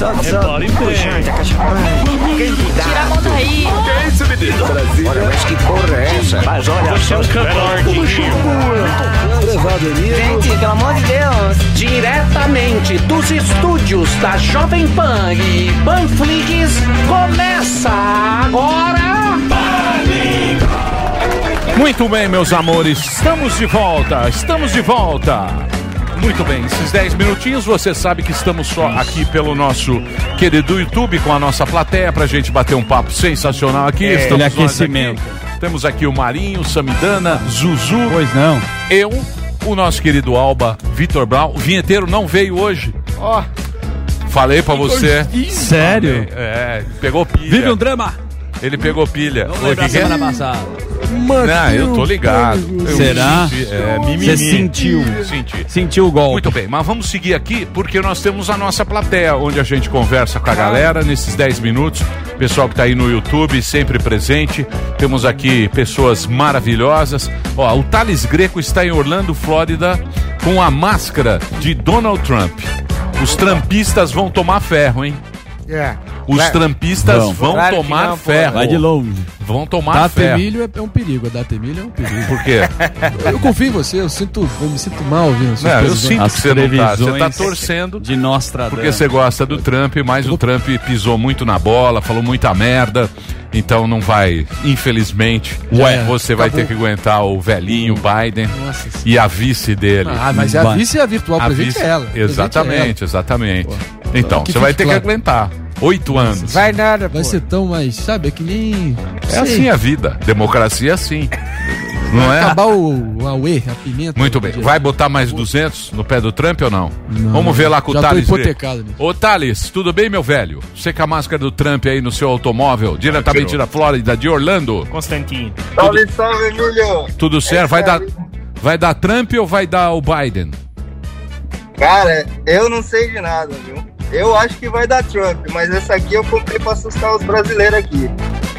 Tira a mão daí. Que isso, menino? Olha, mas que porra é essa? Mas olha Você é um cantor, Diguinho. Gente, pelo amor de Deus. Diretamente dos estúdios da Jovem Pan e Panflix, começa agora. Muito bem, meus amores, estamos de volta, estamos de volta. Muito bem, esses 10 minutinhos você sabe que estamos só aqui pelo nosso querido YouTube com a nossa plateia pra gente bater um papo sensacional aqui. É, estamos nós aquecimento. aqui. Temos aqui o Marinho, Samidana, Zuzu, Pois não. eu, o nosso querido Alba, Vitor Brown. O vinheteiro não veio hoje. Ó, falei pra você. Sério? É, pegou pilha. Vive um drama. Ele pegou pilha. Vamos O lembrar que que é? semana passada. Não, eu tô ligado. Eu Será? senti, é. Você sentiu. Senti. Sentiu o golpe. Muito bem, mas vamos seguir aqui porque nós temos a nossa plateia, onde a gente conversa com a galera nesses 10 minutos. Pessoal que tá aí no YouTube, sempre presente. Temos aqui pessoas maravilhosas. Ó, o Thales Greco está em Orlando, Flórida, com a máscara de Donald Trump. Os trampistas vão tomar ferro, hein? É. Os Vai- trampistas Vão. vão Claro que tomar não, pô. ferro. Vai de longe. Vão tomar Dar ferro. temilho é, é um perigo, dar temilho é um perigo. Por quê? Eu confio em você, eu sinto, eu me sinto mal vindo. Não, eu sinto As que você não tá. Você tá previsões torcendo De Nostradamus. porque você gosta do Trump, mas o Trump pisou muito na bola, falou muita merda. Então não vai, infelizmente, Ué, você vai acabou. ter que aguentar o velhinho Biden Nossa e a vice dele. Ah, mas a Vai. vice é a virtual, a presente vice, é ela. é exatamente, exatamente. Então, Que você vai ter que claro. aguentar. Oito anos. Vai nada, pô. Vai ser tão mais, sabe, é que nem... É assim a vida. Democracia é assim. Não é? Acabar o, o Aue, a pimenta. Muito bem. Vai botar mais 200 no pé do Trump ou não? Não. Vamos ver lá com o Thales. Hipotecado nisso. Ô Thales, tudo bem, meu velho? Você com a máscara do Trump aí no seu automóvel, diretamente da Flórida, de Orlando. Constantino. Salve, salve, Emílio! Tudo certo? Vai dar, vai dar Trump ou vai dar o Biden? Cara, eu não sei de nada, viu? Eu acho que vai dar Trump, mas essa aqui eu comprei pra assustar os brasileiros aqui.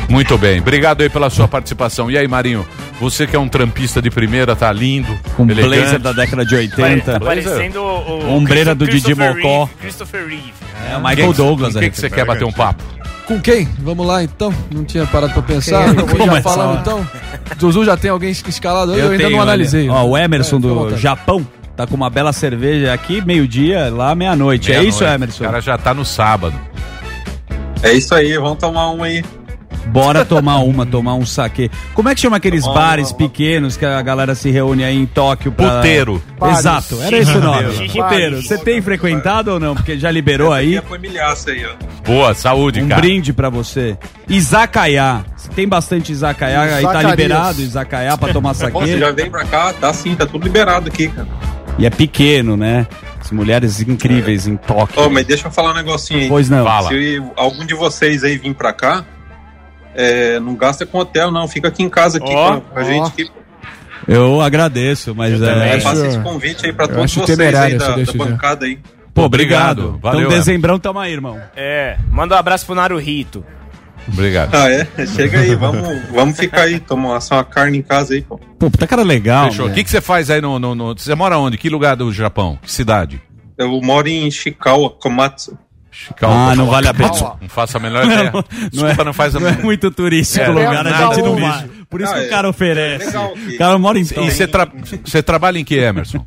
Muito bem. Obrigado aí pela sua participação. E aí, Marinho? Você que é um trampista de primeira, tá lindo. Com elegante. blazer da década de 80. Tá parecendo o, o Ombreira do Didi Christopher Mocó. Reeve, Christopher Reeve. É o Michael Douglas Com aí. quem que você quer bater um papo? Com quem? Vamos lá então. Não tinha parado pra pensar. Quem? Vamos já falando então. Zuzu já tem alguém escalado aí? Eu, ainda tenho, não analisei. Ó, o Emerson É, do vontade. Japão tá com uma bela cerveja aqui, meio-dia, lá meia-noite. É isso. Emerson? O cara já tá no sábado. É isso aí, vamos tomar um aí. Bora tomar uma, tomar um saque. Como é que chama aqueles Tomar bares uma- pequenos que a galera se reúne aí em Tóquio pra... Puteiro. Exato, era esse o nome. Puteiro. Você tem frequentado ou não? Porque já liberou aí. foi milhaça aí, ó. Boa, saúde, Um cara. brinde pra você. Izakaya. Tem bastante izakaya aí, tá liberado izakaya pra tomar Bom, você saque. já vem pra cá, tá sim, tá tudo liberado aqui, cara. E é pequeno, né? As mulheres incríveis em Tóquio. Ó, mas deixa eu falar um negocinho aí. Pois não. Fala. Se algum de vocês aí vir pra cá, é, não gasta com hotel, não. Fica aqui em casa aqui Ó, com a gente. Que, Eu agradeço, mas Eu é. é, acho- passa esse convite aí pra eu todos vocês aí da, da bancada aí. Pô, Obrigado. obrigado. Valeu, então, dezembrão, tamo aí, irmão. É, manda um abraço pro Naruhito. Obrigado. Ah, é? Chega aí, vamos, vamos ficar aí, tomar só uma carne em casa aí, pô. Pô, puta cara legal. Fechou. O que, que você faz aí no, no, no- Você mora onde? Que lugar do Japão? Que cidade? Eu moro em Shikawa, Komatsu. Calma, Ah, não vale a pena. Não faço a menor ideia. Desculpa, não, faz a Não é muito turístico É, o lugar, não, a gente não, não não. vai. Por isso Ah, que é. o cara oferece. Legal. O cara mora em E você, tra- você trabalha em que, Emerson?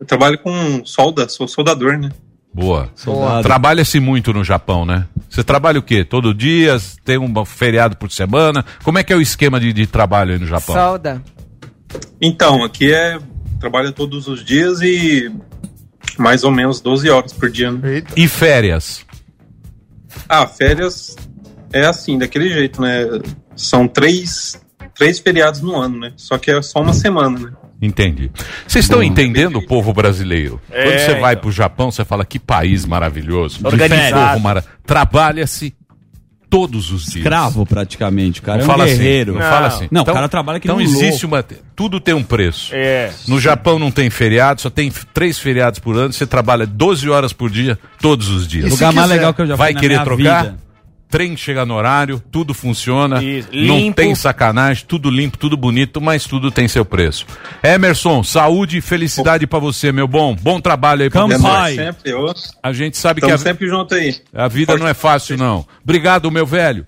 Eu trabalho com solda, sou soldador, né? Boa. Soldado. Trabalha-se muito no Japão, né? Você trabalha o quê? Todo dia? Tem um feriado por semana? Como é que é o esquema de, de trabalho aí no Japão? Solda. Então, aqui é. Trabalha todos os dias e mais ou menos 12 horas por dia, né? E férias? Ah, férias é assim, daquele jeito, né? São três, três feriados no ano, né? Só que é só uma semana, né? Entendi. Vocês estão entendendo o povo brasileiro? É, Quando você vai então. pro Japão, você fala que país maravilhoso. Organizado. povo mara- Trabalha-se todos os dias. Escravo, praticamente. O cara Não é um fala guerreiro. assim. Não, fala assim. Não, o cara trabalha que Então um existe uma. Tudo tem um preço. É. No Japão não tem feriado, só tem três feriados por ano. Você trabalha 12 horas por dia, todos os dias. O lugar mais legal que eu já Vai querer minha trocar? vida. Trem chega no horário, tudo funciona, Isso, não limpo. tem sacanagem, tudo limpo, tudo bonito, mas tudo tem seu preço. Emerson, saúde e felicidade pra você, meu bom. Bom trabalho aí pra Campo. você. Sempre, eu, A gente sabe que a, sempre juntos aí. a vida não é fácil, não. Obrigado, meu velho.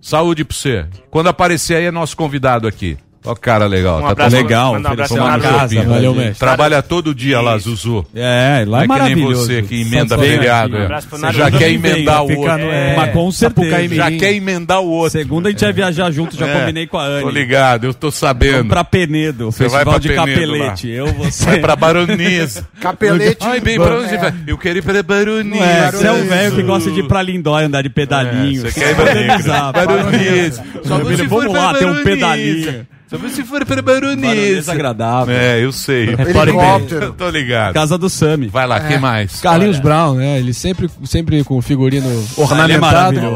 Saúde pra você. Quando aparecer aí, é nosso convidado aqui. Ó, cara legal. Um tá abraço, legal, manda um abraço casa, shopping. Valeu, mestre. Trabalha todo dia lá, Zuzu. É, lá Não é é que nem você que emenda feriado. aqui. é. já quer emendar o outro. no- É. Mas com certeza. Já quer emendar o outro. Segunda a gente vai viajar junto, já É. combinei com a Anne. Tô ligado, eu tô sabendo. Vamos pra Penedo, Você vai festival pra de Penedo capelete. Eu, você. Vai pra Baronesa. Capelete. Ai, bem, pra onde vai? Eu quero ir pra Não é, Baronesa. você é um velho que gosta de ir pra Lindóia andar de pedalinho. É, você quer ir pra Baronesa. Só Vamos lá, tem um Baronesa. pedalinho. Só se for pra Baronesa Baronesa. agradável. É, eu sei. Helicóptero. Tô ligado. Casa do Sami. Vai lá, quem mais? Carlinhos Brown, né? Ele sempre, sempre com figurino Ele é ornamentado. maravilhoso.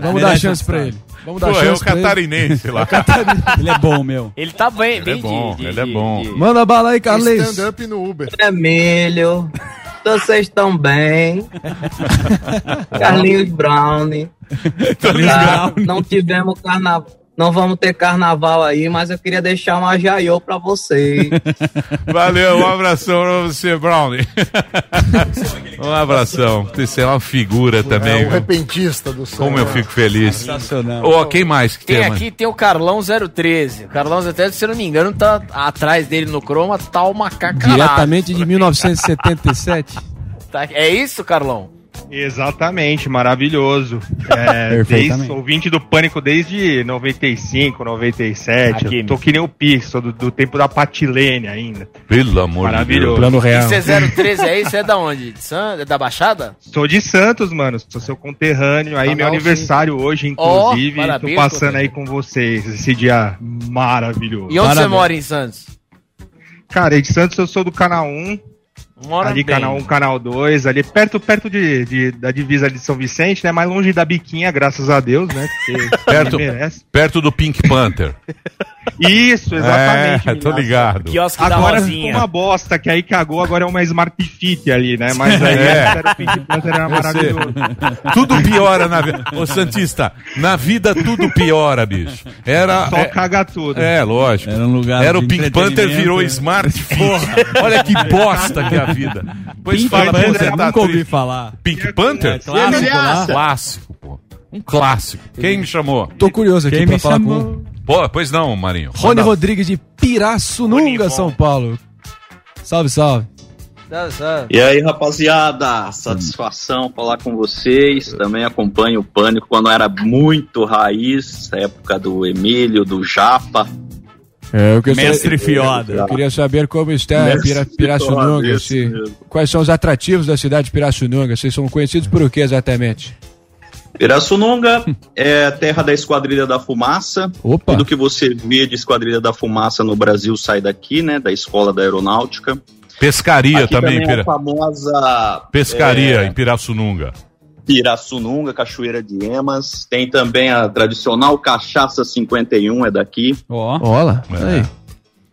Vamos dar Merece chance pra ele. Vamos dar Pô, é o chance pra ele. catarinense lá. Ele é bom, meu. Ele tá bem, Ele é bem bom, de, de- ele é bom. de- Manda bala aí, Carlinhos. Stand-up no Uber. Vermelho. Vocês estão bem? Carlinhos Brown. Tá, não tivemos carnaval. Não vamos ter carnaval aí, mas eu queria deixar uma jaiô pra vocês. Valeu, um abração pra você, Brownie. um abração. Você é uma figura também. É o viu? repentista do som. Como eu fico feliz. Sensacional. Ô, quem mais que Tem tem? aqui, tem o Carlão 013. O Carlão 013, se eu não me engano, tá atrás dele no croma, tá o macaco. Diretamente de 1977. Tá- É isso, Carlão? Exatamente, maravilhoso. É, desde, ouvinte do Pânico desde 95, 97. Aqui. Tô que nem o Pix, sou do, do tempo da Patilene ainda. Pelo amor de Maravilhoso. Deus. Plano real. Você é 013 aí, você é da onde? De San... é da Baixada? Sou de Santos, mano. Sou seu conterrâneo. Aí, meu aniversário hoje, inclusive. parabéns, tô passando aí com vocês. Esse dia maravilhoso. E onde você mora em Santos? Cara, de Santos eu sou do canal 1. Mora ali, bem. canal 1, canal 2. Ali perto, perto de, de- da divisa de São Vicente, né? Mais longe da biquinha, graças a Deus, né? Porque Perto, merece. perto do Pink Panther. Isso, exatamente. É, tô ligado. Quiosque da Agora ficou uma bosta, que aí cagou, agora é uma Smart Fit ali, né? Mas aí É. era o Pink Panther era maravilhoso. Tudo piora na vida. Ô, Santista, na vida tudo piora, bicho. Era. Só é, caga tudo. é, lógico. Era um lugar Era o Pink Panther, virou né? Smart Fit. Olha que bosta que é a vida. Pois Pink fala, Panther, você tá nunca ouvi falar. Pink Panther? É clássico lá. Clássico, pô. Um clássico. Quem me chamou? Tô curioso aqui Quem pra me falar chamou? com Pô, pois não, Marinho. Rony Manda- Rodrigues de Pirassununga, São. Paulo. Salve, salve. E aí, rapaziada, satisfação falar com vocês. Também acompanho o Pânico quando era muito raiz, época do Emílio, do Japa. É, eu, Mestre Fioda. eu queria saber como está Mestre Pira, Pirassununga. Se- quais são os atrativos da cidade de Pirassununga? Vocês são conhecidos por o que exatamente? Pirassununga é terra da Esquadrilha da Fumaça. Opa! Tudo que você vê de Esquadrilha da Fumaça no Brasil sai daqui, né? Da Escola da Aeronáutica. Pescaria Aqui também, também Pira... é a famosa Pescaria é, em Pirassununga. Pirassununga, Cachoeira de Emas. Tem também a tradicional Cachaça 51, é daqui. Ó. Olha, É.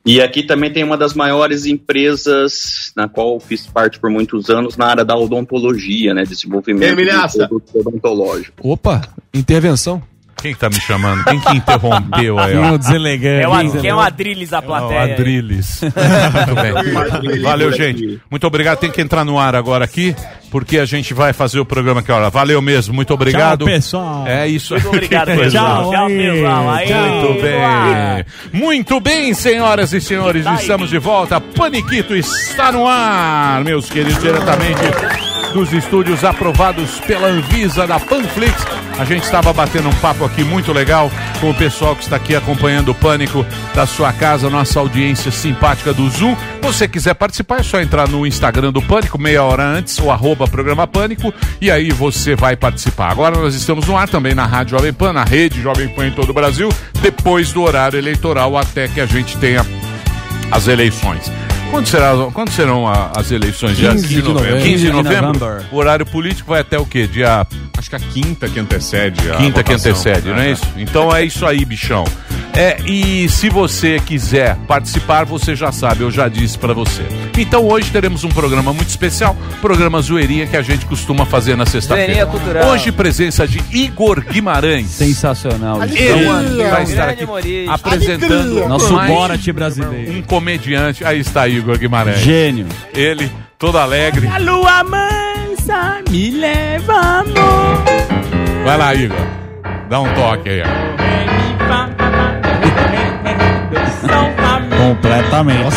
E aqui também tem uma das maiores empresas na qual eu fiz parte por muitos anos na área da odontologia, né? Desenvolvimento de produto odontológico. Opa, intervenção. Quem que tá me chamando? Quem que interrompeu aí, ó? Quem é o deselegante? É o, Ad- é o Adrilles da Ó, plateia? aí? Adriles. Muito bem. Valeu, gente. Muito obrigado. Tem que entrar no ar agora aqui, porque a gente vai fazer o programa que hora. Valeu mesmo. Muito obrigado. Tchau, pessoal. É isso Muito obrigado, pessoal. Tchau, pessoal. Aí, Muito bem. Muito bem, senhoras e senhores. Estamos de volta. Paniquito está no ar, meus queridos, diretamente dos estúdios aprovados pela Anvisa da Panflix. A gente estava batendo um papo aqui muito legal com o pessoal que está aqui acompanhando o Pânico da sua casa, nossa audiência simpática do Zoom. você quiser participar, é só entrar no Instagram do Pânico, meia hora antes, o arroba programa Pânico, e aí você vai participar. Agora nós estamos no ar também na Rádio Jovem Pan, na rede Jovem Pan em todo o Brasil, depois do horário eleitoral, até que a gente tenha as eleições. Quando, será, quando serão a- as eleições? Dia 15 de novembro. 15 de 15 de novembro? O horário político vai até o quê? Dia Acho que a quinta que antecede a quinta que votação. antecede, não é isso? Então é isso aí, bichão. É, e se você quiser participar, você já sabe, eu já disse pra você. Então hoje teremos um programa muito especial, programa Zoeirinha que a gente costuma fazer na sexta-feira. Zoeirinha cultural. Hoje presença de Igor Guimarães. Sensacional. Ele vai estar aqui apresentando Nosso Borat brasileiro. um comediante. Aí está Igor Guimarães. Gênio. Ele, todo alegre. A lua mansa me leva, amor. Vai lá, Igor. Dá um toque aí. ó. Completamente.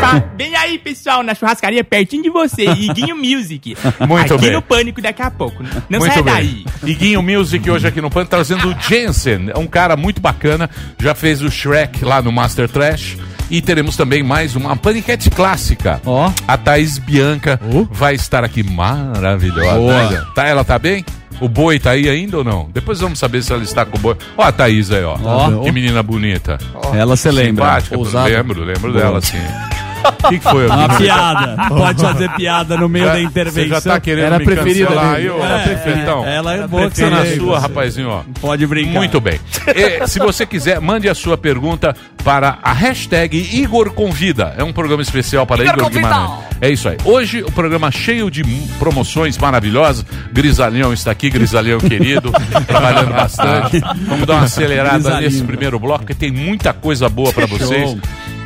Pá. Vem aí, pessoal, na churrascaria pertinho de você, Iguinho Music. Muito aqui bem. no Pânico daqui a pouco. Não Muito sai bem. daí. Iguinho Music hoje aqui no Pan trazendo o Jensen, é um cara muito bacana, já fez o Shrek lá no Master Trash. E teremos também mais uma paniquete clássica. Ó. A Thaís Bianca vai estar aqui maravilhosa. Boa. Tá, ela tá bem? O boi tá aí ainda ou não? Depois vamos saber se ela está com o boi. Ó a Thaís aí, ó. Ó. Que menina bonita. Ela você lembra. Simpática, Ousada. lembro, lembro dela, sim. O que, que foi? Uma Guilherme? piada. Pode fazer piada no meio Já- da intervenção. Você já tá querendo Era me preferida cancelar ô? Era Prefeitão? preferida. Ela é boa que Tá você na sua, rapazinho, ó. Pode brincar. Muito bem. E, se você quiser, mande a sua pergunta para a hashtag Igor Convida. É um programa especial para Igor, Igor. Guimarães. É isso aí. Hoje o programa cheio de promoções maravilhosas. Grisalhão está aqui, Grisalhão querido, trabalhando bastante. Vamos dar uma acelerada Grisalhinho. nesse primeiro bloco, porque tem muita coisa boa para Show. vocês.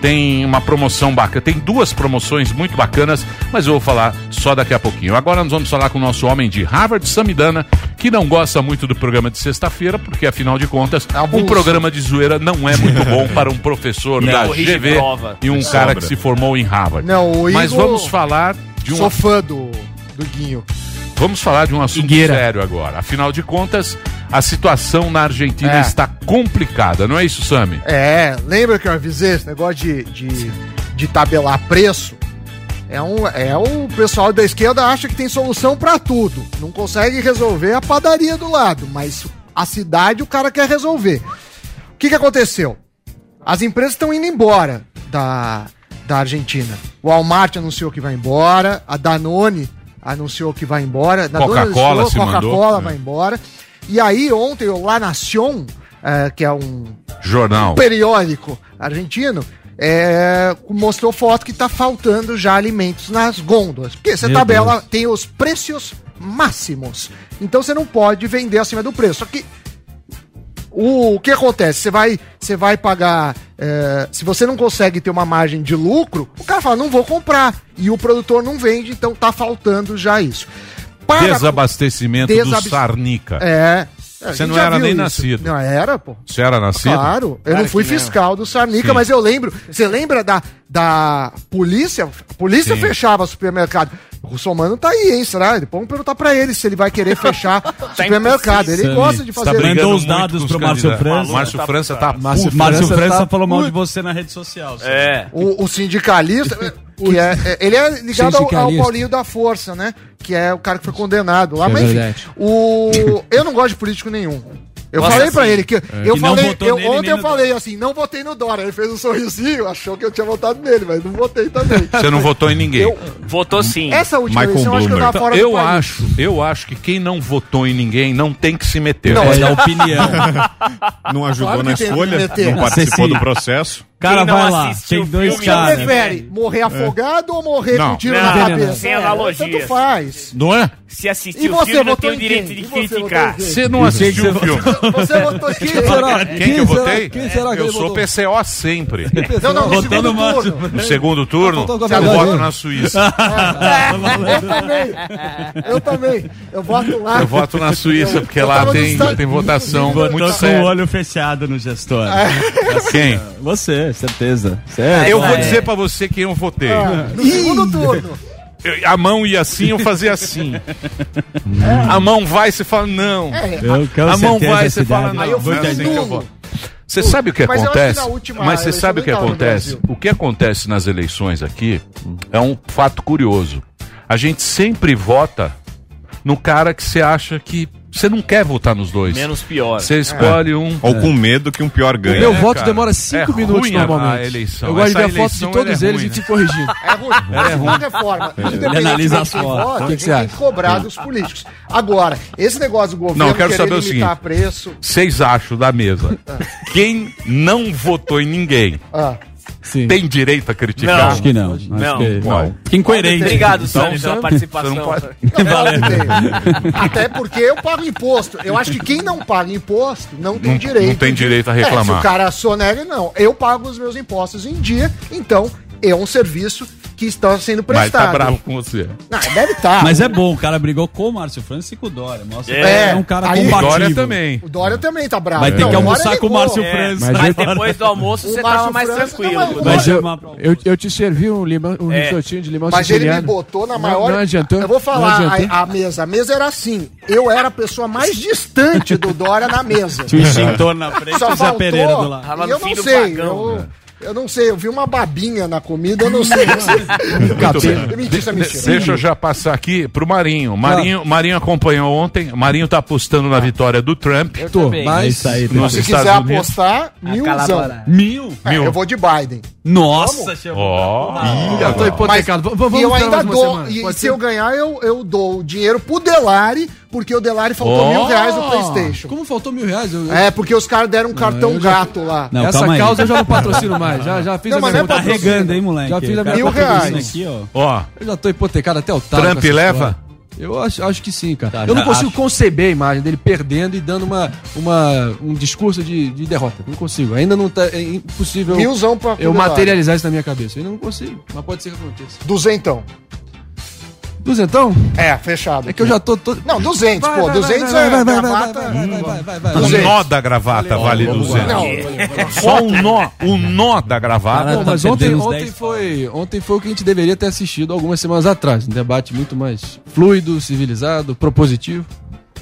Tem uma promoção bacana, tem duas promoções muito bacanas, mas eu vou falar só daqui a pouquinho. Agora nós vamos falar com o nosso homem de Harvard, Samidana, que não gosta muito do programa de sexta-feira, porque afinal de contas, um programa de zoeira não é muito bom para um professor da GV prova. e um cara que se formou em Harvard. Não, o Mas Igor- vamos falar de um Sou fã do, do Guinho. Vamos falar de um assunto Igueira. sério agora. Afinal de contas, a situação na Argentina É. está complicada, não é isso, Sami? É, lembra que eu avisei esse negócio de, de, de tabelar preço? É, um, é o pessoal da esquerda acha que tem solução pra tudo. Não consegue resolver a padaria do lado, mas a cidade o cara quer resolver. O que, que aconteceu? As empresas estão indo embora da, da Argentina. O Walmart anunciou que vai embora, a Danone anunciou que vai embora, Coca-Cola se. Coca-Cola É. vai embora. E aí ontem o La Nación, eh, que é um Jornal. periódico argentino, é, mostrou foto que tá faltando já alimentos nas gôndolas. Porque você Meu tabela, Deus. tem os preços máximos. Então você não pode vender acima do preço. Só que o, o que acontece? Você vai, você vai pagar. é, se você não consegue ter uma margem de lucro, o cara fala, não vou comprar. E o produtor não vende, então tá faltando já isso. Para- Desabastecimento Desab- do Sarnica. É. Você não era nem isso. nascido. Não era, pô. Você era nascido? Claro, eu Claro não fui que não. fiscal do Sarnica, Sim. mas eu lembro. Você lembra da, da polícia? A polícia Sim. fechava supermercado. O Russomano tá aí, hein? Será? Vamos perguntar pra ele se ele vai querer fechar supermercado. Ele gosta de tá fazer brigando Mandou os dados pro Márcio candidatos. França. Márcio França tá Márcio França França tá falou mal de você na rede social. É. O, o sindicalista, que é, é- ele é ligado ao, ao. Paulinho da Força, né? Que é o cara que foi condenado lá. É mas enfim, o, eu não gosto de político nenhum. Eu Nossa, falei pra sim. ele que. Eu Que não falei. votou Eu, nele ontem eu falei assim: não votei no Dória. Ele fez um sorrisinho, achou que eu tinha votado nele, mas não votei também. Você não votou em ninguém. Eu- Votou sim. essa última Michael eleição, eu acho que eu tava Então, fora eu do país. acho, eu acho que quem não votou em ninguém não tem que se meter. Não, É é- da opinião. Não ajudou Claro que na tem que escolha, meter. não participou Acessível. do processo. Cara, vai lá. Tem o dois filme, Você caras. prefere morrer afogado ou morrer Não. com um tiro Não, na não, cabeça? sem É, analogias. Tanto faz. Não é? Se assistiu E o você filme, não votou tem o em direito quem? de você criticar. Você não assistiu o filme. Você votou em quem? Quem, que eu votei? será- quem será que eu sou? PCO sempre. Não, não, no segundo turno. No segundo turno, eu voto na Suíça. Eu também. Eu também. Eu voto lá. Eu voto na Suíça, porque Eu lá tem, votação muito com o séria. olho fechado no gestor. Quem? Você, certeza. Certo. Eu vou É. dizer pra você quem eu votei. Ah, no segundo turno. Eu- A mão ia assim, eu fazia assim. A mão vai, você fala não. É, A mão certeza, vai, você fala não. Aí eu fui é assim que eu voto. Você sabe o que Mas que acontece? Mas você sabe o que acontece? O que acontece nas eleições aqui é um fato curioso. A gente sempre vota no cara que você acha que você não quer votar nos dois. Menos pior. Você escolhe um. Ou com medo que um pior ganhe. Meu É, voto cara. demora 5 É minutos ruim normalmente. a eleição. Eu gosto de ver a foto de todos é eles ruim, e né? te corrigindo. É ruim. A segunda reforma, independente analisa de as fotos. O que você tem acha? que cobrar dos políticos. Agora, esse negócio do governo Não, eu quero querer saber o seguinte. preço... Vocês acham da mesa? Quem não votou em ninguém Ah, tem direito a criticar? Não, acho que não. Acho Não. que- Uau. Fica incoerente. Obrigado, Então, pela você participação. não pode- Valeu. Até porque eu pago imposto. Eu acho que quem não paga imposto não tem Não- direito. não tem direito a É, reclamar. se o cara sonega, não. Eu pago os meus impostos em dia, então é um serviço que está sendo Mas prestado. tá bravo com você. Não, deve estar. Mas é bom, o cara brigou com o Márcio França e com o Dória. Mostra que É, é um cara aí- combativo. Dória também. O Dória também tá bravo. Vai ter Não, que o almoçar com o. Márcio É, França. mas agora. depois do almoço O você Márcio tava mais França- tranquilo. não, mas-. Mas eu, eu, eu te servi um, limão, um É. risotinho de limão Mas ele me siciliano. botou na Não- maior. Não, adiantou. Eu vou Não falar a, a mesa. A mesa era assim. Eu era a pessoa mais distante do Dória na mesa. Tinha um extintor na frente e Só o Zé faltou. Pereira do lado. Eu não sei. eu, eu não sei. Eu vi uma babinha na comida. Eu não sei. Muito bem. Mentira, é mentira. Deixa eu já passar aqui pro Marinho. Marinho, Marinho acompanhou ontem. Marinho tá apostando na vitória do Trump. Tô, também. É mas isso aí. Nos Se Estados quiser Unidos. apostar, milzão. Mil? É, Mil. eu vou de Biden. Nossa, chegou. Ó. eu tô hipotecado. V- e eu ainda dou. semana. E Pode se ser? eu ganhar, eu, eu dou o dinheiro pro Delari, porque o Delari faltou Ó. mil reais no PlayStation. Como faltou mil reais? Eu- É, porque os caras deram um cartão eu já- gato lá. Não, Essa calma aí. causa eu já não patrocino mais. Já, já fiz Não, a mas minha não é Tá regando, hein, moleque? Já fiz a minha- Mil reais. Aqui, ó. Ó, Eu já tô hipotecado até o talo. Trump leva? história. Eu acho, acho que sim, cara. Tá, eu não consigo acho. conceber a imagem dele perdendo e dando uma, uma, um discurso de, de derrota. Não consigo. Ainda não tá. É impossível Milzão pra eu materializar isso na minha cabeça. Eu ainda não consigo. Mas pode ser que aconteça. Duzentão. Duzentão? É, fechado. É que eu já tô. tô... Não, 200, Vai, pô. vai, 200 vai, é vai, vai, vai, gravata. vai, vai, vai, vai, vai, vai. o 200. nó da gravata vale 200. Não, Só um nó, o nó da gravata. Mas ontem, ontem, 10 foi, ontem foi o que a gente deveria ter assistido algumas semanas atrás. Um debate muito mais fluido, civilizado, propositivo.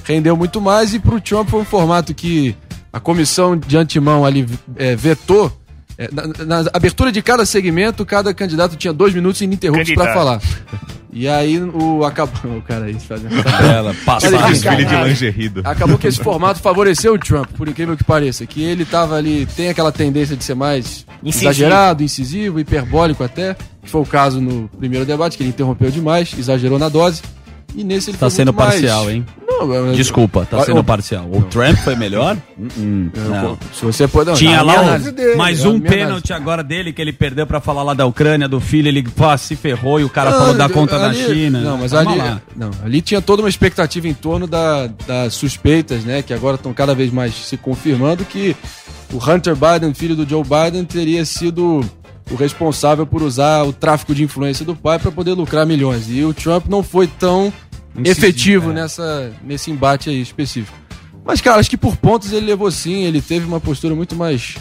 Rendeu muito mais e pro Trump foi um formato que a comissão de antemão ali é, vetou. É, na, na abertura de cada segmento, cada candidato tinha dois minutos ininterruptos para falar. E aí o acabou. O cara aí fazendo Ela passa. Enfim, Desfile de lingerie. Acabou que esse formato favoreceu o Trump, por incrível que pareça. Que ele tava ali, tem aquela tendência de ser mais Incisivo. exagerado, incisivo, hiperbólico até. Que foi o caso no primeiro debate, que ele interrompeu demais, exagerou na dose. E nesse ele Tá sendo muito mais- parcial, hein? Não, Desculpa, tá sendo parcial. O Trump foi melhor? Hum, eu- não. Se você não, Tinha lá um- análise dele, mais um pênalti agora dele que ele perdeu pra falar lá da Ucrânia, do filho, ele pá, se ferrou e o cara Não, falou da conta da China. Não, mas Calma ali, lá. não, ali tinha toda uma expectativa em torno da, das suspeitas, né? Que agora estão cada vez mais se confirmando que o Hunter Biden, filho do Joe Biden, teria sido o responsável por usar o tráfico de influência do pai para poder lucrar milhões. E o Trump não foi tão Incisivo, efetivo é. nessa, nesse embate aí específico. Mas, cara, acho que por pontos ele levou sim, ele teve uma postura muito mais.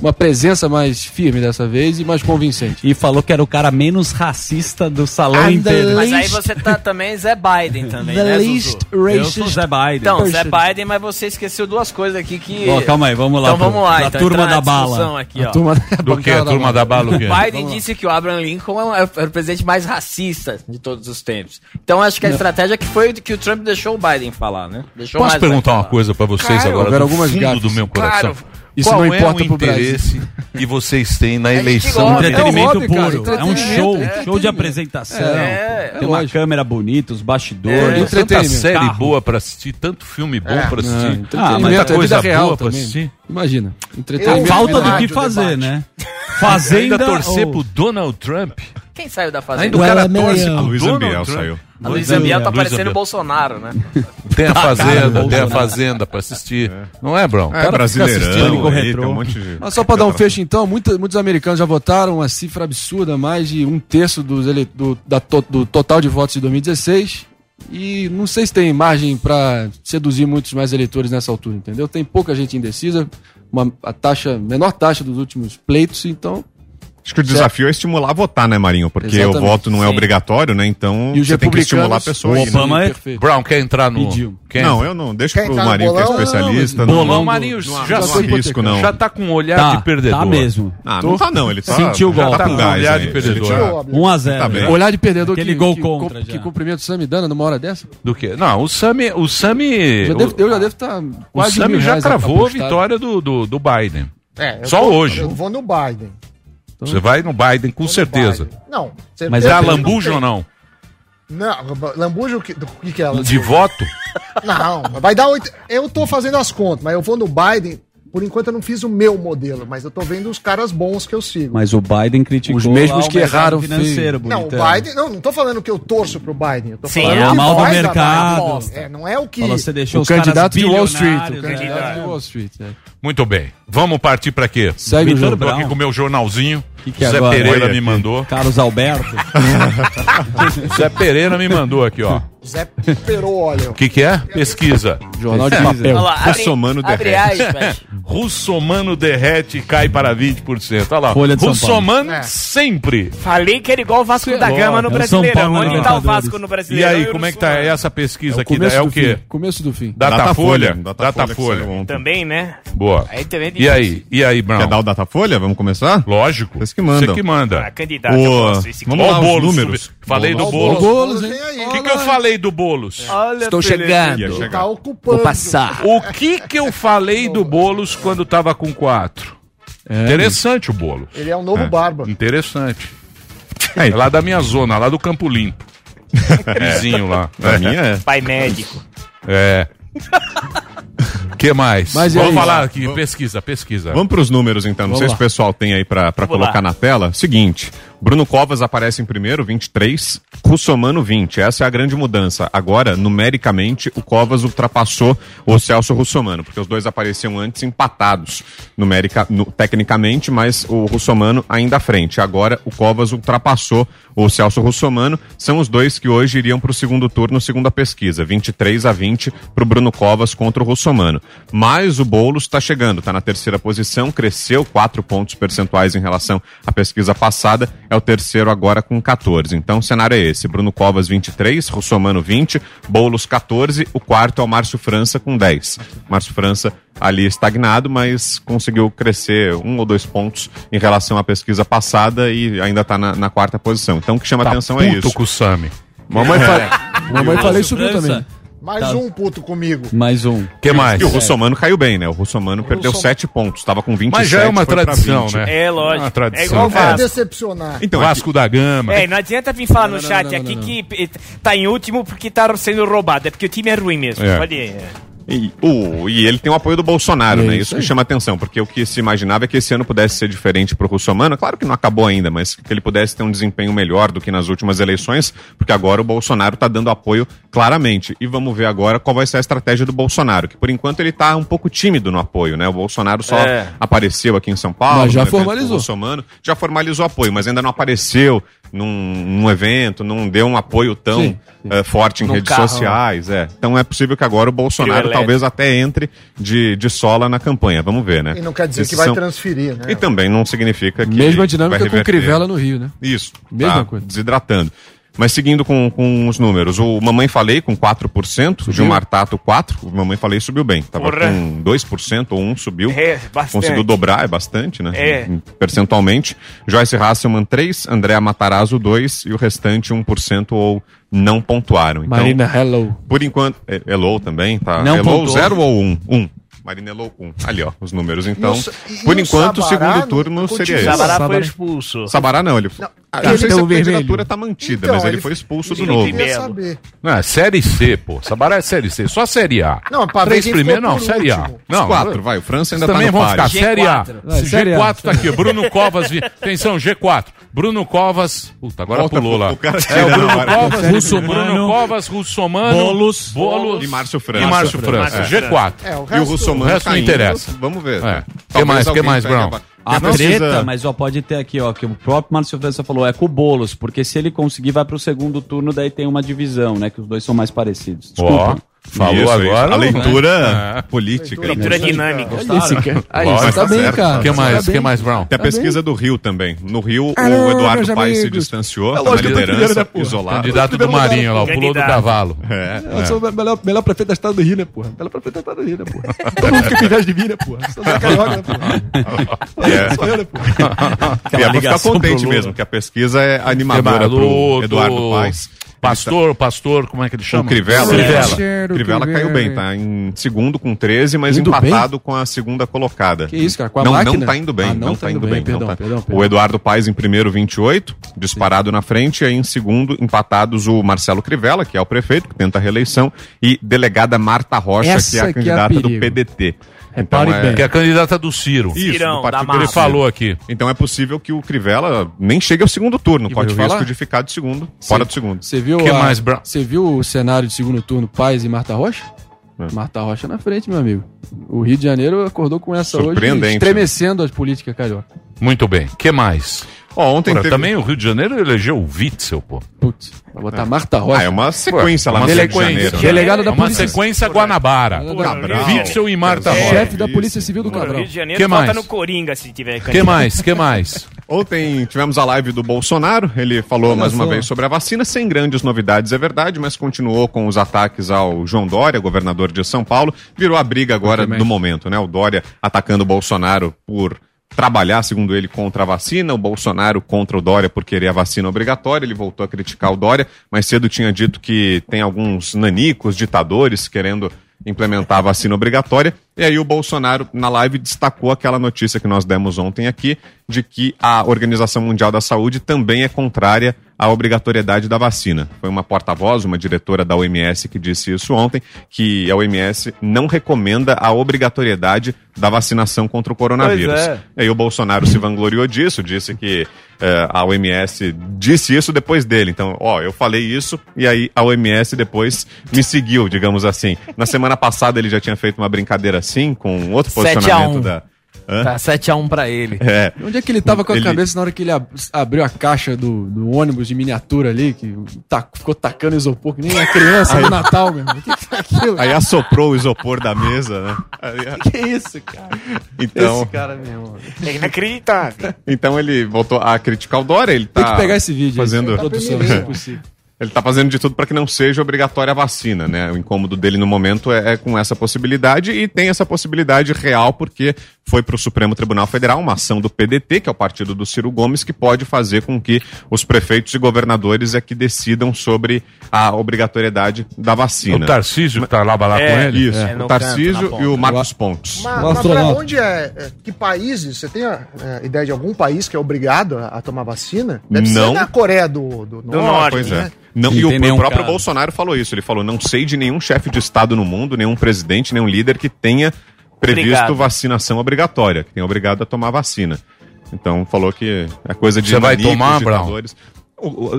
Uma presença mais firme dessa vez e mais convincente. E falou que era o cara menos racista do salão And inteiro. Mas aí você tá também Zé Biden também, The né, least Zuzu? Eu sou Zé Biden. Então, Zé person. Biden, mas você esqueceu duas coisas aqui que... Ó, calma aí, vamos lá. Então vamos lá, A então, turma da bala. Aqui, A ó. turma Do que? A turma da bala o quê? Biden disse que o Abraham Lincoln é o- era o presidente mais racista de todos os tempos. Então acho que a estratégia que foi que o Trump deixou o Biden falar, né? Deixou Posso mais perguntar uma falar. coisa pra vocês Claro. agora, Houveram do algumas fundo gafes. do meu coração? Claro. Isso Qual não é importa o pro Brasil. interesse que vocês têm na eleição? gosta. Entretenimento É um hobby, cara, puro. É um entretenimento, show. é show de apresentação. É, Tem uma lógico. câmera bonita, os Tem bastidores. tanta entretenimento. série Carro. boa pra assistir, tanto filme bom pra Não, assistir. Ah, mas é tanta vida coisa real boa pra também. assistir. Imagina. Entretenimento. Falta do que fazer, debate. né? Ainda Fazenda torcer ou- pro Donald Trump. Quem saiu da Ainda fazenda? o cara torce pro Luísa Donald Ambiel saiu. A Luísa Ambiel tá parecendo Bolsonaro, né? Tem a Fazenda, tem a. Fazenda pra assistir. Não é, Brown? O É, cara fica brasileirão, aí, um monte de... Mas só pra dar um fecho então, muita- muitos americanos já votaram uma cifra absurda, mais de um terço dos ele- do, da to- do total de votos de 2016. E não sei se tem margem pra seduzir muitos mais eleitores nessa altura, entendeu? Tem pouca gente indecisa, uma, a taxa, menor taxa dos últimos pleitos, então. Acho que o desafio é estimular a votar, né, Marinho? Porque Exatamente. o voto não é Sim. obrigatório, né? Então E você tem que estimular a pessoa. O aí, né? Obama é- Perfeito. Brown, quer entrar no... Pediu. Quer Não, eu não. Deixa Quer pro entrar no Marinho, que é bolão? especialista. Não, Não, não, Marinho não, já, não foi arrisco, não. já tá com um olhar Tá, de perdedor. tá mesmo. Ah, não tá não. Ele tá, Sentiu o já golpe. tá com Tá com gás olhar aí. de perdedor. Ele já- 1 a 0 Tá bem. Olhar de perdedor Aquele que, gol que, contra que já. cumprimento o Sami Dana numa hora dessa. Do que? Não, o Sami... O Sami... Já o- devo- eu já devo estar O quase Sami já reais cravou a apostado. vitória do, do, do Biden. É, eu Só hoje. Eu vou no Biden. Você vai no Biden com certeza. Biden. Não. certeza Mas é a lambuja ou não? Não, lambuja o que, do que, é ela? De voto? Não, vai dar oito. Eu tô fazendo as contas, mas eu vou no Biden Por enquanto eu não fiz o meu modelo, mas eu tô vendo os caras bons que eu sigo. Mas o Biden criticou Os mesmos que erraram financeiro, Não, o. Biden. Não, não tô falando que eu torço pro Biden. Eu tô Sim, falando é que mal do mercado. É, não é o que. Falou, você deixou O os candidato de Wall Street. O candidato né? de Wall Street. é. Muito bem. Vamos partir pra quê? Segue o Vitor, jogo. tô aqui com o meu jornalzinho. Que que é Zé agora? Pereira Olha me aqui. mandou. Carlos Alberto. Zé Pereira me mandou aqui, ó. Zé Perolho. O que, que é? Pesquisa. Jornal de papel. Olha lá, abre, Russomano abre derrete. aspas. Russomano derrete e cai para 20%. Olha lá. Folha de São Russomano É. sempre. Falei que era igual o Vasco da Ó, Gama no é o São Brasileirão. Paulo Onde tá o. Vasco no E Brasileirão? aí, o como é que tá essa pesquisa É o aqui? É o do quê? fim. Começo do fim. Datafolha. Datafolha. Datafolha. que saiu ontem. Também, né? Boa. Aí também E aí? E aí, Brown? Quer dar o Datafolha? Vamos começar? Lógico. Vocês que mandam. Você que manda. Ah, candidato. Esse vamos lá, o os Boulos números. Falei do o Boulos. Boulos, hein? aí. O que, que eu falei do Boulos? Estou chegando. Tá ocupando. Vou passar. O que que eu falei do Boulos quando tava com quatro? Interessante o bolo. Ele é o novo Barba. Interessante. É lá da minha zona, lá do Campo Limpo. Vizinho lá. Pra mim é. Pai médico. É. que mais? Mas Vamos falar aqui, pesquisa, pesquisa. Vamos para os números então. Não Vamos sei lá. se o pessoal tem aí para colocar lá. na tela. Seguinte, Bruno Covas aparece em primeiro, 23, Russomano 20. Essa é a grande mudança. Agora, numericamente, o Covas ultrapassou o Celso Russomano, porque os dois apareciam antes empatados numerica, nu- tecnicamente, mas o Russomano ainda à frente. Agora, o Covas ultrapassou o Celso Russomano. São os dois que hoje iriam para o segundo turno, segundo a pesquisa. 23 a 20 para o Bruno Covas contra o Russomano. Mas o Boulos está chegando, está na terceira posição, cresceu 4 pontos percentuais em relação à pesquisa passada, é o terceiro agora com 14. Então o cenário é esse: Bruno Covas 23, Russomano 20, Boulos 14, o quarto é o Márcio França com 10. Márcio França ali estagnado, mas conseguiu crescer um ou dois pontos em relação à pesquisa passada e ainda está na, na quarta posição. Então o que chama Tá atenção é isso. com o Sami. Mamãe, fa... Mamãe E o falei França? também. Mais Tá. um puto comigo. Mais um. que mais? E o Russomano caiu bem, né? O Russomano perdeu Russomano- 7 pontos, estava com 27. Mas já é uma tradição, 20. né? É, lógico. Uma É tradição. igual o Vai Vasco. decepcionar. Então, é Vasco da Gama. É, não adianta vir falar Não, no não, chat não, não, aqui não, que tá em último porque tá sendo roubado. É porque o time é ruim mesmo. É. Pode ir. E, o- e ele tem o apoio do Bolsonaro, É né? isso Isso que chama atenção, porque o que se imaginava é que esse ano pudesse ser diferente pro Russomano. Claro que não acabou ainda, mas que ele pudesse ter um desempenho melhor do que nas últimas eleições, porque agora o Bolsonaro tá dando apoio claramente. E vamos ver agora qual vai ser a estratégia do Bolsonaro, que por enquanto ele tá um pouco tímido no apoio, né? O Bolsonaro só É. apareceu aqui em São Paulo, Mas já formalizou. Já formalizou apoio, mas ainda não apareceu num, num evento, não deu um apoio tão Sim, eh, forte em Num redes carro. sociais, é. Então é possível que agora o Bolsonaro talvez até entre de, de sola na campanha. Vamos ver, né? E não quer dizer Esses que vai são- transferir, né? E também não significa que. Mesma vai dinâmica com. Crivella no Rio, né? Isso. Mesma tá coisa. Desidratando. Mas seguindo com, com os números, o Mamãe Falei com 4%, o Gilmar Tato 4%, o Mamãe Falei subiu bem. Tava Porra. com 2% ou 1% subiu. É, bastante. Conseguiu dobrar, é bastante, né? É. Percentualmente. Joyce Hasselman 3%, Andréa Matarazzo 2% e o restante 1% ou não pontuaram. Então, Marina Hello. por enquanto, é- Hello também, tá? Não Hello pontuou. 0 ou 1? Um? 1. Marina Hello 1. Ali, ó, os números. Então, E o e por enquanto, o segundo não turno seria esse. Sabará foi expulso. Sabará não, ele foi. Ah, não sei se a candidatura tá mantida, Então, mas ele, ele- foi expulso que eu novo. saber. Não, é Série C, pô. Sabará é Série C. Só Série A. Não, ver Três primeiros, não. Série A. Não, Os quatro, vai. O França ainda Vocês também tá no vão ficar. Série A. G4. Vai, Série A. G4 tá aqui. Bruno Covas. vi- Atenção, G4. Bruno Covas. Puta, agora Volta pulou lá. o cara É tira o Bruno. Covas, Russomano, Bruno Covas, Russomano, Bolos, Bolos E Márcio França. e Márcio França. Márcio G4. É, o E o Russomano o resto não interessa. Vamos ver. É. Talvez Que mais, que alguém mais, Brown? A Não treta, precisa- mas ó, pode ter aqui, ó, que o próprio Márcio França falou, é com o Boulos, porque se ele conseguir, vai pro segundo turno, daí tem uma divisão, né? Que os dois são mais parecidos. Desculpa. Falou Isso, isso. agora. A leitura É. política. Leitura dinâmica. Esse cara. Aí, você tá bem, cara. O que mais? tá O que mais, Brown? Tem a pesquisa do Rio também. No Rio, Ah, o Eduardo Paes se distanciou, É tá na liderança, né, isolado. Candidato do Marinho lá, o pulou do cavalo. É. Eu sou o melhor, melhor prefeito da estado do Rio, né, porra? Melhor prefeito da estado do Rio, né, porra? Todo mundo fica com inveja de mim, né, porra? Sou da carioca, né, porra? É. Sou eu, né, porra? E é pra ficar ligação contente mesmo, que a pesquisa é animadora Do- pro Eduardo do- Paes. Pastor, pastor, como é que ele O chama? Crivella, Crivella. Crivella. Crivella caiu bem, tá em segundo com 13, mas Indo empatado com a segunda colocada. Que isso, cara? Com a não, máquina? não tá indo bem, Ah, não, tá indo bem. perdão, não tá. perdão, O perdão. Eduardo Paes em primeiro, 28, disparado na frente, e aí em segundo, empatados o Marcelo Crivella, que é o prefeito, que tenta a reeleição, e delegada Marta Rocha, Essa que é a que é a candidata do perigo. PDT. Repare bem. Que é a candidata do Ciro. Isso, Cirão, do partido da Ele falou aqui. Então é possível que o Crivella nem chegue ao segundo turno. E te o risco falar? de ficar de segundo, fora do segundo. Você viu, Que a- mais, Bra- Você viu o cenário de segundo turno Paz e Marta Rocha? É. Marta Rocha na frente, meu amigo. O Rio de Janeiro acordou com essa hoje, Surpreendente, estremecendo as políticas carioca. Muito bem. que mais? Ontem Porra, teve- Também o Rio de Janeiro elegeu o Witzel, pô. Putz, vai botar Marta Rocha. Ah, é uma sequência Pô, lá uma no Rio de sequência. Janeiro. né? Delegado da É uma Polícia- sequência Guanabara. Cabral. Witzel e Marta Rocha. Chefe da Polícia Civil do O Cabral. Rio de Janeiro Que vota mais? no Coringa se tiver Que mais? Que mais? Ontem tivemos a live do Bolsonaro, ele falou Olha mais uma só. vez sobre a vacina, sem grandes novidades, é verdade, mas continuou com os ataques ao João Dória, governador de São Paulo. Virou a briga agora do momento, né? O Dória atacando o Bolsonaro por trabalhar, segundo ele, contra a vacina, o Bolsonaro contra o Dória por querer a vacina obrigatória. Ele voltou a criticar o Dória, mas cedo tinha dito que tem alguns nanicos, ditadores, querendo implementar a vacina obrigatória. E aí o Bolsonaro, na live, destacou aquela notícia que nós demos ontem aqui, de que a Organização Mundial da Saúde também é contrária à obrigatoriedade da vacina. Foi uma porta-voz, uma diretora da OMS que disse isso ontem, que a OMS não recomenda a obrigatoriedade da vacinação contra o coronavírus. É. E aí o Bolsonaro se vangloriou disso, disse que eh, a OMS disse isso depois dele. Então, ó, eu falei isso e aí a OMS depois me seguiu, digamos assim. Na semana passada ele já tinha feito uma brincadeira assim, com outro 7 a 1. posicionamento da... Hã? Tá 7x1 pra ele. É. Onde é que ele tava com a Ele- cabeça na hora que ele ab- abriu a caixa do, do ônibus de miniatura ali, que ta- ficou tacando isopor, que nem a criança Aí- no Natal, meu irmão? O que, que é aquilo? Aí assoprou o isopor da mesa, né? Aí- Que isso, cara? Então, Esse cara mesmo. É inacreditável. então ele voltou a criticar o Dória, ele tá Tem que pegar esse vídeo aí, fazendo produção, se é possível. Ele está fazendo de tudo para que não seja obrigatória a vacina, né? O incômodo dele no momento é, é com essa possibilidade e tem essa possibilidade real porque foi para o Supremo Tribunal Federal uma ação do PDT, que é o partido do Ciro Gomes, que pode fazer com que os prefeitos e governadores é que decidam sobre a obrigatoriedade da vacina. O Tarcísio que tá lá, lá É, com ele? Isso, É, o no Tarcísio canto, e o. Marcos Pontes. Mas, mas pra onde é, é, Que países? Você tem a, é, ideia de algum país que é obrigado a, a tomar vacina? Deve Não. ser na Coreia do, do, Norte. Pois né? é. Não, e o, o próprio. Bolsonaro falou isso. Ele falou: não sei de nenhum chefe de Estado no mundo, nenhum presidente, nenhum líder que tenha previsto Obrigado. vacinação obrigatória, que tenha obrigado a tomar vacina. Então falou que é coisa de Você vai tomar, Brown?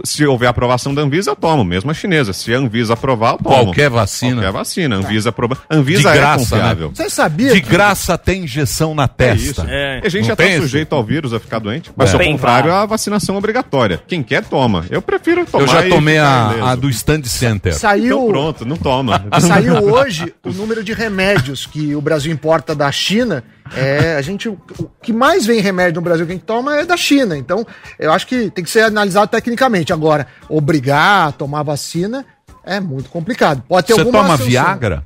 Se houver aprovação da Anvisa, eu tomo, mesmo a chinesa. Se a Anvisa aprovar, eu tomo. Qualquer vacina. Qualquer vacina. Anvisa aprova. Anvisa De é graça, confiável. né? Você sabia? De que- graça tem injeção na É testa. isso. É. E a gente Não já está sujeito ao vírus a ficar doente. Mas É. sou Bem contrário claro. à vacinação obrigatória. Quem quer, toma. Eu prefiro tomar. Eu já tomei a, a do Stand Center. Saiu, Então pronto, não toma. saiu hoje o número de remédios que o Brasil importa da China. É, a gente, o que mais vem remédio no Brasil que a gente toma é da China. Então, eu acho que tem que ser analisado tecnicamente. Agora, obrigar a tomar vacina é muito complicado. Pode ter Você toma. Viagra?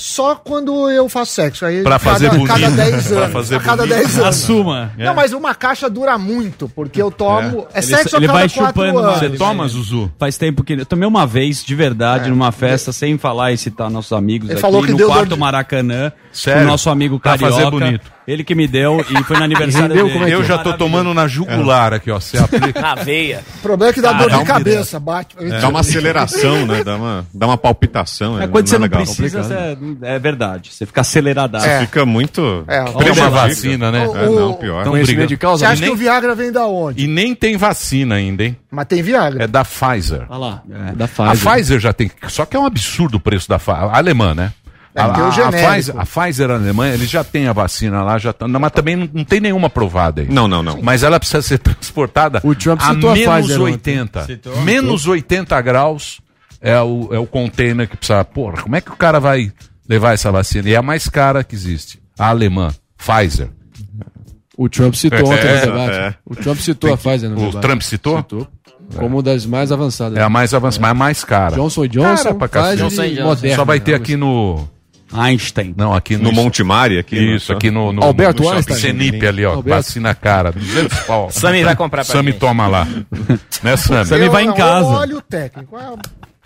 Só quando eu faço sexo. Aí Pra cada, fazer bonito. cada 10 Pra anos. fazer a cada bonito. 10 anos. Assuma. Não, mas uma caixa dura muito, porque eu tomo. É, Ele- sexo ele a cada vai chupando anos. Você toma, Zuzu? Faz tempo que. Eu tomei uma vez, de verdade, numa festa, sem falar e citar nossos amigos Ele aqui, falou que no deu dor quarto de- Maracanã. Sério? O nosso amigo Pra Carioca. fazer bonito. Ele que me deu e foi no aniversário dele. Como é que Eu é? já tô tomando na jugular aqui, ó. Você aplica. Na veia. O problema é que dá Ah, dor dá de um cabeça, bate. Dá uma aceleração, né? Dá uma, dá uma palpitação. É quando você não legal. precisa, é, é verdade. Você fica aceleradaço. É. Fica muito. É, Tem uma vacina, né? O- É, não, pior. Então, briga. de causa? Você acha nem- que o Viagra vem da onde? E nem tem vacina ainda, hein? Mas tem Viagra. É da Pfizer. Olha lá. É, da A Pfizer. Pfizer já tem. Só que é um absurdo o preço da Pfizer. Alemã, né? É, a, tem o a- a. Pfizer, a Pfizer alemã, eles já têm a vacina lá, já tá, não, mas também não, não tem nenhuma aprovada aí. Não, não, não. Mas ela precisa ser transportada O Trump a citou a menos Pfizer ontem. 80. Menos 80 graus é o, é o container que precisa. Porra, como é que o cara vai levar essa vacina? E é a mais cara que existe. A alemã, Pfizer. O Trump citou ontem É, no debate. é. O Trump citou a Pfizer no O debate. Trump citou? Citou. Como uma das mais avançadas. É a mais avançada, mas a mais cara. Johnson Johnson, Cara pra Pfizer cacete. Johnson e Johnson. Moderna. Só vai ter algo aqui no. Einstein. Não, aqui no. No Monte Mari, aqui. Isso, no- aqui no. no Alberto no Einstein. Senip ali, ó. Alberto. Vacina cara. 200 pau. Sami vai comprar pra Sami toma lá. né, Sami? Sami vai em casa. Eu olho o técnico. Ah,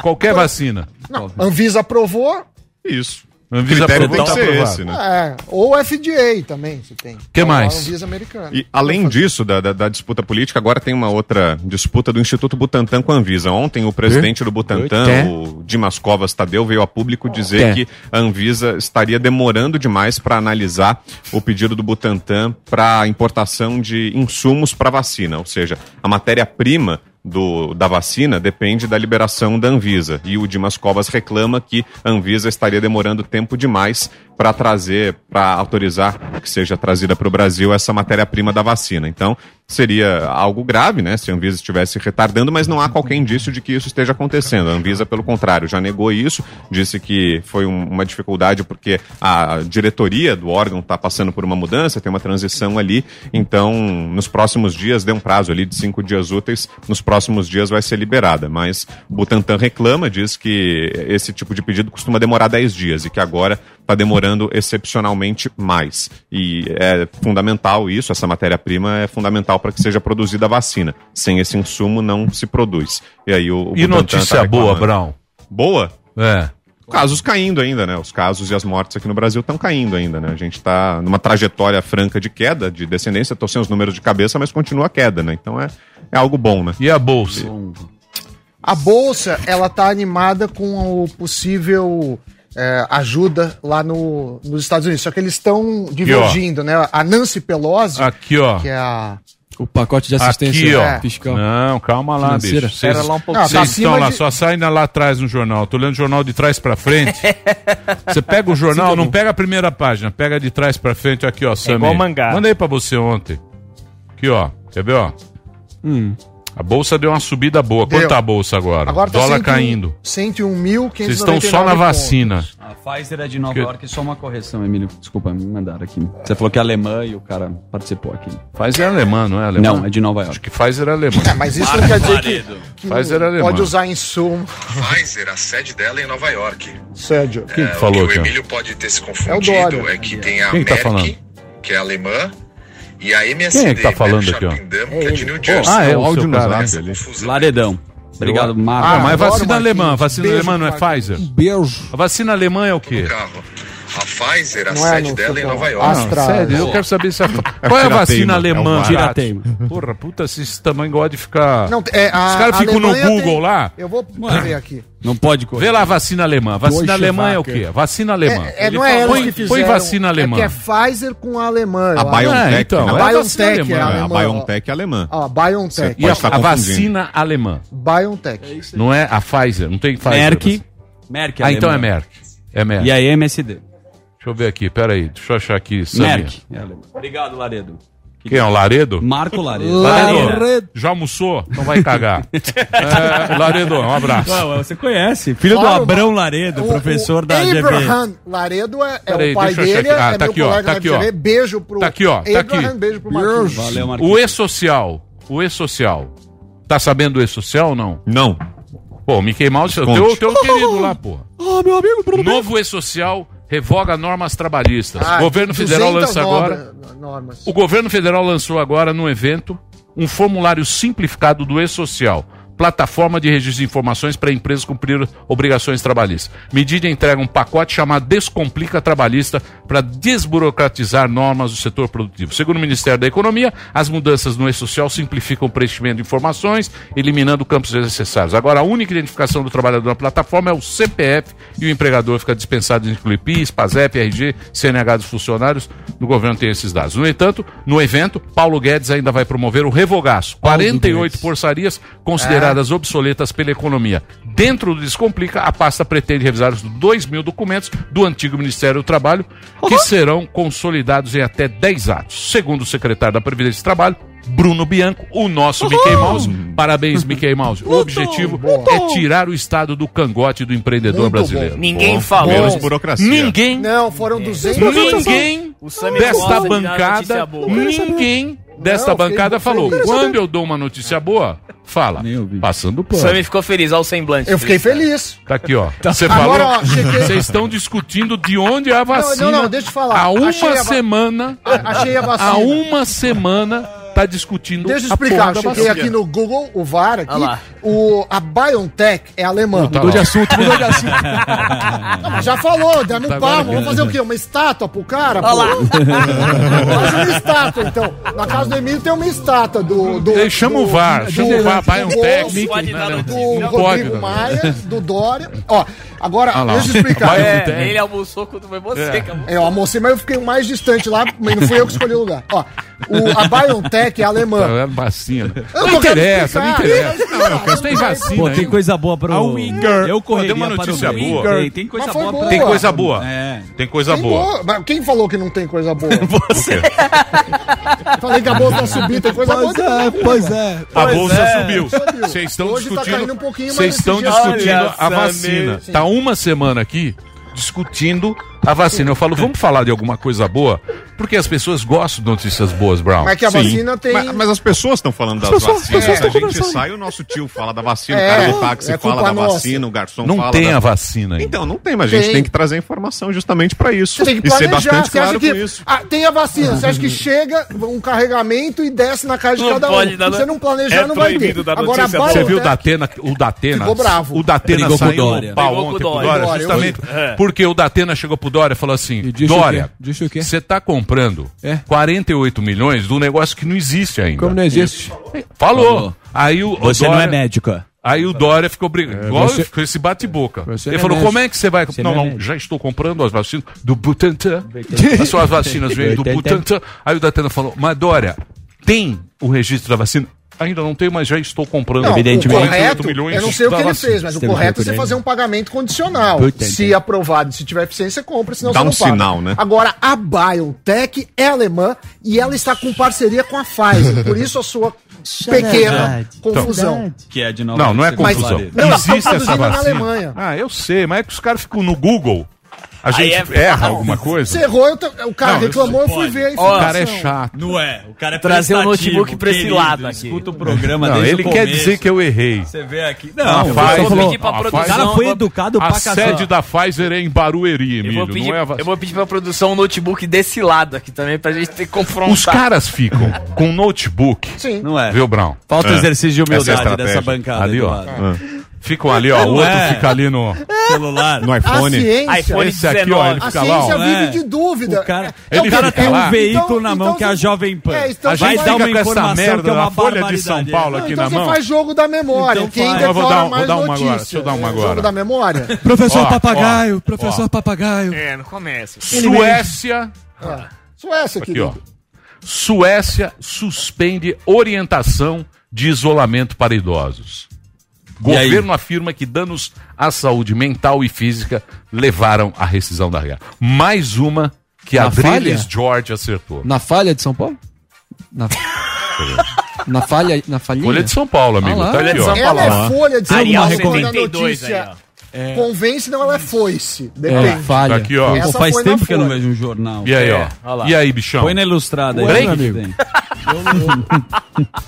Qualquer vacina. Não, Anvisa aprovou, Isso. Anvisa critério tem que ser aprovado. esse, né? É, ou FDA também, se tem. Que Então, mais? a Anvisa americana. E além disso, da, da, da disputa política, agora tem uma outra disputa do Instituto Butantan com a Anvisa. Ontem, o presidente do Butantan, o Dimas Covas Tadeu, veio a público dizer É. que a Anvisa estaria demorando demais para analisar o pedido do Butantan para importação de insumos para vacina. Ou seja, a matéria-prima do, da vacina depende da liberação da Anvisa. E o Dimas Covas reclama que a Anvisa estaria demorando tempo demais para trazer, para autorizar que seja trazida para o Brasil essa matéria-prima da vacina. Então, seria algo grave, né, se a Anvisa estivesse retardando, mas não há qualquer indício de que isso esteja acontecendo. A Anvisa, pelo contrário, já negou isso, disse que foi um- uma dificuldade porque a diretoria do órgão está passando por uma mudança, tem uma transição ali, então, nos próximos dias, deu um prazo ali de cinco dias úteis, nos próximos dias vai ser liberada. Mas o Butantan reclama, diz que esse tipo de pedido costuma demorar 10 dias e que agora está demorando excepcionalmente mais. E é fundamental isso, essa matéria-prima é fundamental para que seja produzida a vacina. Sem esse insumo não se produz. E aí o, o E Butantan notícia tá boa. Brown? Boa? É. Casos caindo ainda, né? Os casos e as mortes aqui no Brasil estão caindo ainda, né? A gente está numa trajetória franca de queda, de descendência. Estou sem os números de cabeça, mas continua a queda, né? Então é, é algo bom, né? E a bolsa? A bolsa, ela tá animada com o possível é, ajuda lá no, nos Estados Unidos. Só que eles estão divergindo, né? A Nancy Pelosi, Aqui, ó. que é a. O pacote de assistência Aqui, ó. é, fiscal. Não, calma lá, Financeira. bicho. Espera lá um pouquinho. Não, tá Vocês estão lá, de- só saem lá atrás no jornal. Tô lendo o jornal de trás pra frente. Você pega o jornal, não pega a primeira página, pega de trás pra frente aqui, ó, Samir. igual mangá. Mandei pra você ontem. Aqui, ó. Quer ver, ó? Hum. A bolsa deu uma subida boa. Deu. Quanto tá a bolsa agora? Agora tá Dólar 101 caindo. 101.599 Vocês estão só na pontos. vacina. A Pfizer é de Nova Que- York, só uma correção, Emílio. Desculpa, me mandaram aqui. Você falou que é alemã e o cara participou aqui. Pfizer é alemã, não é alemã? Não, é de Nova York. Acho que Pfizer é alemã. É, mas isso não quer dizer que, que Pfizer é alemã. pode usar insumo. Pfizer, a sede dela é em Nova York. Sério. Quem que É, falou o que o? Emílio pode ter se É o confundido Dória. é, que tem a Quem que tá Merck, falando? que é alemã, e a MSD, Quem é que tá falando aqui, ó? Dun, que é de New Jersey. Ah, é o o áudio seu no zap né? ali. Laredão. Obrigado, Marco. Ah, mas vacina alemã. Vacina alemã não é Pfizer? Beijo. A vacina alemã é o quê? carro. A Pfizer, a Não é sede no dela é em. Nova York. Astra. Sério, eu quero saber se a... Qual é a vacina é alemã? Tirateima. Porra, puta, esses também gostam de ficar... Não, é, a, Os caras a ficam no Google tem- lá. Eu vou ver aqui. Não pode correr. Vê lá a vacina alemã. Vacina Deutsche alemã é o quê? Vacina alemã. É, é, não é põe, fizeram. põe vacina alemã. É que é Pfizer com a alemã. A. BioNTech, É, então, né? é A a BioNTech é alemã. É, a alemã. BioNTech é alemã. Ó, BioNTech. E a, a vacina alemã. BioNTech. Não é a Pfizer. Não tem Pfizer. Merck. Merck Ah, então é alemã. Merck. É Merck. E a MSD. Deixa eu ver aqui, peraí. Deixa eu achar aqui. Samir. Merck. É. Obrigado, Laredo. Quem é o Laredo? Marco Laredo. Laredo, já almoçou? Não vai cagar. é, Laredo, um abraço. Ué, você conhece. Filho Claro, do Abrão Laredo, O- professor o da GV. Abraham Laredo é, é Peraí, o pai deixa eu achar dele, aqui. Ah, é tá meu aqui, ó, tá aqui, ó. Beijo pro Tá aqui, ó, tá Abraham, aqui. beijo pro Marquinhos. Valeu, Marquinhos. O E-Social. O E-Social. Tá sabendo do E-Social ou não? Não. Pô, o Mickey Mouse o teu, teu querido lá, pô. Ah, meu amigo, Bruno. Novo E-Social revoga normas trabalhistas. Ah, o governo federal 200 lança agora. norma- normas. O governo federal lançou agora no evento um formulário simplificado do E-Social, plataforma de registro de informações para empresas cumprir obrigações trabalhistas. Medida entrega um pacote chamado Descomplica Trabalhista para desburocratizar normas do setor produtivo. Segundo o Ministério da Economia, as mudanças no E-Social simplificam o preenchimento de informações, eliminando campos desnecessários. Agora, a única identificação do trabalhador na plataforma é o CPF e o empregador fica dispensado de incluir PIS, PASEP, RG, CNH dos funcionários. No governo tem esses dados. No entanto, no evento, Paulo Guedes ainda vai promover o revogaço. 48 porçarias consideradas obsoletas pela economia. Dentro do Descomplica, a pasta pretende revisar os 2 mil documentos do antigo Ministério do Trabalho, que serão consolidados em até 10 atos. Segundo o secretário da Previdência e Trabalho, Bruno Bianco, o nosso Mickey Mouse. Parabéns, Mickey Mouse. O objetivo é tirar o estado do cangote do empreendedor Muito brasileiro. Ninguém Bom, falou. Menos burocracia. Ninguém Não, foram 200 Ninguém Samir desta de bancada, ninguém desta Não, bancada falou. feliz. Quando eu dou uma notícia boa, fala. Passando pano. Samir ficou feliz, olha o semblante. Eu fiquei feliz. Tá aqui, ó. Você Agora, falou. Vocês estão discutindo de onde é a vacina. não, não, deixa eu falar. Há uma Achei a va- semana. A- achei a vacina. Há uma semana tá discutindo Deixa eu a explicar, eu cheguei aqui no Google, o VAR aqui, lá. o, a BioNTech é alemã. Tá lá. assunto, mudou de assunto. Não, já falou, dando Tá palmo. Vamos fazer o quê? Uma estátua pro cara? Olha lá. Faz uma estátua, então. Na casa do Emílio tem uma estátua do... do Ei, chama o do- VAR, do- chama o VAR, do BioNTech. No- Do não Rodrigo pode, Maia, do Dória. Ó, agora, Ah deixa eu explicar. É, ele almoçou quando foi você, É. acabou. É, eu almocei, mas eu fiquei mais distante lá, mas não fui eu que escolhi o lugar. Ó, o, a BioNTech é alemã. Tá vendo? Vacina. Não interessa, não interessa. Não, quero- tem vacina. Pô, tem coisa boa pro... A Winger. Eu correria uma para o notícia boa. Tem, tem coisa boa pra... boa. Tem coisa boa. É. Tem coisa Tem boa. boa. Mas quem falou que não tem coisa boa? Você. Falei que a bolsa tá subindo, tem coisa boa. é, pois é. A bolsa é. subiu. Subiu. Vocês estão Hoje tá discutindo. caindo um Vocês estão discutindo a vacina. Tá uma semana aqui discutindo a vacina. Eu falo, vamos falar de alguma coisa boa? Porque as pessoas gostam de notícias boas, Brown. Mas que a Sim. vacina tem. Mas, mas as pessoas estão falando das pessoas- as vacinas. pessoas a estão gente conversando. sai, o nosso tio fala da vacina, É, o cara do táxi é fala da nossa. vacina, o garçom Não fala tem da... a vacina ainda. Então, não tem, mas a gente Tem. tem que trazer informação justamente para isso. Você tem que e ser planejar. bastante Você acha claro que com isso. ah, tem a vacina, você acha que chega um carregamento e desce na casa de Não cada um. Se você não planejar, É não vai ter. Agora, a. Você viu o Datena, o Datena? Ficou bravo. O Datena saiu Dória. no pau Brigou com ontem o com o Dória. Dória, Dória, justamente É. porque o Datena chegou pro Dória falou assim, disse o Dória, quê? Disse o quê? você tá comprando É. 48 milhões de um negócio que não existe ainda. Como não existe? Falou. Falou. Aí o, o Você não Dória- é médico. Aí o Dória ficou brigando. Igual você- ficou esse bate-boca. Ele não é falou: médico. como é que você vai. Você não, não é não, já estou comprando as vacinas do Butantan. As suas vacinas vêm do Butantan. Aí o Datena falou: mas Dória, tem o registro da vacina? Ainda não tem, mas já estou comprando. Não, Evidentemente. o correto, 48 milhões eu não sei o que ele fez, mas o correto é você fazer um pagamento condicional. Se aprovado, se tiver eficiência, você compra, senão Dá você não um paga. sinal, né? Agora, a BioNTech é alemã e ela está com parceria com a Pfizer. Por isso a sua pequena confusão. Que é de Não, não é confusão. Não, Existe essa na vacina. Alemanha. Ah, eu sei, mas é que os caras ficam no Google. A Aí gente é- erra alguma coisa. Você errou, eu t- o cara Não, reclamou, eu fui ver a O cara é chato. Não é. O cara é Trazer um prestativo, notebook pra esse querido, lado aqui. Escuta o programa Não, desde ele o quer dizer que eu errei. Você vê aqui. A Não, Pfizer- você falou- pedir pra a produção- O cara foi educado A pra sede cacete. da Pfizer é em Barueri, Eu Emílio, vou, pedir, não é a eu vou pedir pra produção um notebook desse lado aqui também, pra gente ter que confrontar. Os caras ficam com notebook. Sim. Não é. Viu, Brown? Falta É. exercício de é a humildade dessa bancada. Ali, ó. Ficam ali, ó. O outro é. fica ali no. Celular. No A iPhone. ciência, iPhone Esse aqui, ó, ele a fica lá, ciência ó. vive É. de dúvida. O cara, É, o cara tem lá. um veículo Então- na mão então que é a você- Jovem Pan. É, então vai você dar fica uma informação merda que é uma Folha de São barbaridade. Paulo aqui Então na você mão. faz jogo da memória. Então Quem Eu vou dar- vou mais dar uma notícia. agora, deixa eu dar uma É, agora. Jogo da memória. Professor Ó, Papagaio, ó, professor ó. Papagaio. É, não começa. Suécia. Ah, Suécia, Aqui, querido. ó. Suécia suspende orientação de isolamento para idosos. Aí? Governo afirma que danos à saúde mental e física levaram à rescisão da regra. Mais uma que Na a falha? George acertou. Na falha de São Paulo? Na, na falha, na falhinha? Folha de São Paulo, amigo. Ah lá. tá aqui, de ó. Ela é folha de São Arial Paulo quando a 72 aí, notícia ó. convence, não ela é foice. É, Depende. falha. Tá aqui, ó. Pô, faz tempo que eu não vejo um jornal. E aí, É, ó. lá. E aí, bichão? Põe na ilustrada aí. Break? meu amigo.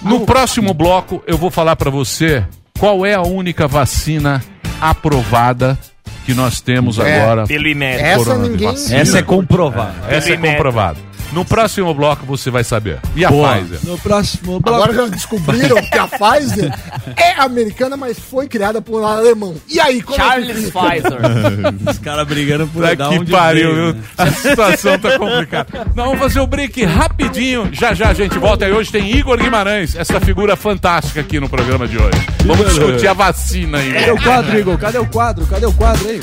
No próximo bloco, eu vou falar pra você qual é a única vacina aprovada que nós temos É, agora. Pelo IMED. Essa ninguém. vacina. Essa é comprovada. Essa é Pelo IMED. comprovada. No próximo bloco você vai saber. E a Boa. Pfizer? No próximo bloco. Agora já descobriram que a Pfizer é americana, mas foi criada por um alemão. E aí, como é Charles que fica? Pfizer. Os caras brigando por dar que onde pariu, veio, viu? né? A situação tá complicada. Não, vamos fazer o break rapidinho. Já já a gente volta. E hoje tem Igor Guimarães, essa figura fantástica aqui no programa de hoje. Vamos discutir a vacina aí. Cadê o quadro, Igor? Cadê o quadro? Cadê o quadro aí?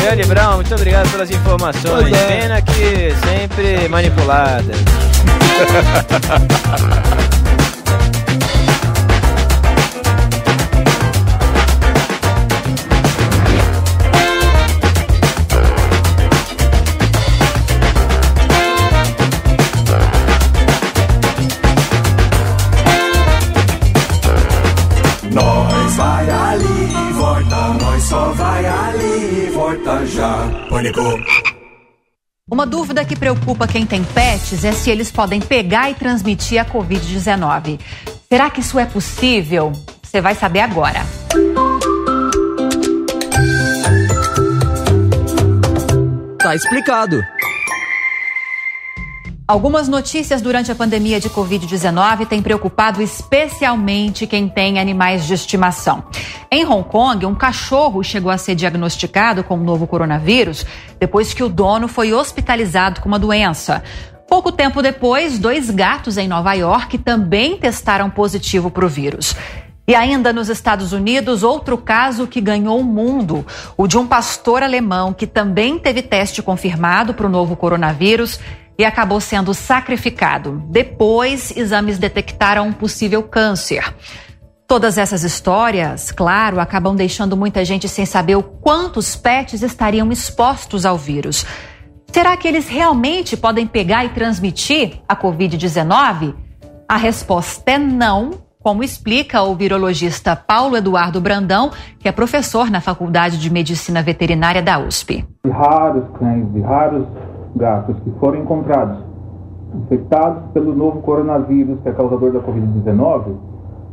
Grande Brown, muito obrigado pelas informações. É. Pena que sempre manipulada. Pânico. Uma dúvida que preocupa quem tem pets é se eles podem pegar e transmitir a Covid-19. Será que isso é possível? Você vai saber agora. Tá explicado. Algumas notícias durante a pandemia de Covid-19 têm preocupado especialmente quem tem animais de estimação. Em Hong Kong, um cachorro chegou a ser diagnosticado com o novo coronavírus depois que o dono foi hospitalizado com uma doença. Pouco tempo depois, dois gatos em Nova York também testaram positivo para o vírus. E ainda nos Estados Unidos, outro caso que ganhou o mundo: o de um pastor alemão que também teve teste confirmado para o novo coronavírus e acabou sendo sacrificado. Depois, exames detectaram um possível câncer. Todas essas histórias, claro, acabam deixando muita gente sem saber o quanto os pets estariam expostos ao vírus. Será que eles realmente podem pegar e transmitir a Covid-19? A resposta é não, como explica o virologista Paulo Eduardo Brandão, que é professor na Faculdade de Medicina Veterinária da USP. raros cães, raros gatos que foram encontrados infectados pelo novo coronavírus, que é causador da Covid-19,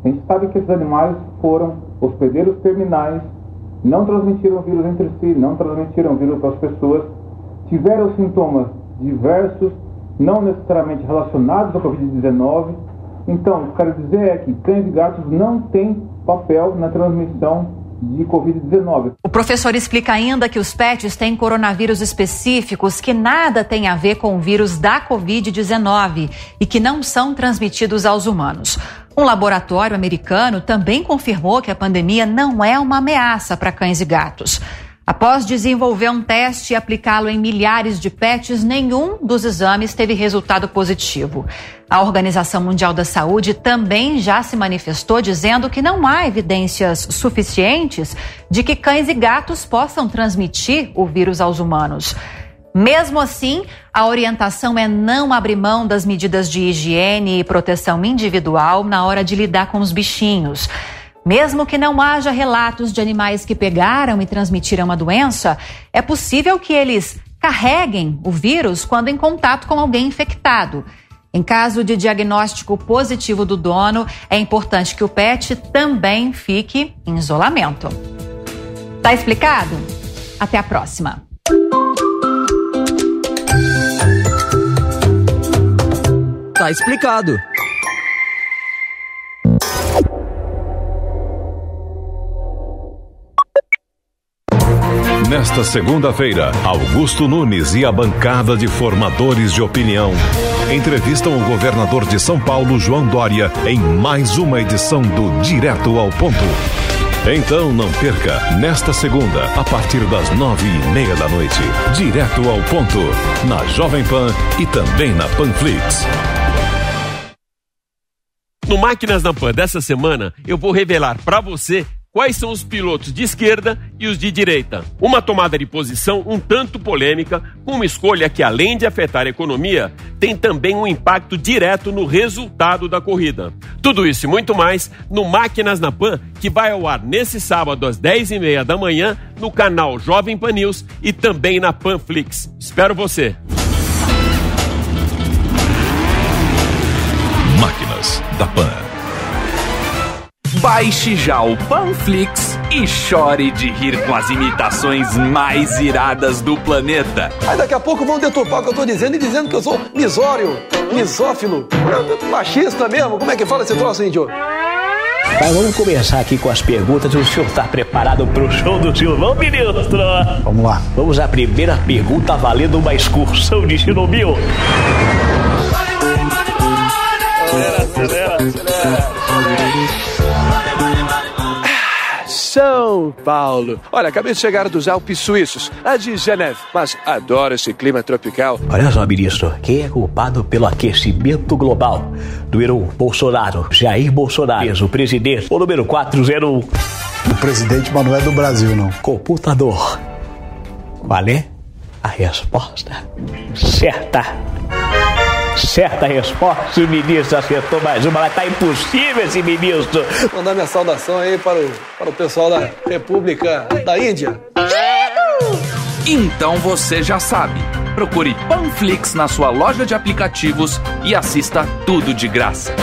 a gente sabe que esses animais foram hospedeiros terminais, não transmitiram vírus entre si, não transmitiram vírus para as pessoas, tiveram sintomas diversos, não necessariamente relacionados à Covid-19. Então, o que eu quero dizer é que cães e gatos não têm papel na transmissão de Covid-19. O professor explica ainda que os pets têm coronavírus específicos que nada tem a ver com o vírus da Covid-19 e que não são transmitidos aos humanos. Um laboratório americano também confirmou que a pandemia não é uma ameaça para cães e gatos. Após desenvolver um teste e aplicá-lo em milhares de pets, nenhum dos exames teve resultado positivo. A Organização Mundial da Saúde também já se manifestou dizendo que não há evidências suficientes de que cães e gatos possam transmitir o vírus aos humanos. Mesmo assim, a orientação é não abrir mão das medidas de higiene e proteção individual na hora de lidar com os bichinhos. Mesmo que não haja relatos de animais que pegaram e transmitiram a doença, é possível que eles carreguem o vírus quando em contato com alguém infectado. Em caso de diagnóstico positivo do dono, é importante que o pet também fique em isolamento. Tá explicado? Até a próxima. Tá explicado. Nesta segunda-feira, Augusto Nunes e a bancada de formadores de opinião entrevistam o governador de São Paulo, João Dória, em mais uma edição do Direto ao Ponto. Então não perca, nesta segunda, a partir das nove e meia da noite, Direto ao Ponto, na Jovem Pan e também na Panflix. No Máquinas na Pan dessa semana, eu vou revelar para você quais são os pilotos de esquerda e os de direita. Uma tomada de posição um tanto polêmica, com uma escolha que, além de afetar a economia, tem também um impacto direto no resultado da corrida. Tudo isso e muito mais no Máquinas na Pan, que vai ao ar nesse sábado às 10h30 da manhã no canal Jovem Pan News e também na Panflix. Espero você! Máquinas da Pan. Baixe já o Panflix e chore de rir com as imitações mais iradas do planeta. Aí daqui a pouco vão deturpar o que eu tô dizendo e dizendo que eu sou misório, misófilo, machista mesmo. Como é que fala esse troço, índio? Mas vamos começar aqui com as perguntas. O senhor está preparado para o show do Silvão, ministro? Vamos lá. Vamos à primeira pergunta valendo uma excursão de Chernobyl. São Paulo. Olha, acabei de chegar dos Alpes Suíços, a de Geneve, mas adoro esse clima tropical. Olha só, ministro, quem é culpado pelo aquecimento global? Número 1, Bolsonaro. Jair Bolsonaro, o presidente. O número 401. O presidente, mas não é do Brasil, não. Computador. Qual é a resposta certa? Certa resposta, o ministro acertou mais uma, mas tá impossível esse ministro. Mandar minha saudação aí para o, para o pessoal da República da Índia. Então você já sabe. Procure Panflix na sua loja de aplicativos e assista tudo de graça.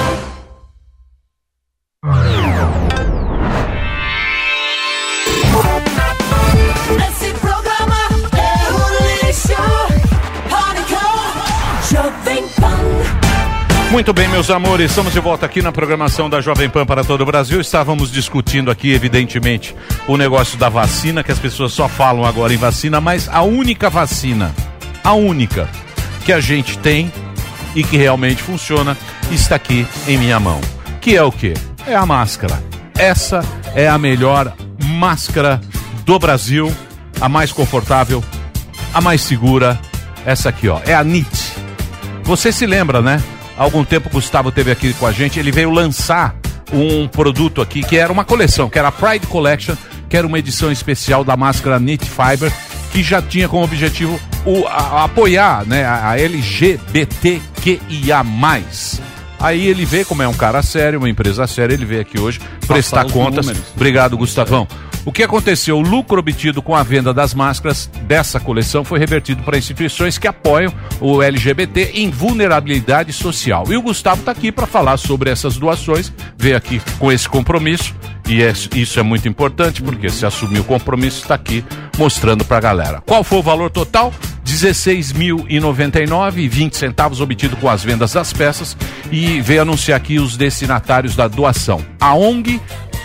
Muito bem, meus amores, estamos de volta aqui na programação da Jovem Pan para todo o Brasil. Estávamos discutindo aqui, evidentemente, o negócio da vacina, que as pessoas só falam agora em vacina, mas a única vacina, a única que a gente tem e que realmente funciona, está aqui em minha mão. Que é o quê? É a máscara. Essa é a melhor máscara do Brasil, a mais confortável, a mais segura. Essa aqui, ó, é a NIT. Você se lembra, né? Há algum tempo o Gustavo teve aqui com a gente, ele veio lançar um produto aqui que era uma coleção, que era a Pride Collection, que era uma edição especial da máscara Knit Fiber, que já tinha como objetivo o, a- a apoiar né, a, a LGBTQIA+. Aí ele vê como é um cara sério, uma empresa séria, ele veio aqui hoje prestar contas. números. Obrigado, Gustavão. O que aconteceu? O lucro obtido com a venda das máscaras dessa coleção foi revertido para instituições que apoiam o LGBT em vulnerabilidade social. E o Gustavo está aqui para falar sobre essas doações, veio aqui com esse compromisso. E é- isso é muito importante, porque se assumir o compromisso, está aqui mostrando para a galera. Qual foi o valor total? 16.099,20 centavos obtido com as vendas das peças e veio anunciar aqui os destinatários da doação. A ONG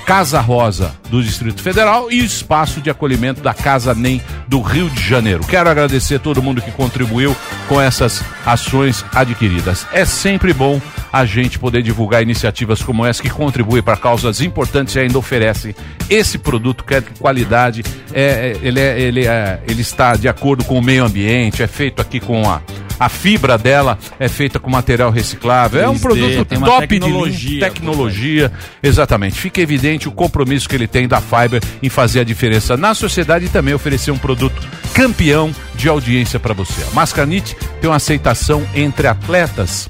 Casa Rosa do Distrito Federal e o Espaço de Acolhimento da Casa NEM do Rio de Janeiro. Quero agradecer a todo mundo que contribuiu com essas ações adquiridas. É sempre bom a gente poder divulgar iniciativas como essa que contribuem para causas importantes e ainda oferece esse produto que é de qualidade, é, é- ele, é- ele, é- ele está de acordo com o meio ambiente, é feito aqui com a a fibra dela é feita com material reciclável. é um 3D, produto top de tecnologia linha, tecnologia. Exatamente. Fica evidente o compromisso que ele tem da Fiber em fazer a diferença na sociedade e também oferecer um produto campeão de audiência para você. A Mascanite tem uma aceitação entre atletas.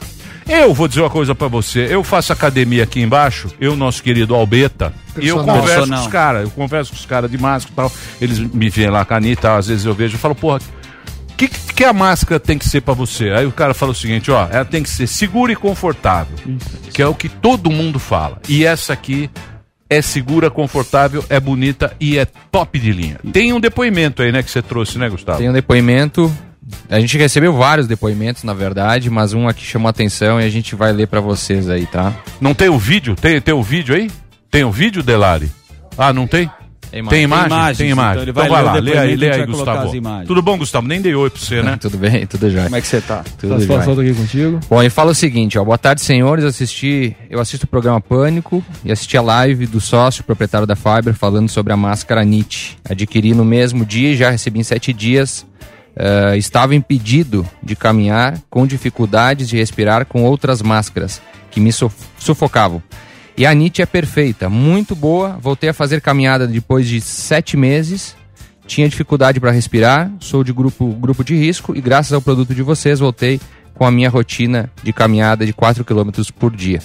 Eu vou dizer uma coisa para você. Eu faço academia aqui embaixo, eu, nosso querido Albeta, e eu Personal. converso com Personal. os caras. Eu converso com os caras de máscara e tal. Eles me vêm lá com a Anitta, às vezes eu vejo e falo, porra, o que, que a máscara tem que ser pra você? Aí o cara fala o seguinte, ó, ela tem que ser segura e confortável, que é o que todo mundo fala. E essa aqui é segura, confortável, é bonita e é top de linha. Tem um depoimento aí, né, que você trouxe, né, Gustavo? Tem um depoimento. A gente recebeu vários depoimentos, na verdade, mas um aqui chamou a atenção e a gente vai ler pra vocês aí, tá? Não tem o vídeo? Tem, tem o vídeo aí? Tem o vídeo, Delari? Ah, não tem? Tem Tem imagem? imagens, Tem imagem. então ele Então, vai lá, lê aí, lê e aí, Gustavo. Tudo bom, Gustavo? Nem dei oi pra você, né? Tudo bem, tudo já. Como é que você tá? Tudo Satisfação jóia. aqui contigo. Bom, ele fala o seguinte, ó. Boa tarde, senhores. Assisti, eu assisto o programa Pânico e assisti a live do sócio proprietário da Fiber falando sobre a máscara NIT. Adquiri no mesmo dia e já recebi em sete dias. Eh, estava impedido de caminhar, com dificuldades de respirar com outras máscaras que me suf- sufocavam. E a NIT é perfeita, muito boa. Voltei a fazer caminhada depois de sete meses. Tinha dificuldade para respirar, sou de grupo, grupo de risco e graças ao produto de vocês voltei com a minha rotina de caminhada de 4 km por dia.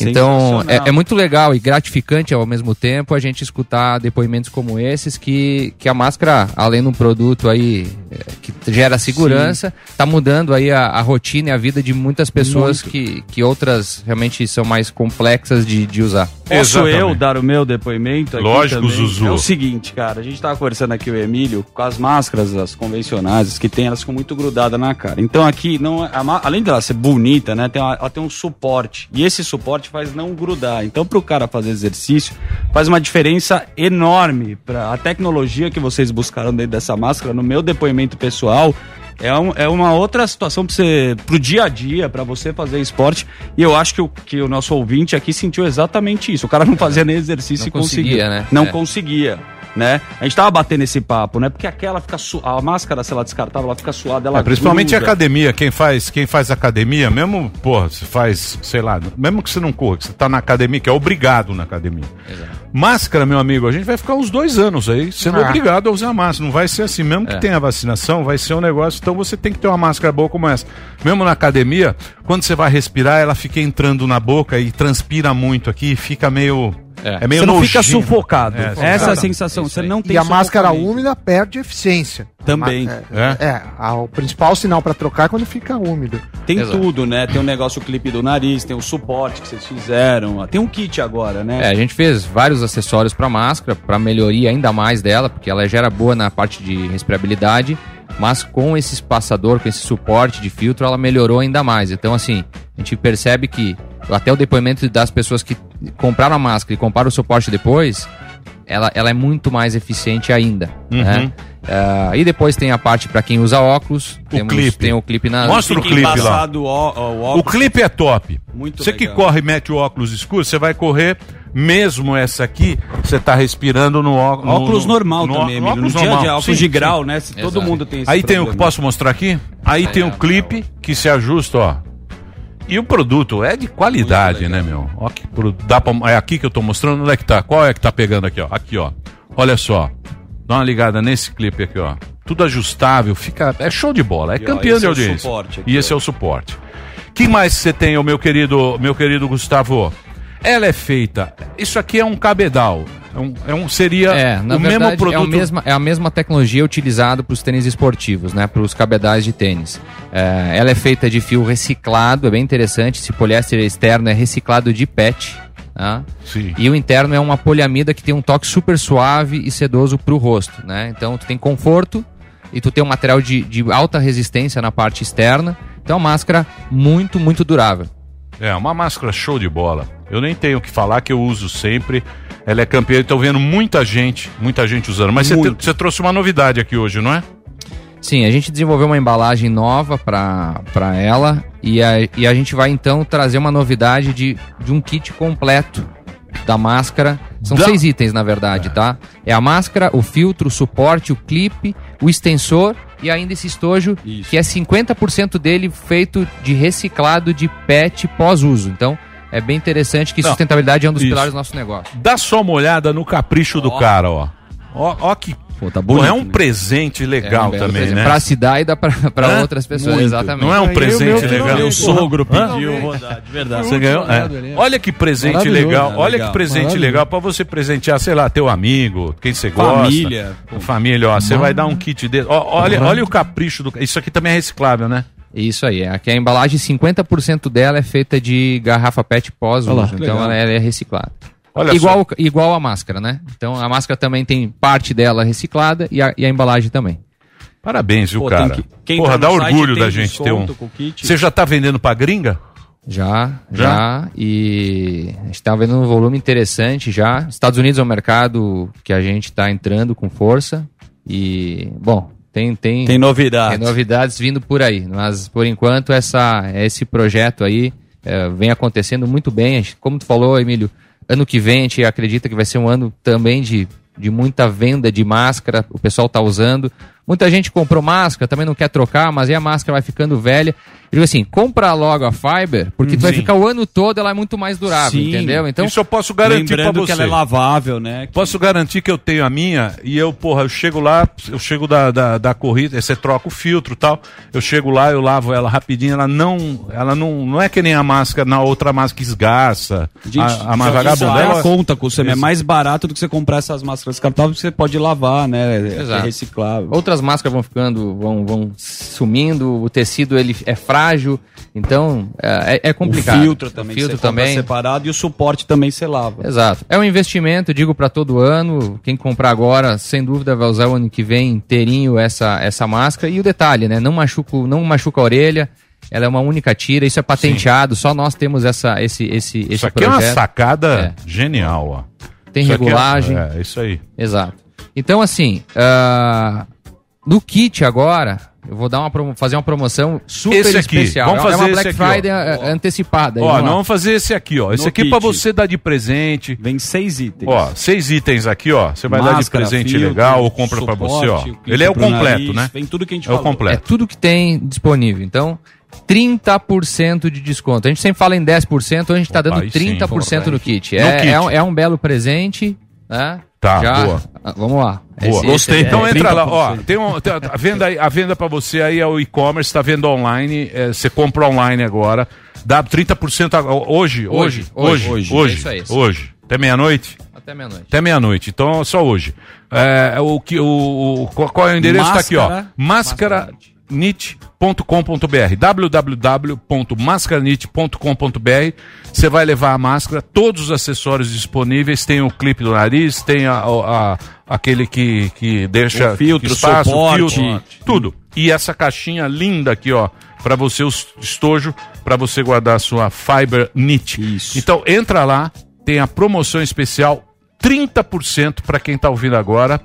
Então é, é muito legal e gratificante ao mesmo tempo a gente escutar depoimentos como esses que, que a máscara, além de um produto aí é, que gera segurança, tá mudando aí a, a rotina e a vida de muitas pessoas que, que outras realmente são mais complexas de, de usar. Posso eu dar o meu depoimento aqui Lógico, também? Zuzu. É o seguinte, cara, a gente tava conversando aqui, o Emílio, com as máscaras, as convencionais, as que tem, elas ficam muito grudadas na cara. Então aqui, não, é- a além dela ser bonita, né, tem uma- ela tem um suporte. E esse suporte faz não grudar. Então pro cara fazer exercício, faz uma diferença enorme. Pra, a tecnologia que vocês buscaram dentro dessa máscara, no meu depoimento pessoal, é, um- é uma outra situação para você, pro dia a dia, para você fazer esporte. E eu acho que o, que o nosso ouvinte aqui sentiu exatamente isso. O cara não fazia nem exercício Não e conseguia. conseguia, né? Não É. conseguia. Né? A gente tava batendo esse papo, né? Porque aquela fica su... a máscara, se ela descartável, ela fica suada, ela É, principalmente gruda. academia, quem faz, quem faz academia, mesmo, porra, você faz, sei lá, mesmo que você não corra, que você tá na academia, que é obrigado na academia. Máscara, meu amigo, a gente vai ficar uns dois anos aí sendo Ah. obrigado a usar máscara. Não vai ser assim, mesmo que É. tenha vacinação, vai ser um negócio. Então você tem que ter uma máscara boa como essa. Mesmo na academia, quando você vai respirar, ela fica entrando na boca e transpira muito aqui, fica meio. É, meio Você não fica nojento. sufocado. É, Essa é a exatamente. sensação. Você não tem E a máscara úmida perde eficiência. Também. É, é, a- o principal sinal para trocar é quando fica úmido. Tem tudo, né? Tem um negócio clipe do nariz, tem o suporte que vocês fizeram. Tem um kit agora, né? É, a gente fez vários acessórios para máscara, para melhoria ainda mais dela, porque ela já era boa na parte de respirabilidade, mas com esse espaçador, com esse suporte de filtro, ela melhorou ainda mais. Então, assim, A gente percebe que até o depoimento das pessoas que compraram a máscara e compraram o suporte depois, ela, ela é muito mais eficiente ainda. Uhum. Né? Ah, e depois tem a parte para quem usa óculos. O clipe. Tem o clipe na. Mostra o clipe lá. o o O óculos. clipe é top. Muito você que legal. corre e mete o óculos escuro, você vai correr, mesmo essa aqui, você tá respirando no ó- no- Óculos no- normal no, também, no óculos No dia a normal. dia, óculos de grau, né? Se todo mundo tem esse Aí tem o problema. posso mostrar aqui? Aí tem o clipe que se ajusta, ó. E o produto é de qualidade, né, meu? Ó, que dá pra, é aqui que eu tô mostrando, onde é que tá? Qual é que tá pegando aqui, ó? Aqui, ó. Olha só. Dá uma ligada nesse clipe aqui, ó. Tudo ajustável, fica. É show de bola, é E, ó, campeão esse de é o audiência. suporte aqui, e esse é o suporte. que mais você tem, ô, meu querido, meu querido Gustavo? Ela é feita. Isso aqui é um cabedal. É um, é um- seria É, na o verdade, mesmo produto. é, o mesma, é a mesma tecnologia utilizada para os tênis esportivos, né? Para os cabedais de tênis. É, ela é feita de fio reciclado, é bem interessante. Esse poliéster externo é reciclado de PET. Sim. E o interno é uma poliamida que tem um toque super suave e sedoso para o rosto, né? Então tu tem conforto e tu tem um material de, de alta resistência na parte externa. Então é uma máscara muito, muito durável. É, uma máscara show de bola. Eu nem tenho o que falar, que eu uso sempre. Ela é campeã, estou vendo muita gente, muita gente usando. Mas você trouxe uma novidade aqui hoje, não é? Sim, a gente desenvolveu uma embalagem nova para ela e a, e a gente vai então trazer uma novidade de, de um kit completo da máscara. São Da- seis itens, na verdade, tá? É a máscara, o filtro, o suporte, o clipe, o extensor e ainda esse estojo, que é 50% dele feito de reciclado de PET pós-uso. Então, é bem interessante que Não, sustentabilidade é um dos isso. pilares do nosso negócio. Dá só uma olhada no capricho do cara, ó. Ó, ó que. Pô, tá bonito, é um né? presente legal É um belo também, presente né? Pra se dar e dá pra, pra outras pessoas, Muito. exatamente. Não é um presente meu legal. meu sogro Hã? pediu, Hã? de verdade. Você ganhou? É. Olha que presente legal. né? Olha Legal. que presente legal pra você presentear, sei lá, teu amigo, quem você gosta. Família. Família, ó. Você vai dar um kit dele. Ó, olha, olha o capricho do. Isso aqui também é reciclável, né? Isso aí, é. aqui a embalagem, 50% dela é feita de garrafa PET pós-uso, então ela é, ela é reciclada. Olha igual, igual a máscara, né? Então a máscara também tem parte dela reciclada e a, e a embalagem também. Parabéns, viu, Pô, cara? que- quem Porra, tá dá orgulho da gente ter um. Você já tá vendendo pra gringa? Já, Já? já, e a gente está vendo um volume interessante já. Estados Unidos é um mercado que a gente está entrando com força e, bom, tem tem Tem novidades. tem novidades vindo por aí, mas por enquanto essa esse projeto aí eh, vem acontecendo muito bem. Como tu falou, Emílio, ano que vem a gente acredita que vai ser um ano também de, de muita venda de máscara, o pessoal está usando. Muita gente comprou máscara, também não quer trocar, mas aí a máscara vai ficando velha. Eu digo assim, compra logo a Fiber, porque tu vai ficar o ano todo, ela é muito mais durável, Sim. entendeu? Então, Isso eu posso garantir pra Lembrando você. que ela é lavável, né? Posso garantir que eu tenho a minha e eu, porra, eu chego lá, eu chego da, da, da corrida, você troca o filtro e tal, eu chego lá, eu lavo ela rapidinho, ela não, ela não, não é que nem a máscara, na outra máscara que esgaça, Gente, a, a isso vagabunda. é ela- conta com você, é mais barato do que você comprar essas máscaras descartáveis que você pode lavar, né? É Exato. reciclável. Outras máscaras vão ficando, vão, vão sumindo, o tecido ele é frágil, então é, é complicado. O filtro também, o filtro também. separado e o suporte também você lava. Exato. É um investimento, digo para todo ano. Quem comprar agora, sem dúvida, vai usar o ano que vem inteirinho essa, essa máscara. E o detalhe, né? Não machuca, não machuca a orelha. Ela é uma única tira, isso é patenteado, só nós temos essa, esse, esse, esse Isso aqui é uma sacada genial, ó. Tem Isso é- regulagem. É, isso aí. Exato. Então, assim, ah, no kit agora, eu vou dar uma promo- fazer uma promoção super Esse aqui, especial. vamos é fazer uma esse Black aqui, ó. Friday ah, antecipada. aí, Ó, vamos nós lá. vamos fazer esse aqui, ó. Esse No aqui é pra kit. você dar de presente. Vem seis itens. Ó, seis itens aqui, ó. Você vai dar de Máscara, presente filtro, legal ou compra pra suporte, você, ó. o Ele é o completo, nariz, né? vem tudo que a gente É o falou. É completo. tudo que tem disponível. Então, 30% de desconto. A gente sempre fala em 10%, hoje a gente está dando aí sim, 30% porra, no kit. No É, kit. é um, é um belo presente, né? Tá, Já- boa. Ah, Vamos lá. Boa. Esse é- então é entra lá, ó. 30%. Tem um, tem- a venda, aí- a venda para você aí é o e-commerce, tá vendo online, é, você compra online agora, dá 30% a- hoje, hoje, hoje, Hoje, hoje, hoje, é hoje, isso aí. hoje. Até meia-noite? Até meia-noite. Até meia-noite. Então, só hoje. É, o que o, o- qual, qual é o endereço? Tá aqui, ó. Máscara- Mascaranit.com.br www.mascaranit.com.br Você vai levar a máscara, todos os acessórios disponíveis, tem o clipe do nariz, tem a, a- aquele que, que deixa O filtro, que espaça, suporte. filtro, tudo. E essa caixinha linda aqui, ó, para você o estojo para você guardar a sua Fiber Knit. Isso. Então entra lá, tem a promoção especial 30% para quem tá ouvindo agora,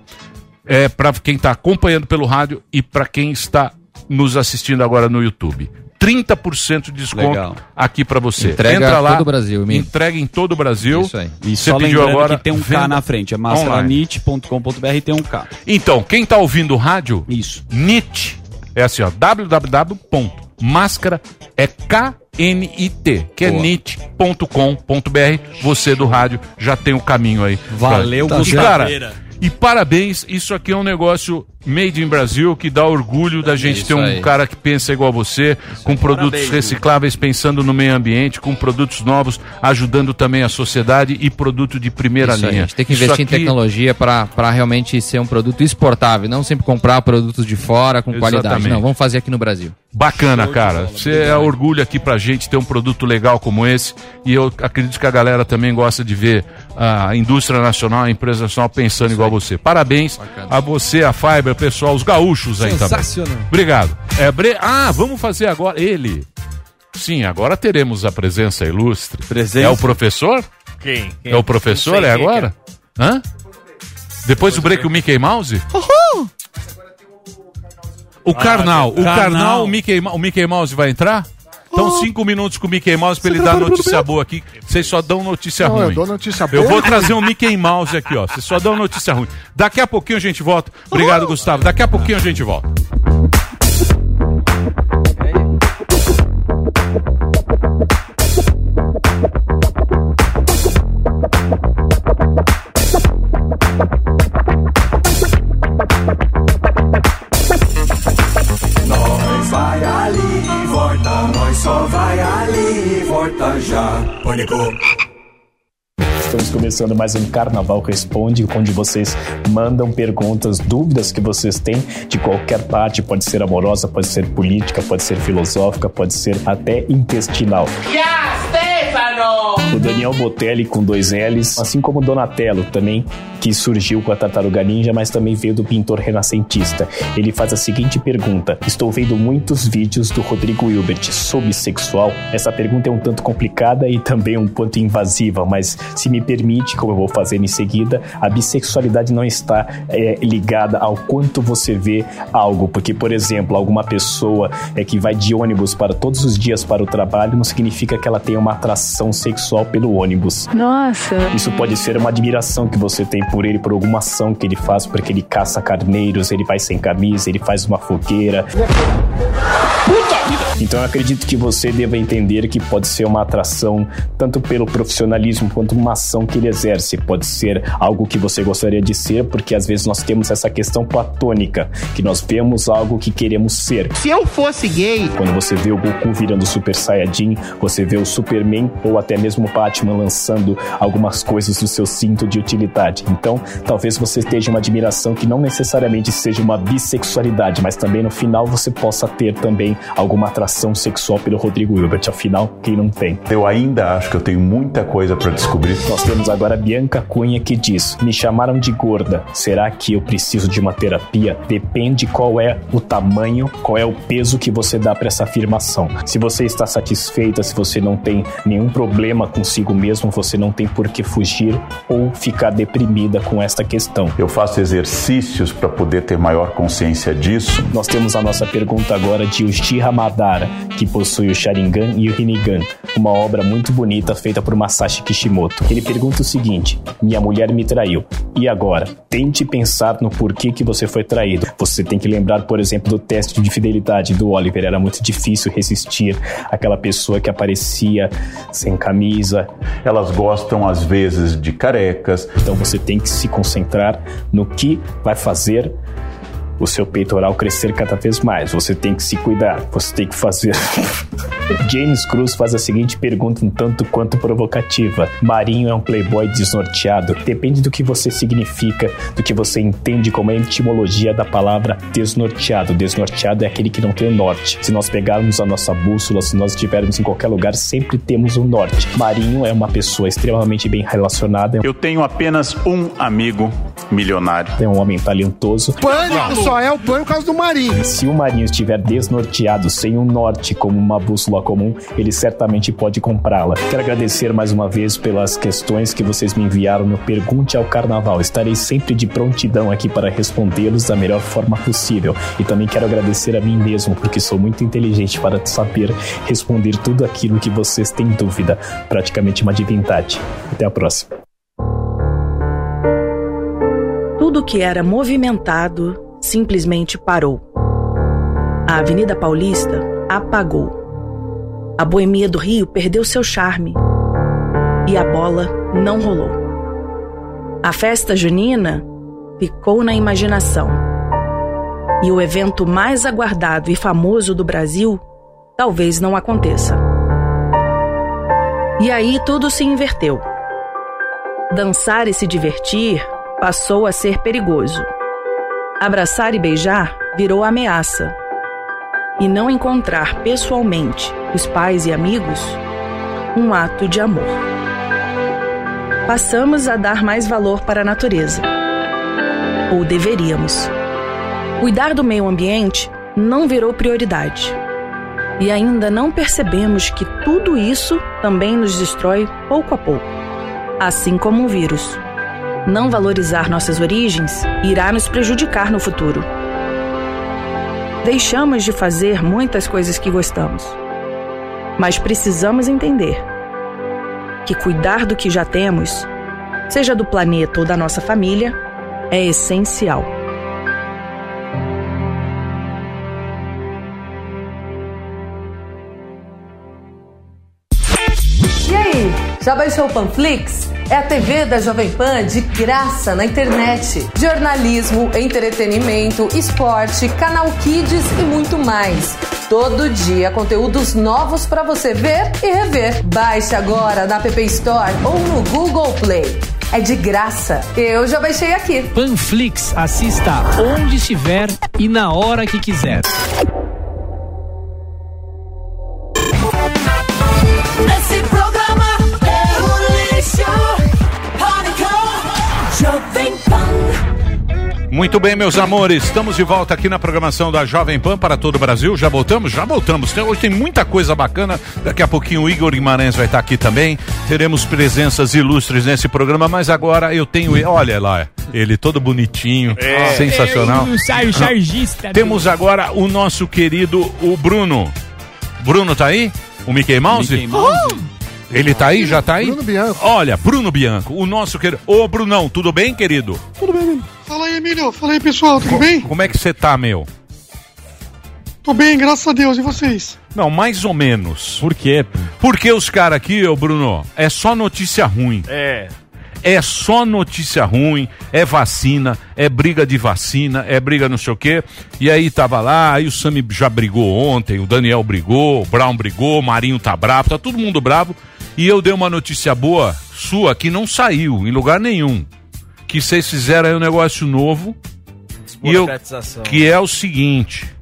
é para quem tá acompanhando pelo rádio e para quem está nos assistindo agora no YouTube. 30% de desconto Legal. aqui para você. Entrega Entra lá, todo o Brasil, entrega em todo o Brasil. Isso aí. E Você só pediu agora que tem um K na frente, é mascaranit.com.br e tem um K. Então, quem tá ouvindo o rádio, isso. NIT, é assim, ó, www.máscara é K-N-I-T, que é Boa. nit.com.br. Você do rádio já tem o caminho aí. Valeu, pra... E, Gustavo. cara, e parabéns, isso aqui é um negócio made in Brasil que dá orgulho da gente Isso ter um aí. cara que pensa igual você, com produtos Parabéns, recicláveis, pensando no meio ambiente, com produtos novos, ajudando também a sociedade e produto de primeira Isso aí, linha. A gente tem que Isso investir em aqui- tecnologia para realmente ser um produto exportável, não sempre comprar produtos de fora com qualidade. Exatamente. Não, vamos fazer aqui no Brasil. Bacana, cara. Você é orgulho aqui pra gente ter um produto legal como esse. E eu acredito que a galera também gosta de ver a indústria nacional, a empresa nacional pensando igual você. Parabéns a você, a Fiber, pessoal, os gaúchos aí também. Sensacional. Obrigado. É, bre... Ah, vamos fazer agora ele. Sim, agora teremos a presença ilustre. Presença? É o professor? Quem? Quem? É o professor? É quem agora? Hã? Depois do break o Mickey Mouse? O Karnal, o Karnal. Karnal, o Mickey, o Mickey Mouse vai entrar? Então, cinco minutos com o Mickey Mouse pra ele dar notícia boa aqui. Vocês só dão notícia Não, ruim. eu dou notícia Eu boa. vou trazer um Mickey Mouse aqui, ó. Vocês só dão notícia ruim. Daqui a pouquinho a gente volta. Obrigado, Gustavo. Daqui a pouquinho a gente volta. Pânico. Estamos começando mais um Carnaval Responde, onde vocês mandam perguntas, dúvidas que vocês têm de qualquer parte, pode ser amorosa, pode ser política, pode ser filosófica, pode ser até intestinal. O Daniel Botelli com dois L's, assim como Donatello também, que surgiu com a Tartaruga Ninja, mas também veio do pintor renascentista. Ele faz a seguinte pergunta: Estou vendo muitos vídeos do Rodrigo Hilbert sobre sexual. Essa pergunta é um tanto complicada e também um ponto invasiva, mas se me permite, como eu vou fazer em seguida, a bissexualidade não está é, ligada ao quanto você vê algo, porque, por exemplo, alguma pessoa é que vai de ônibus para todos os dias para o trabalho não significa que ela tenha uma atração sexual pelo ônibus. Nossa. Isso pode ser uma admiração que você tem por ele, por alguma ação que ele faz, porque ele caça carneiros, ele vai sem camisa, ele faz uma fogueira. Então eu acredito que você deva entender que pode ser uma atração tanto pelo profissionalismo quanto uma ação que ele exerce. Pode ser algo que você gostaria de ser, porque às vezes nós temos essa questão platônica, que nós vemos algo que queremos ser. Se eu fosse gay. Quando você vê o Goku virando Super Saiyajin, você vê o Superman ou até mesmo o Batman lançando algumas coisas do seu cinto de utilidade. Então, talvez você esteja uma admiração que não necessariamente seja uma bissexualidade, mas também no final você possa ter também alguma atração sexual pelo Rodrigo Hilbert. Afinal, quem não tem? Eu ainda acho que eu tenho muita coisa para descobrir. Nós temos agora a Bianca Cunha que diz: Me chamaram de gorda. Será que eu preciso de uma terapia? Depende qual é o tamanho, qual é o peso que você dá para essa afirmação. Se você está satisfeita, se você não tem nenhum problema consigo mesmo, você não tem por que fugir ou ficar deprimida com esta questão. Eu faço exercícios para poder ter maior consciência disso. Nós temos a nossa pergunta agora de Uchiha Madara, que possui o Sharingan e o Rinnegan, uma obra muito bonita feita por Masashi Kishimoto. Ele pergunta o seguinte: Minha mulher me traiu. E agora? Tente pensar no porquê que você foi traído. Você tem que lembrar, por exemplo, do teste de fidelidade do Oliver. Era muito difícil resistir àquela pessoa que aparecia sem camisa. Elas gostam, às vezes, de carecas. Então você tem que se concentrar no que vai fazer o seu peitoral crescer cada vez mais. Você tem que se cuidar, você tem que fazer. James Cruz faz a seguinte pergunta um tanto quanto provocativa: Marinho é um playboy desnorteado? Depende do que você significa, do que você entende como a etimologia da palavra desnorteado. Desnorteado é aquele que não tem o norte. Se nós pegarmos a nossa bússola, se nós estivermos em qualquer lugar, sempre temos um norte. Marinho é uma pessoa extremamente bem relacionada. Eu tenho apenas um amigo milionário. É um homem talentoso. Pânico só é o pânico por causa do Marinho. Se o Marinho estiver desnorteado, sem um norte como uma bússola comum, ele certamente pode comprá-la. Quero agradecer mais uma vez pelas questões que vocês me enviaram no Pergunte ao Carnaval. Estarei sempre de prontidão aqui para respondê-los da melhor forma possível. E também quero agradecer a mim mesmo, porque sou muito inteligente para saber responder tudo aquilo que vocês têm dúvida. Praticamente uma divindade. Até a próxima. Que era movimentado simplesmente parou. A Avenida Paulista apagou. A boemia do Rio perdeu seu charme. E a bola não rolou. A festa junina ficou na imaginação. E o evento mais aguardado e famoso do Brasil talvez não aconteça. E aí tudo se inverteu. Dançar e se divertir passou a ser perigoso. Abraçar e beijar virou ameaça. E não encontrar pessoalmente os pais e amigos, um ato de amor. Passamos a dar mais valor para a natureza. Ou deveríamos. Cuidar do meio ambiente não virou prioridade. E ainda não percebemos que tudo isso também nos destrói pouco a pouco, assim como um vírus. Não valorizar nossas origens irá nos prejudicar no futuro. Deixamos de fazer muitas coisas que gostamos, mas precisamos entender que cuidar do que já temos, seja do planeta ou da nossa família, é essencial. E aí, já baixou o Panflix? É a TV da Jovem Pan de graça na internet. Jornalismo, entretenimento, esporte, canal Kids e muito mais. Todo dia conteúdos novos para você ver e rever. Baixe agora na App Store ou no Google Play. É de graça. Eu já baixei aqui. Panflix, assista onde estiver e na hora que quiser. Muito bem, meus amores, estamos de volta aqui na programação da Jovem Pan para todo o Brasil. Já voltamos? Já voltamos. Tem- Hoje tem muita coisa bacana. Daqui a pouquinho o Igor Guimarães vai estar aqui também. Teremos presenças ilustres nesse programa, mas agora eu tenho. Olha lá, ele todo bonitinho, É. sensacional. Eu saio chargista. Temos agora o nosso querido o Bruno. Bruno tá aí? O Mickey Mouse? Mickey Mouse. Ele tá aí? Já tá aí? Bruno Bianco. Olha, Bruno Bianco, o nosso querido. Ô, Brunão, tudo bem, querido? Tudo bem, Emílio? Fala aí, Emílio. Fala aí, pessoal. Tudo bem? Como é que você tá, meu? Tô bem, graças a Deus. E vocês? Não, mais ou menos. Por quê? Porque os caras aqui, ô Bruno, é só notícia ruim. É. É só notícia ruim, é vacina, é briga de vacina, é briga não sei o quê. E aí tava lá, aí o Sami já brigou ontem, o Daniel brigou, o Brown brigou, o Marinho tá bravo, tá todo mundo bravo. E eu dei uma notícia boa sua que não saiu em lugar nenhum. Que vocês fizeram aí um negócio novo. E eu, que é o seguinte.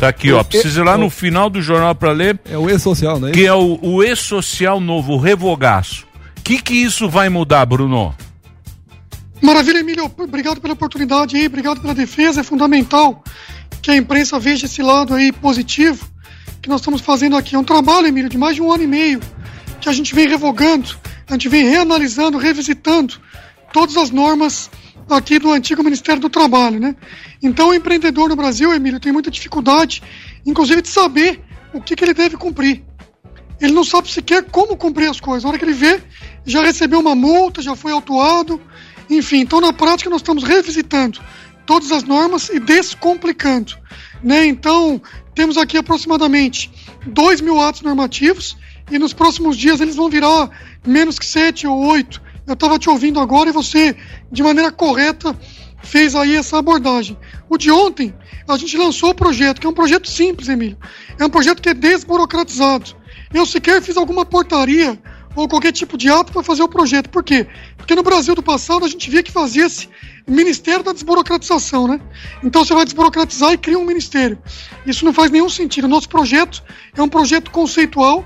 Tá aqui, ó. Precisa ir lá no final do jornal pra ler. É o E-Social, né? Que é o, o E-Social novo, o revogaço. O que, que isso vai mudar, Bruno? Maravilha, Emílio. Obrigado pela oportunidade aí. Obrigado pela defesa. É fundamental que a imprensa veja esse lado aí positivo que nós estamos fazendo aqui. É um trabalho, Emílio, de mais de um ano e meio que a gente vem revogando, a gente vem reanalisando, revisitando todas as normas aqui do antigo Ministério do Trabalho, né? Então o empreendedor no Brasil, Emílio, tem muita dificuldade, inclusive de saber o que, que ele deve cumprir. Ele não sabe sequer como cumprir as coisas. Na hora que ele vê, já recebeu uma multa, já foi autuado. Enfim, então na prática nós estamos revisitando todas as normas e descomplicando. Né? Então, temos aqui aproximadamente 2 mil atos normativos e nos próximos dias eles vão virar menos que 7 ou 8. Eu estava te ouvindo agora e você, de maneira correta, fez aí essa abordagem. O de ontem, a gente lançou o projeto, que é um projeto simples, Emílio. É um projeto que é desburocratizado. Eu sequer fiz alguma portaria ou qualquer tipo de ato para fazer o projeto. Por quê? Porque no Brasil do passado a gente via que fazia-se Ministério da Desburocratização, né? Então você vai desburocratizar e cria um ministério. Isso não faz nenhum sentido. O nosso projeto é um projeto conceitual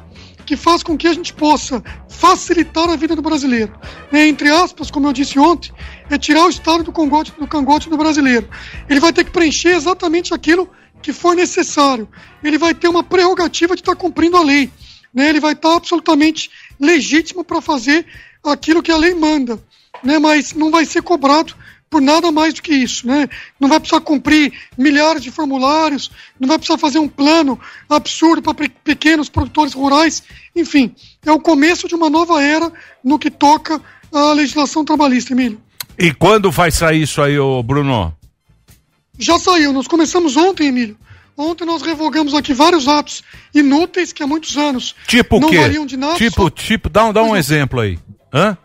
que faz com que a gente possa facilitar a vida do brasileiro. Né? Entre aspas, como eu disse ontem, é tirar o Estado do cangote, do cangote do brasileiro. Ele vai ter que preencher exatamente aquilo que for necessário. Ele vai ter uma prerrogativa de estar cumprindo a lei. Né? Ele vai estar absolutamente legítimo para fazer aquilo que a lei manda. Né? Mas não vai ser cobrado por nada mais do que isso. Né? Não vai precisar cumprir milhares de formulários, não vai precisar fazer um plano absurdo para pe- pequenos produtores rurais. Enfim, é o começo de uma nova era no que toca à legislação trabalhista, Emílio. E quando vai sair isso aí, ô Bruno? Já saiu, nós começamos ontem, Emílio. Ontem nós revogamos aqui vários atos inúteis que há muitos anos Tipo não quê? valiam de nada. Tipo, tipo, dá um, dá um exemplo aí. Hã?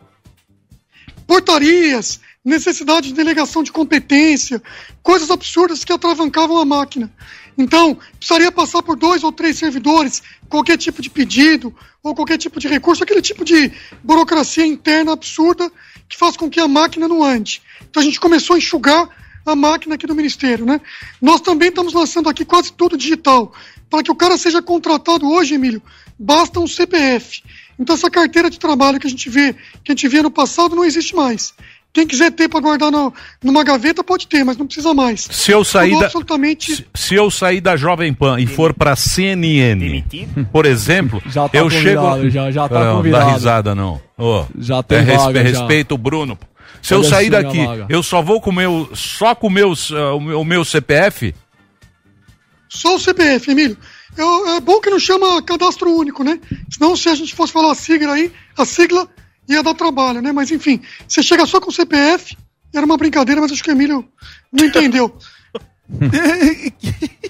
portarias, necessidade de delegação de competência, coisas absurdas que atravancavam a máquina. Então, precisaria passar por dois ou três servidores, qualquer tipo de pedido ou qualquer tipo de recurso, aquele tipo de burocracia interna absurda que faz com que a máquina não ande. Então a gente começou a enxugar a máquina aqui do Ministério, né? Nós também estamos lançando aqui quase tudo digital. Para que o cara seja contratado hoje, Emílio, basta um CPF. Então essa carteira de trabalho que a gente vê, que a gente via no passado, não existe mais. Quem quiser ter para guardar no- numa gaveta pode ter, mas não precisa mais. Se eu sair da- absolutamente Se eu sair da Jovem Pan e for pra CNN, por exemplo, Já tá eu chego. já- já tá não, convidado. Não dá risada, não. Ô, Já tem é, respe- vaga. Respeito o Bruno. Se eu Pode sair daqui, eu só vou com o meu. Só com o meu, o meu, o meu CPF. Só o CPF, Emílio. Eu- é bom que não chama cadastro único, né? Senão, se a gente fosse falar a sigla aí, a sigla ia dar trabalho, né? Mas enfim, você chega só com o CPF, era uma brincadeira, mas acho que o Emílio não entendeu.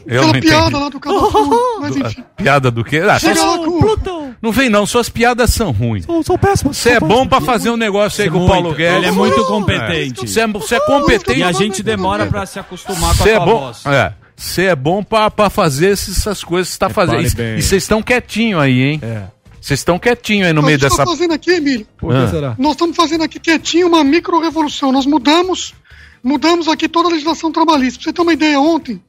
Eu Aquela não piada entendi. lá do cadastro único, mas enfim. Piada do quê? Ah, Chega só- lá com Não vem não, suas piadas são ruins. São péssimos. Você é bom pra fazer um negócio aí com o Paulo Guedes. ele é muito competente. Você é, é competente. E a gente demora pra se acostumar com a é bom, voz. é. Você é bom pra, pra fazer essas coisas que você tá fazendo. Repare E-. E vocês estão quietinho aí, hein? Vocês estão quietinho aí no meio gente dessa. está fazendo aqui, Emílio. Por que Ah. será? Nós estamos fazendo aqui quietinho uma micro-revolução. Nós mudamos, mudamos aqui toda a legislação trabalhista. Pra você ter uma ideia, ontem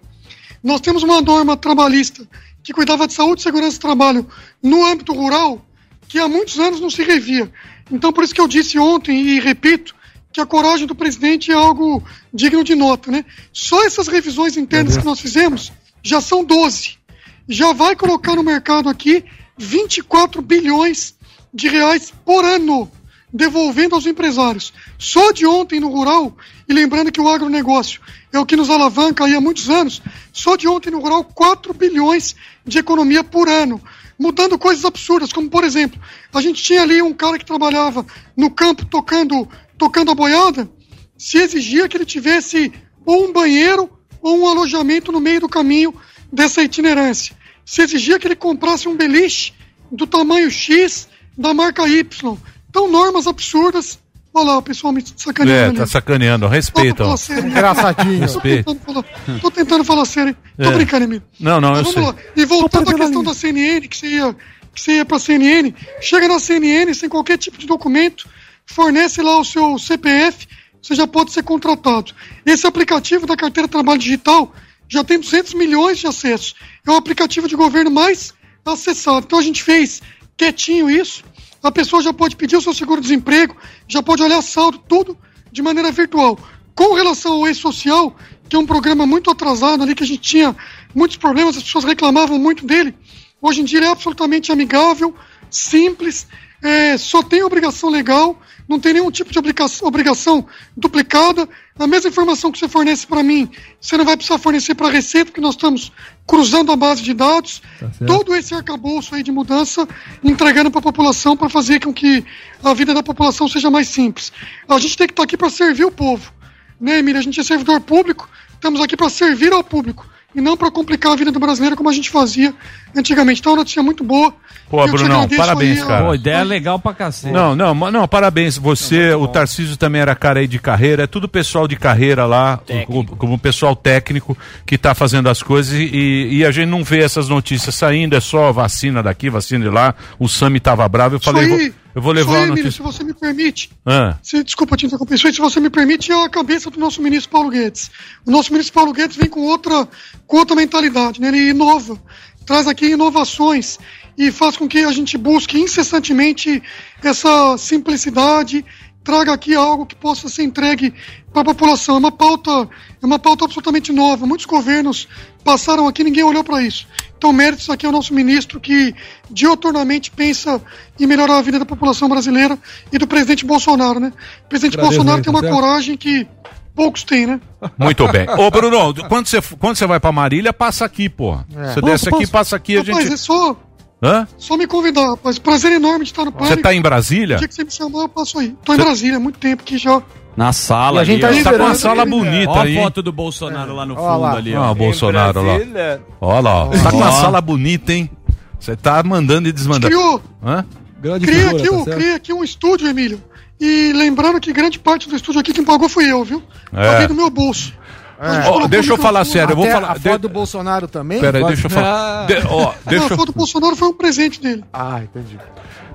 nós temos uma norma trabalhista que cuidava de saúde e segurança do trabalho no âmbito rural que há muitos anos não se revia. Então, por isso que eu disse ontem e repito que a coragem do presidente é algo digno de nota, né? Só essas revisões internas que nós fizemos já são 12. Já vai colocar no mercado aqui 24 bilhões de reais por ano, devolvendo aos empresários. Só de ontem no rural, e lembrando que o agronegócio é o que nos alavanca há muitos anos, só de ontem no rural 4 bilhões de economia por ano, mudando coisas absurdas, como por exemplo, a gente tinha ali um cara que trabalhava no campo tocando, tocando a boiada, se exigia que ele tivesse ou um banheiro ou um alojamento no meio do caminho dessa itinerância. Se exigia que ele comprasse um beliche do tamanho X da marca Y. Então, normas absurdas. Olha lá, o pessoal me sacaneando É, ali. tá sacaneando. Sério. Engraçadinho. Tô Respeita. tentando falar, tô tentando falar sério. Tô É. brincando, Emílio. Não, não, eu Mas sei. vamos lá. E voltando à questão da CNN, que você ia, que você ia pra CNN, chega na CNN sem qualquer tipo de documento, fornece lá o seu CPF, você já pode ser contratado. Esse aplicativo da carteira de trabalho digital já tem 200 milhões de acessos. É o aplicativo de governo mais acessado. Então a gente fez quietinho isso. A pessoa já pode pedir o seu seguro-desemprego, já pode olhar saldo, tudo de maneira virtual. Com relação ao e-social, que é um programa muito atrasado ali, que a gente tinha muitos problemas, as pessoas reclamavam muito dele. Hoje em dia ele é absolutamente amigável, simples, é, só tem obrigação legal, não tem nenhum tipo de obriga- obrigação duplicada. A mesma informação que você fornece para mim, você não vai precisar fornecer para a Receita, porque nós estamos cruzando a base de dados. Todo esse arcabouço aí de mudança, entregando para a população para fazer com que a vida da população seja mais simples. A gente tem que estar aqui para servir o povo. Né, Emília? A gente é servidor público, estamos aqui para servir ao público e não para complicar a vida do brasileiro como a gente fazia antigamente. Então, é uma notícia muito boa. Pô, Brunão, parabéns, aí, cara. Pô, ideia legal pra cacete. Não, não, não, parabéns. Você, o Tarcísio também era cara aí de carreira, é tudo pessoal de carreira lá, como, como pessoal técnico que tá fazendo as coisas e, e a gente não vê essas notícias saindo, é só vacina daqui, vacina de lá. O Sami tava bravo, eu Isso falei, aí, vou- eu vou levar a Emílio, notícia. se você me permite, Ah, Se, desculpa te interromper, se você me permite, é a cabeça do nosso ministro Paulo Guedes. O nosso ministro Paulo Guedes vem com outra, com outra mentalidade, né? ele inova, traz aqui inovações e faz com que a gente busque incessantemente essa simplicidade traga aqui algo que possa ser entregue para a população. É uma pauta, é uma pauta absolutamente nova. Muitos governos passaram aqui, ninguém olhou para isso. Então, méritos aqui ao nosso ministro que dioturnamente pensa em melhorar a vida da população brasileira e do presidente Bolsonaro, né? O presidente Agradeço Bolsonaro aí, tem uma certo? coragem que poucos têm, né? Muito bem. Ô, Bruno, quando você, quando você vai pra Marília, passa aqui, porra. É. Você Posso, desce aqui, posso? passa aqui, a Rapaz, gente. é só, Hã? só me convidar, rapaz. Prazer enorme de estar no Pânico. Você tá em Brasília? O dia que você me chamar, eu passo aí. Tô em Brasília há muito tempo aqui já. Na sala E a gente ali, tá ó. tá com uma sala bonita Ó aí. a foto do Bolsonaro lá no fundo lá. ali, Ó, ó. o Bolsonaro lá. Olha lá, ó. Tá com uma sala bonita, hein? Você tá mandando e desmandando. Criou. Hã? Criei aqui, tá um, criei aqui um estúdio, Emílio. E lembrando que grande parte do estúdio aqui quem pagou fui eu, viu? É. Paguei do meu bolso. É. Ó, deixa eu falar sério, eu vou falar. A foto do Bolsonaro também? Pera aí, deixa eu falar. De- ó, Não, deixa a eu- foto do Bolsonaro foi um presente dele. Ah, entendi.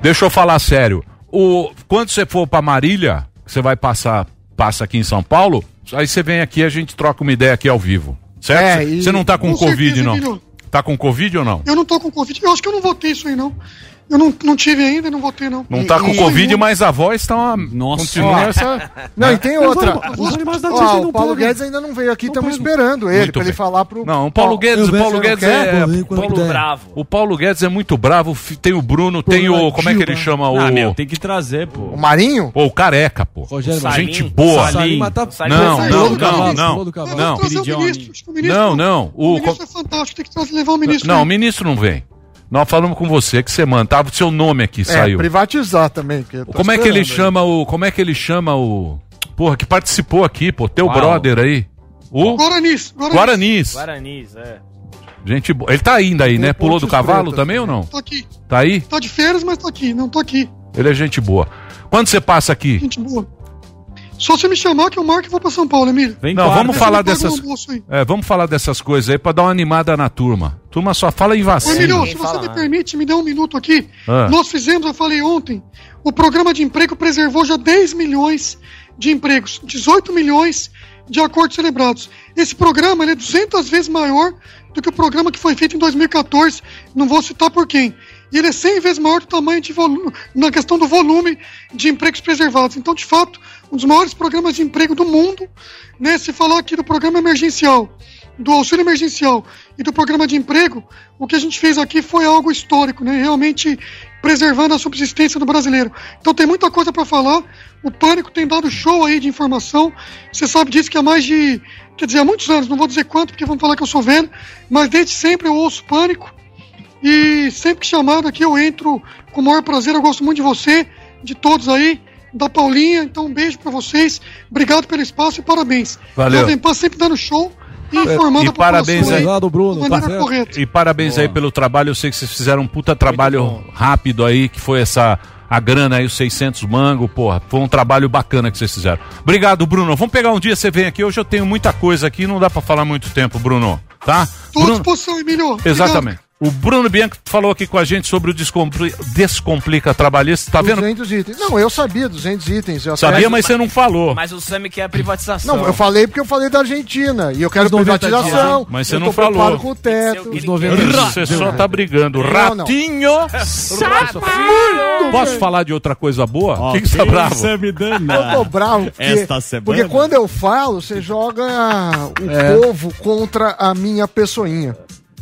Deixa eu falar sério. O, quando você for pra Marília, você vai passar, passa aqui em São Paulo, aí você vem aqui e a gente troca uma ideia aqui ao vivo. Certo? É, Você e- você não tá com, Com Covid, certeza, não? Emílio. Tá com Covid ou não? Eu não tô com Covid. Eu acho que eu não vou ter isso aí, não. Eu não, não tive ainda e não vou ter, não. Não tá com Covid, mas a voz tá uma. Nossa, continua essa. Não, e tem Mas outra. animar da Ó, o Paulo pega. Guedes ainda não veio aqui, estamos esperando ele, Muito pra ele bem. falar pro. Não, o Paulo Guedes, o Paulo vejo, Guedes é. Paulo, bravo. O Paulo Guedes é muito bravo. Tem o Bruno, tem o. Como é que ele chama? O. Ah, meu, tem que trazer, pô. O Marinho? Pô, o careca, pô. Rogério Gente boa. Tá- Não, não, não, não, não. Não, o ministro. É fantástico, tem que levar o ministro. não, aí. o ministro não vem. Nós falamos com você que você manda. Tava o seu nome aqui, É, saiu. privatizar também. tô Como é que ele aí. chama o. Como é que ele chama o. Porra, que participou aqui, pô. Teu Uau. brother aí. O. Guaranis. Guaranis. Guaranis, é. Gente boa. Ele tá ainda aí, né? Pulou do cavalo também ou não? Tô aqui. Tá aí? Tá de férias, mas tô aqui. Não tô aqui. Ele é gente boa. Quando você passa aqui? Gente boa. Só se me chamar que eu marco e vou pra São Paulo, Emílio. não, vamos falar dessas. um. É, vamos falar dessas coisas aí pra dar uma animada na turma. Turma só fala em Ô, vacina. Emílio, se você me permite, me dá um minuto aqui. Ah. Nós fizemos, eu falei ontem, o programa de emprego preservou já 10 milhões de empregos, 18 milhões de acordos celebrados. Esse programa é 200 vezes maior do que o programa que foi feito em 2014, não vou citar por quem. E ele é 100 vezes maior do tamanho de volume, na questão do volume de empregos preservados. Então, de fato, um dos maiores programas de emprego do mundo, né? Se falar aqui do programa emergencial, do auxílio emergencial e do programa de emprego, o que a gente fez aqui foi algo histórico, né? Realmente preservando a subsistência do brasileiro. Então tem muita coisa para falar. O Pânico tem dado show aí de informação. Você sabe disso que há mais de, quer dizer, há muitos anos, não vou dizer quanto, porque vão falar que eu sou velho, mas desde sempre eu ouço Pânico. E sempre que chamado aqui eu entro com o maior prazer. Eu gosto muito de você, de todos aí, da Paulinha. Então um beijo para vocês. Obrigado pelo espaço e parabéns. Valeu. Jovem Pan sempre dando show informando E a população parabéns aí. aí Obrigado, Bruno. Tá. E parabéns aí pelo trabalho. Eu sei que vocês fizeram um puta trabalho rápido aí, que foi essa. A grana aí, os 600 mango, porra. Foi um trabalho bacana que vocês fizeram. Obrigado, Bruno. Vamos pegar um dia, você vem aqui. Hoje eu tenho muita coisa aqui, não dá pra falar muito tempo, Bruno. Tá? Estou à Bruno- disposição, Emílio. Obrigado. O Bruno Bianco falou aqui com a gente sobre o Descompli- Descomplica Trabalhista. Tá vendo? 200 itens. Não, eu sabia 200 itens. Eu Sabia, até- mas você não falou. Mas o Sami quer a privatização. Não, eu falei porque eu falei da Argentina. E eu quero Os 90 privatização. Mas você eu não falou. com o teto. Os 90 Você só tá brigando. Não, não. Ratinho! Posso falar de outra coisa boa? O que, que você tá bravo? Eu tô bravo porque, Esta semana. porque quando eu falo, você joga o É. povo contra a minha pessoinha.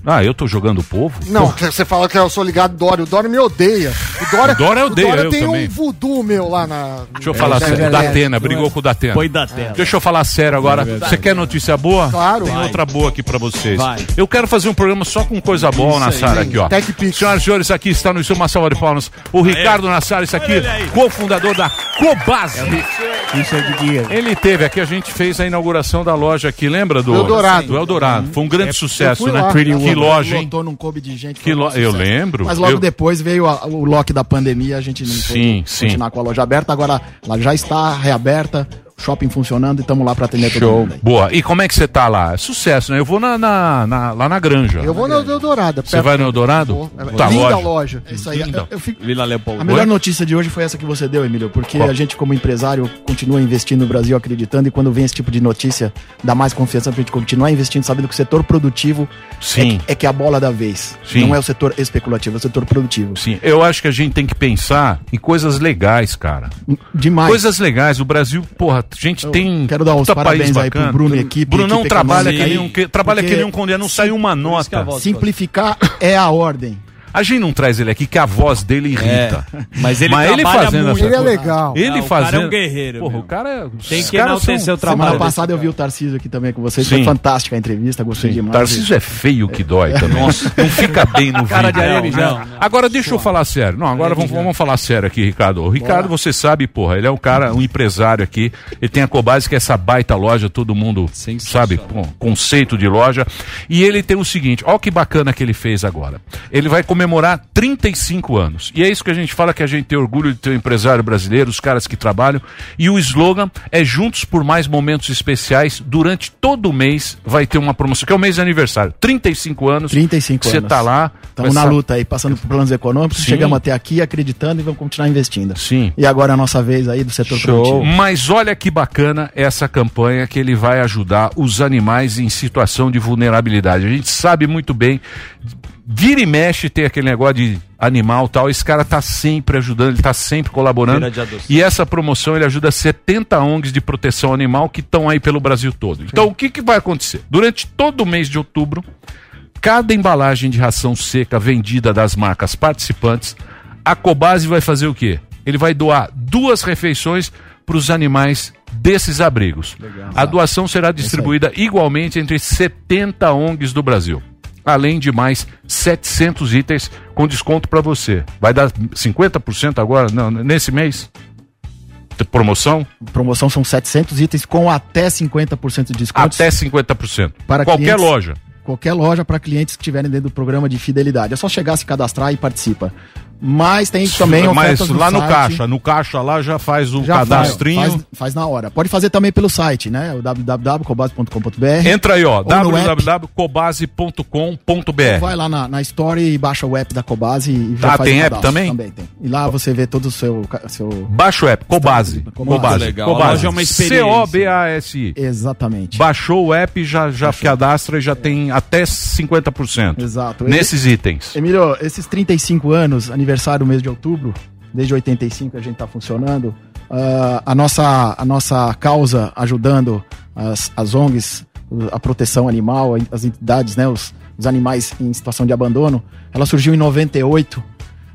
Ah, eu tô jogando o povo? Não, você fala que eu sou ligado ao Dória. O Dória me odeia. O Dória, O Dória odeia, eu tem também. um voodoo meu lá na. Deixa eu falar É, sério. é, O é, Datena, é. brigou com o Datena. Põe da tela. Deixa eu falar sério agora. Você quer notícia boa? Claro. Tem Vai. outra boa aqui pra vocês. Vai. Eu quero fazer um programa só com coisa boa, Nassara, aqui, ó. Tech Pix. Senhoras e senhores, aqui está no Estúdio uma salva de palmas. O Ricardo Nassara, isso aqui, cofundador da Cobase. Ele teve aqui, a gente fez a inauguração da loja aqui, lembra do Eldorado. Do Eldorado. Foi um grande sucesso, fui né? lá. Loja, hein? Lotou, não coube de gente. Que lo... Eu lembro. Mas logo Eu- depois veio a- o lock da pandemia, a gente não Sim, pôde sim. continuar com a loja aberta. Agora ela já está reaberta. Shopping funcionando e estamos lá para atender todo Show. mundo. aí. Boa. E como é que você tá lá? É Sucesso, né? Eu vou na, na- na- lá na granja. Eu vou no Eldorado. Você vai no Eldorado? Tá, Tá, Linda loja. loja. É isso aí. Eu, eu fico... Vila Leopoldo. A melhor notícia de hoje foi essa que você deu, Emílio, porque Qual? a gente, como empresário, continua investindo no Brasil, acreditando, e quando vem esse tipo de notícia, dá mais confiança pra gente continuar investindo, sabendo que o setor produtivo Sim. É, que, é que é a bola da vez. Sim. Não é o setor especulativo, é o setor produtivo. Sim, eu acho que a gente tem que pensar em coisas legais, cara. Demais. Coisas legais. O Brasil, porra, a gente tem. quero dar os parabéns aí pro bacana. Bruno e equipe, Brunão equipe trabalha que nem um, trabalha que nem um conde, não saiu uma nota. Simplificar é a ordem. A gente não traz ele aqui que a voz dele irrita. É, mas ele trabalha fazendo muito. Ele é legal. Ele Não, o cara fazendo. é um guerreiro, Porra, o cara é. Tem os que caras enaltecer são- o trabalho Semana passada eu vi o Tarcísio aqui também com vocês. Sim. Foi fantástica a entrevista, gostei demais. Tarcísio é feio que dói também. Nossa. Não fica bem no Cara vídeo. de areia Não, não. Agora deixa eu falar sério. Não, agora vamos, vamos falar sério aqui, Ricardo. O Ricardo, você sabe, porra, ele é um cara, um empresário aqui. Ele tem a Cobase, que é essa baita loja, todo mundo sabe, pô, conceito de loja. E ele tem o seguinte, ó que bacana que ele fez agora. Ele vai comemorar 35 anos. E é isso que a gente fala que a gente tem orgulho de ter um empresário brasileiro, os caras que trabalham. E o slogan é Juntos por Mais Momentos Especiais. Durante todo o mês vai ter uma promoção, que é o mês de aniversário. 35 anos. 35 Você anos. tá lá. Estamos na essa- luta aí, passando por planos econômicos, Sim. chegamos até aqui acreditando e vamos continuar investindo. Sim. E agora é a nossa vez aí do setor Show. produtivo. Mas olha que bacana essa campanha que ele vai ajudar os animais em situação de vulnerabilidade. A gente sabe muito bem, vira e mexe tem aquele negócio de animal tal, esse cara tá sempre ajudando, ele tá sempre colaborando. E essa promoção ele ajuda 70 ONGs de proteção animal que estão aí pelo Brasil todo. Então o que, que vai acontecer? Durante todo o mês de outubro, cada embalagem de ração seca vendida das marcas participantes, a Cobase vai fazer o quê? Ele vai doar duas refeições para os animais desses abrigos. A doação será distribuída igualmente entre 70 ONGs do Brasil. Além de mais 700 itens com desconto para você. Vai dar 50% agora, não, nesse mês? Promoção? Promoção são 700 itens com até 50% de desconto. Até 50%. Para Qualquer clientes- loja. Qualquer loja para clientes que estiverem dentro do programa de fidelidade. É só chegar, se cadastrar e participa. Mas tem também Mas lá no site. caixa, no caixa lá já faz o Já cadastrinho. Faz, faz, na hora. Pode fazer também pelo site, né? O www.cobase.com.br. Entra aí, ó, www.cobase.com.br. Vai lá na, na Story e baixa o app da Cobase e já Ah, faz tem o app também? Também tem. E lá você vê todo o seu... seu... Baixa o app, Cobase. Cobase. Cobase. Legal. A Cobase. é uma experiência. C-O-B-A-S-I. Exatamente. Baixou o app, já, já cadastra e já tem até 50%. Exato. Nesses itens. Emílio, esses 35 anos, aniversário do mês de outubro, desde 85 a gente está funcionando, ah, a, nossa, a nossa causa ajudando as, as ONGs, a proteção animal, as entidades, né, os, os animais em situação de abandono, ela surgiu em 98,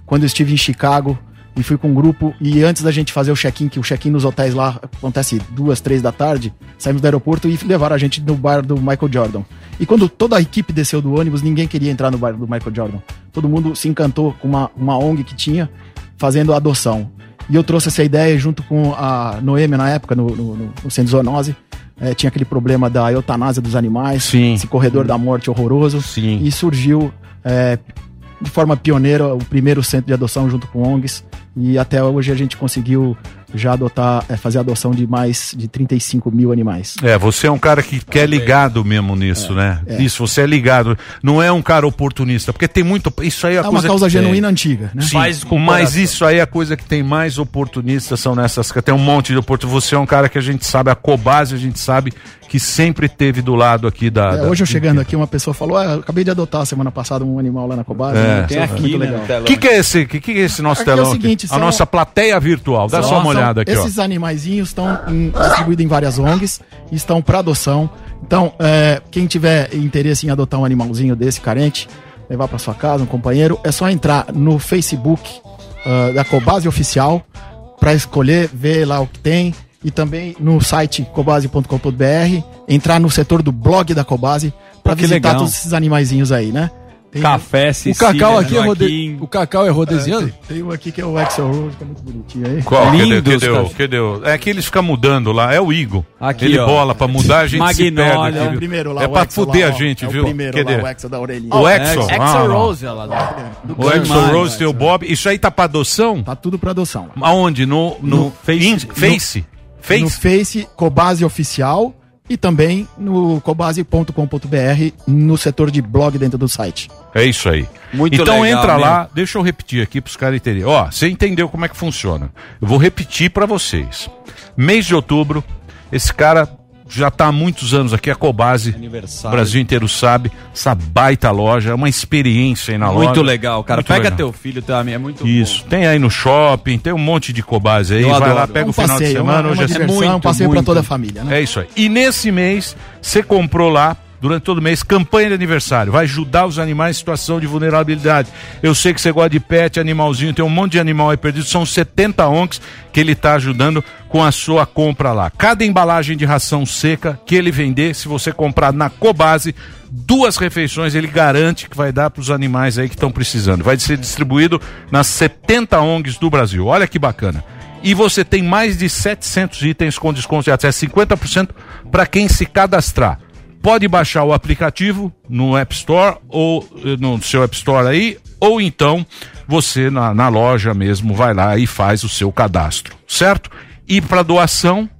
quando eu estive em Chicago e fui com um grupo. E antes da gente fazer o check-in, que o check-in nos hotéis lá acontece duas, três da tarde, saímos do aeroporto e levaram a gente no bar do Michael Jordan. E quando toda a equipe desceu do ônibus, ninguém queria entrar no bar do Michael Jordan. Todo mundo se encantou com uma, uma ONG que tinha fazendo adoção. E eu trouxe essa ideia junto com a Noêmia na época, no, no, no, no Centro Zoonose. Eh, tinha aquele problema da eutanásia dos animais, esse corredor da morte horroroso. E surgiu eh, de forma pioneira o primeiro centro de adoção junto com ONGs. E até hoje a gente conseguiu já adotar, eh, fazer a adoção de mais de 35 mil animais. É, você é um cara que, que é ligado mesmo nisso, né? Isso, você é ligado. Não é um cara oportunista, porque tem muito. Isso aí é, a É uma causa que- genuína antiga, né? Sim, Faz com mas coração. isso aí é a coisa que tem mais oportunistas são nessas. Tem um monte de oportunistas. Você é um cara que a gente sabe, a Cobase a gente sabe que sempre teve do lado aqui da. É, da- hoje eu chegando aqui, uma pessoa falou: ah, eu acabei de adotar semana passada um animal lá na Cobase. É. né? Tem aqui, muito né, telão. Que que é esse- que que é esse nosso Aqui é o telão aqui? seguinte, A são- nossa plateia virtual. Dá só uma olhada aqui, ó. Esses animaizinhos estão distribuídos em várias ONGs, estão para adoção. Então, é, quem tiver interesse em adotar um animalzinho desse carente, levar para sua casa, um companheiro, é só entrar no Facebook ah, da Cobase Oficial para escolher, ver lá o que tem. E também no site cobase.com.br, entrar no setor do blog da Cobase para que visitar legal. todos esses animaizinhos aí, né? Tem- Café, O cacau aqui é rode... O cacau é rodesiano? É, tem, tem um aqui que é o Axel Rose, que é muito bonitinho aí. Qual? Lindos, o- cara. Cadê? o- É que eles ficam mudando lá. É o Igor. Aqui, Ele ó. bola pra mudar, a gente Magnólia. se perde. É o primeiro lá, É pra fuder lá, a gente, É o viu? primeiro Cadê? lá, o Axel da orelhinha. O Axel. Axel Ah. Rose, ela O Axel Rose tem o Bob. Isso aí tá pra adoção? Tá tudo pra adoção. Aonde? No, no, No Face. Face. Face? No Face, Cobase Oficial e também no cobase.com.br no setor de blog dentro do site. É isso aí. Muito então legal, entra lá, deixa eu repetir aqui para os caras entenderem. Ó, você entendeu como é que funciona. Eu vou repetir para vocês. Mês de outubro, esse cara já está há muitos anos aqui, a Cobase. O Brasil inteiro sabe. Essa baita loja, é uma experiência aí na loja. Muito legal, cara. Muito Pega legal. teu filho também, é muito Isso, tem aí no shopping, tem um monte de Cobase aí. Eu vai adoro. lá, pega É um o final passeio, de semana. uma- uma hoje é diversão, muito, um passeio pra muito. toda a família, né? É isso aí. E nesse mês, você comprou lá, durante todo mês, campanha de aniversário. Vai ajudar os animais em situação de vulnerabilidade. Eu sei que você gosta de pet, animalzinho, tem um monte de animal aí perdido. São 70 ONGs que ele está ajudando com a sua compra lá. Cada embalagem de ração seca que ele vender, se você comprar na Cobase, duas refeições ele garante que vai dar para os animais aí que estão precisando. Vai ser distribuído nas 70 ONGs do Brasil. Olha que bacana. E você tem mais de 700 itens com desconto de até 50% para quem se cadastrar. Pode baixar o aplicativo no App Store ou eh, no seu App Store aí, ou então você na, na loja mesmo vai lá e faz o seu cadastro, certo? E para doação,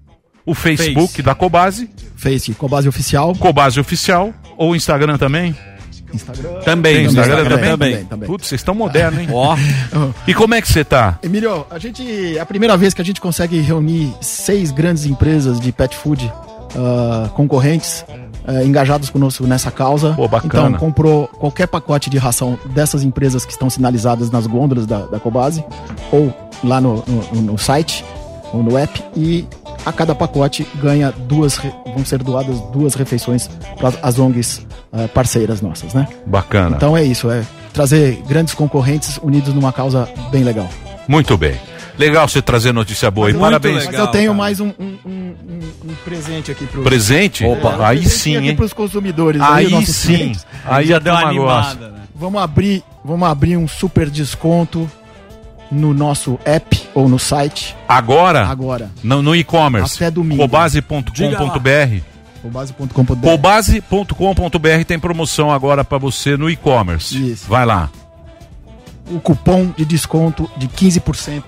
o Facebook da Cobase. Face, Cobase Oficial. Cobase Oficial. Ou Instagram também? Instagram. Também, Tem Instagram, Instagram também? também, também. Putz, vocês estão modernos, hein? Ó. E como é que você tá? Emílio, a gente. É a primeira vez que a gente consegue reunir seis grandes empresas de pet food ah, concorrentes ah, engajados conosco nessa causa. Pô, bacana. Então, comprou qualquer pacote de ração dessas empresas que estão sinalizadas nas gôndolas da, da Cobase ou lá no, no- no site ou no app e a cada pacote ganha duas, vão ser doadas duas refeições para as ONGs ah, parceiras nossas, né? Bacana. Então é isso, é trazer grandes concorrentes unidos numa causa bem legal. Muito bem. Legal você trazer notícia boa. E parabéns. Mas eu tenho mais um, um- um- um- presente aqui pro Presente? Opa, aí sim, hein? para os consumidores. Aí nossos sim. clientes. Aí Já deu uma animada, Vamos abrir, vamos abrir um super desconto no nosso app ou no site. Agora? Agora. No, no e-commerce. Até domingo. Cobase.com.br. Cobase.com.br. Cobase.com.br tem promoção agora para você no e-commerce. Vai lá. O cupom de desconto de 15%,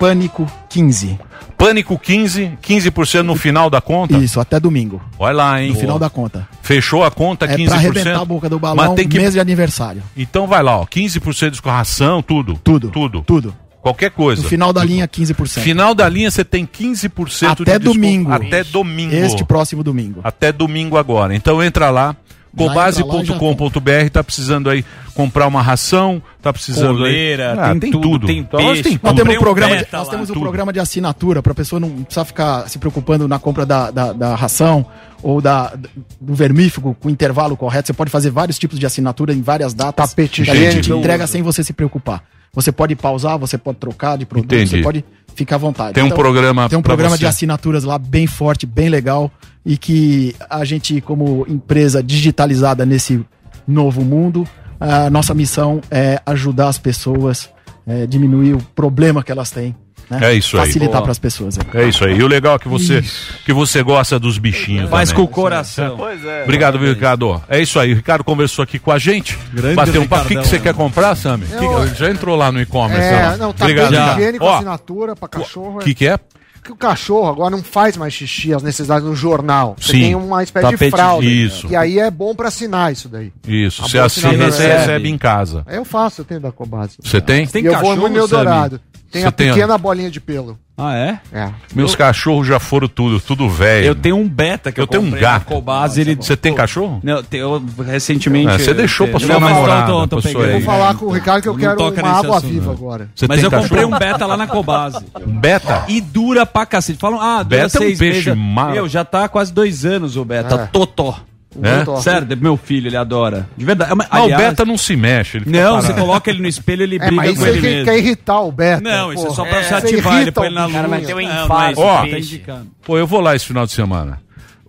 Pânico 15. Pânico 15, 15% no final da conta? Isso, até domingo. Olha lá, hein? No final da conta. Fechou a conta, É 15%. pra arrebentar a boca do balão, Mas tem que... mês de aniversário. Então vai lá, ó, 15% de escorração, tudo. Tudo. Tudo. Tudo. Qualquer coisa. No final da linha, 15%. Final da linha você tem 15% Até de domingo. Até domingo. Este próximo domingo. Até domingo agora. Então entra lá, cobase.com.br, tá precisando aí comprar uma ração, tá precisando Coleira, aí... Ah, tem tudo, tem Então, nós peixe. tem Nós temos um programa, de, nós temos um tudo. programa de assinatura para a pessoa não precisar ficar se preocupando na compra da, da, da ração ou da, do vermífugo com o intervalo correto. Você pode fazer vários tipos de assinatura em várias datas. Tapete a gente higiênico. entrega sem você se preocupar. Você pode pausar, você pode trocar de produto, Entendi. você pode ficar à vontade. Tem um programa Tem um programa de assinaturas lá bem forte, bem legal e que a gente como empresa digitalizada nesse novo mundo, a nossa missão é ajudar as pessoas, é, diminuir o problema que elas têm. Né? É isso aí. Facilitar para as pessoas. É isso aí. E o legal é que você, que você gosta dos bichinhos. Faz também. com o coração. Pois é. Obrigado, viu, Ricardo. É isso aí. O Ricardo conversou aqui com a gente. Grande Bateu um papo. O que, que você né? quer comprar, Sammy? Eu- Que- Já entrou lá no e-commerce. É, não, tá Obrigado. higiênico, Ó, assinatura pra cachorro. O que, que é? Que o cachorro agora não faz mais xixi, as necessidades no jornal. Você Sim. tem uma espécie Tapete- de fralda. Isso. E aí é bom pra assinar isso daí. Isso. A Você assina e você é- recebe em casa. Eu faço, eu tenho da Cobase. Você tem? e eu vou no meu dourado. Tem Você a tem, pequena bolinha de pelo. Ah, é? É. Meus cachorros já foram tudo, tudo velho. Eu tenho um beta que eu, Eu tenho um comprei na gato. Cobase, ele... Você tem cachorro? Não, eu recentemente... Ah, você deixou pra Não, sua mas namorada, tô- tô- tô. Eu vou falar com o Ricardo que eu Não quero uma água assunto, viva não. agora. Você Mas tem eu comprei cachorro? um beta lá na Cobase. Um beta? E dura pra cacete. Falam, ah, dura Beta é um seis peixe meses. ma- Meu, já tá há quase dois anos o beta. É. Totó. É? Totó. Sério, meu filho, ele adora. De verdade. Mas, Ah, aliás- o beta não se mexe. Ele Não, parado. você coloca ele no espelho, ele É, briga mas isso com aí ele quer, mesmo. quer irritar o Beta. Não, isso é só pra você Você ativar ele, põe ele na luz. bichinho. vai ter um é infarto. isso, Ó, tá. Pô, eu vou lá esse final de semana.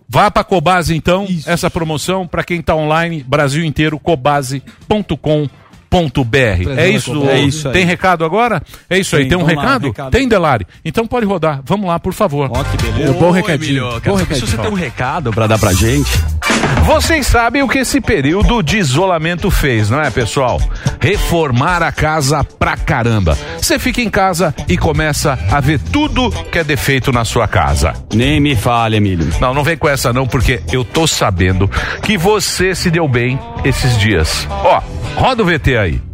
Vá pra Cobase então, essa promoção pra quem tá online, Brasil inteiro, cobase.com.br. É isso, É isso. Tem recado agora? É isso aí, Tem, um vamos lá, recado? recado. Tem, Delari? Então pode rodar. Vamos lá, por favor. Ó, que beleza. Bom recadinho. Bom Se recadinho. você tem um recado pra dar pra gente, Vocês sabem o que esse período de isolamento fez, não é, pessoal? Reformar a casa pra caramba. Você fica em casa e começa a ver tudo que é defeito na sua casa. Nem me fale, Emílio. Não, não vem com essa não, porque eu tô sabendo que você se deu bem esses dias. Ó, roda o VT aí.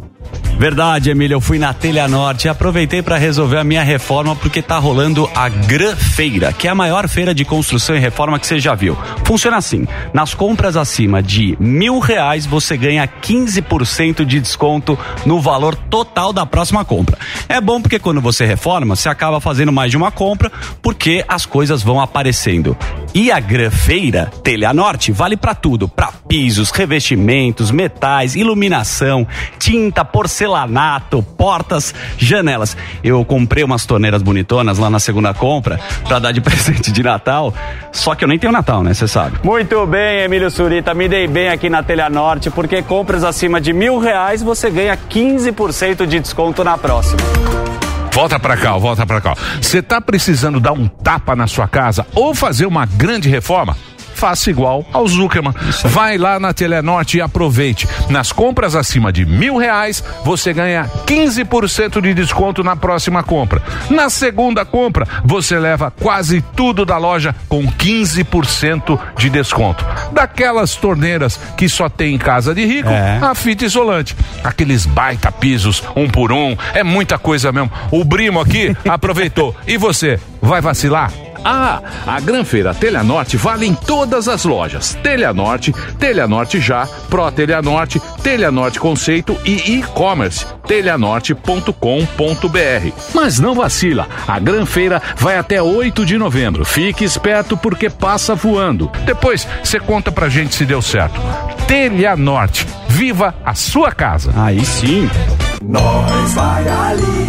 Verdade, Emílio, eu fui na Telha Norte e aproveitei para resolver a minha reforma porque tá rolando a Gran Feira, que é a maior feira de construção e reforma que você já viu. Funciona assim: nas compras acima de mil reais você ganha 15% de desconto no valor total da próxima compra. É bom porque quando você reforma, você acaba fazendo mais de uma compra porque as coisas vão aparecendo. E a Gran Feira Telha Norte vale para tudo, para pisos, revestimentos, metais, iluminação, tinta, porcelanato, portas, janelas. Eu comprei umas torneiras bonitonas lá na segunda compra para dar de presente de Natal, só que eu nem tenho Natal, né? Você sabe. Muito bem, Emílio Surita, me dei bem aqui na Telha Norte, porque compras acima de mil reais você ganha 15% de desconto na próxima. Volta pra cá, volta pra cá. Você tá precisando dar um tapa na sua casa ou fazer uma grande reforma? Faça igual ao Zuckerman. Vai lá na Telenorte e aproveite. Nas compras acima de mil reais, você ganha 15% de desconto na próxima compra. Na segunda compra, você leva quase tudo da loja com 15% de desconto. Daquelas torneiras que só tem em casa de rico, a fita isolante. Aqueles baita pisos, um por um, é muita coisa mesmo. O Brimo aqui aproveitou. E você, vai vacilar? Ah, a Granfeira Telha Norte vale em todas as lojas. Telha Norte, Telha Norte Já, Pro Telha Norte, Telha Norte Conceito e e-commerce telhanorte.com.br. Mas não vacila, a Granfeira vai até 8 de novembro. Fique esperto porque passa voando. Depois você conta pra gente se deu certo. Telha Norte, viva a sua casa. Aí sim. Nós vai ali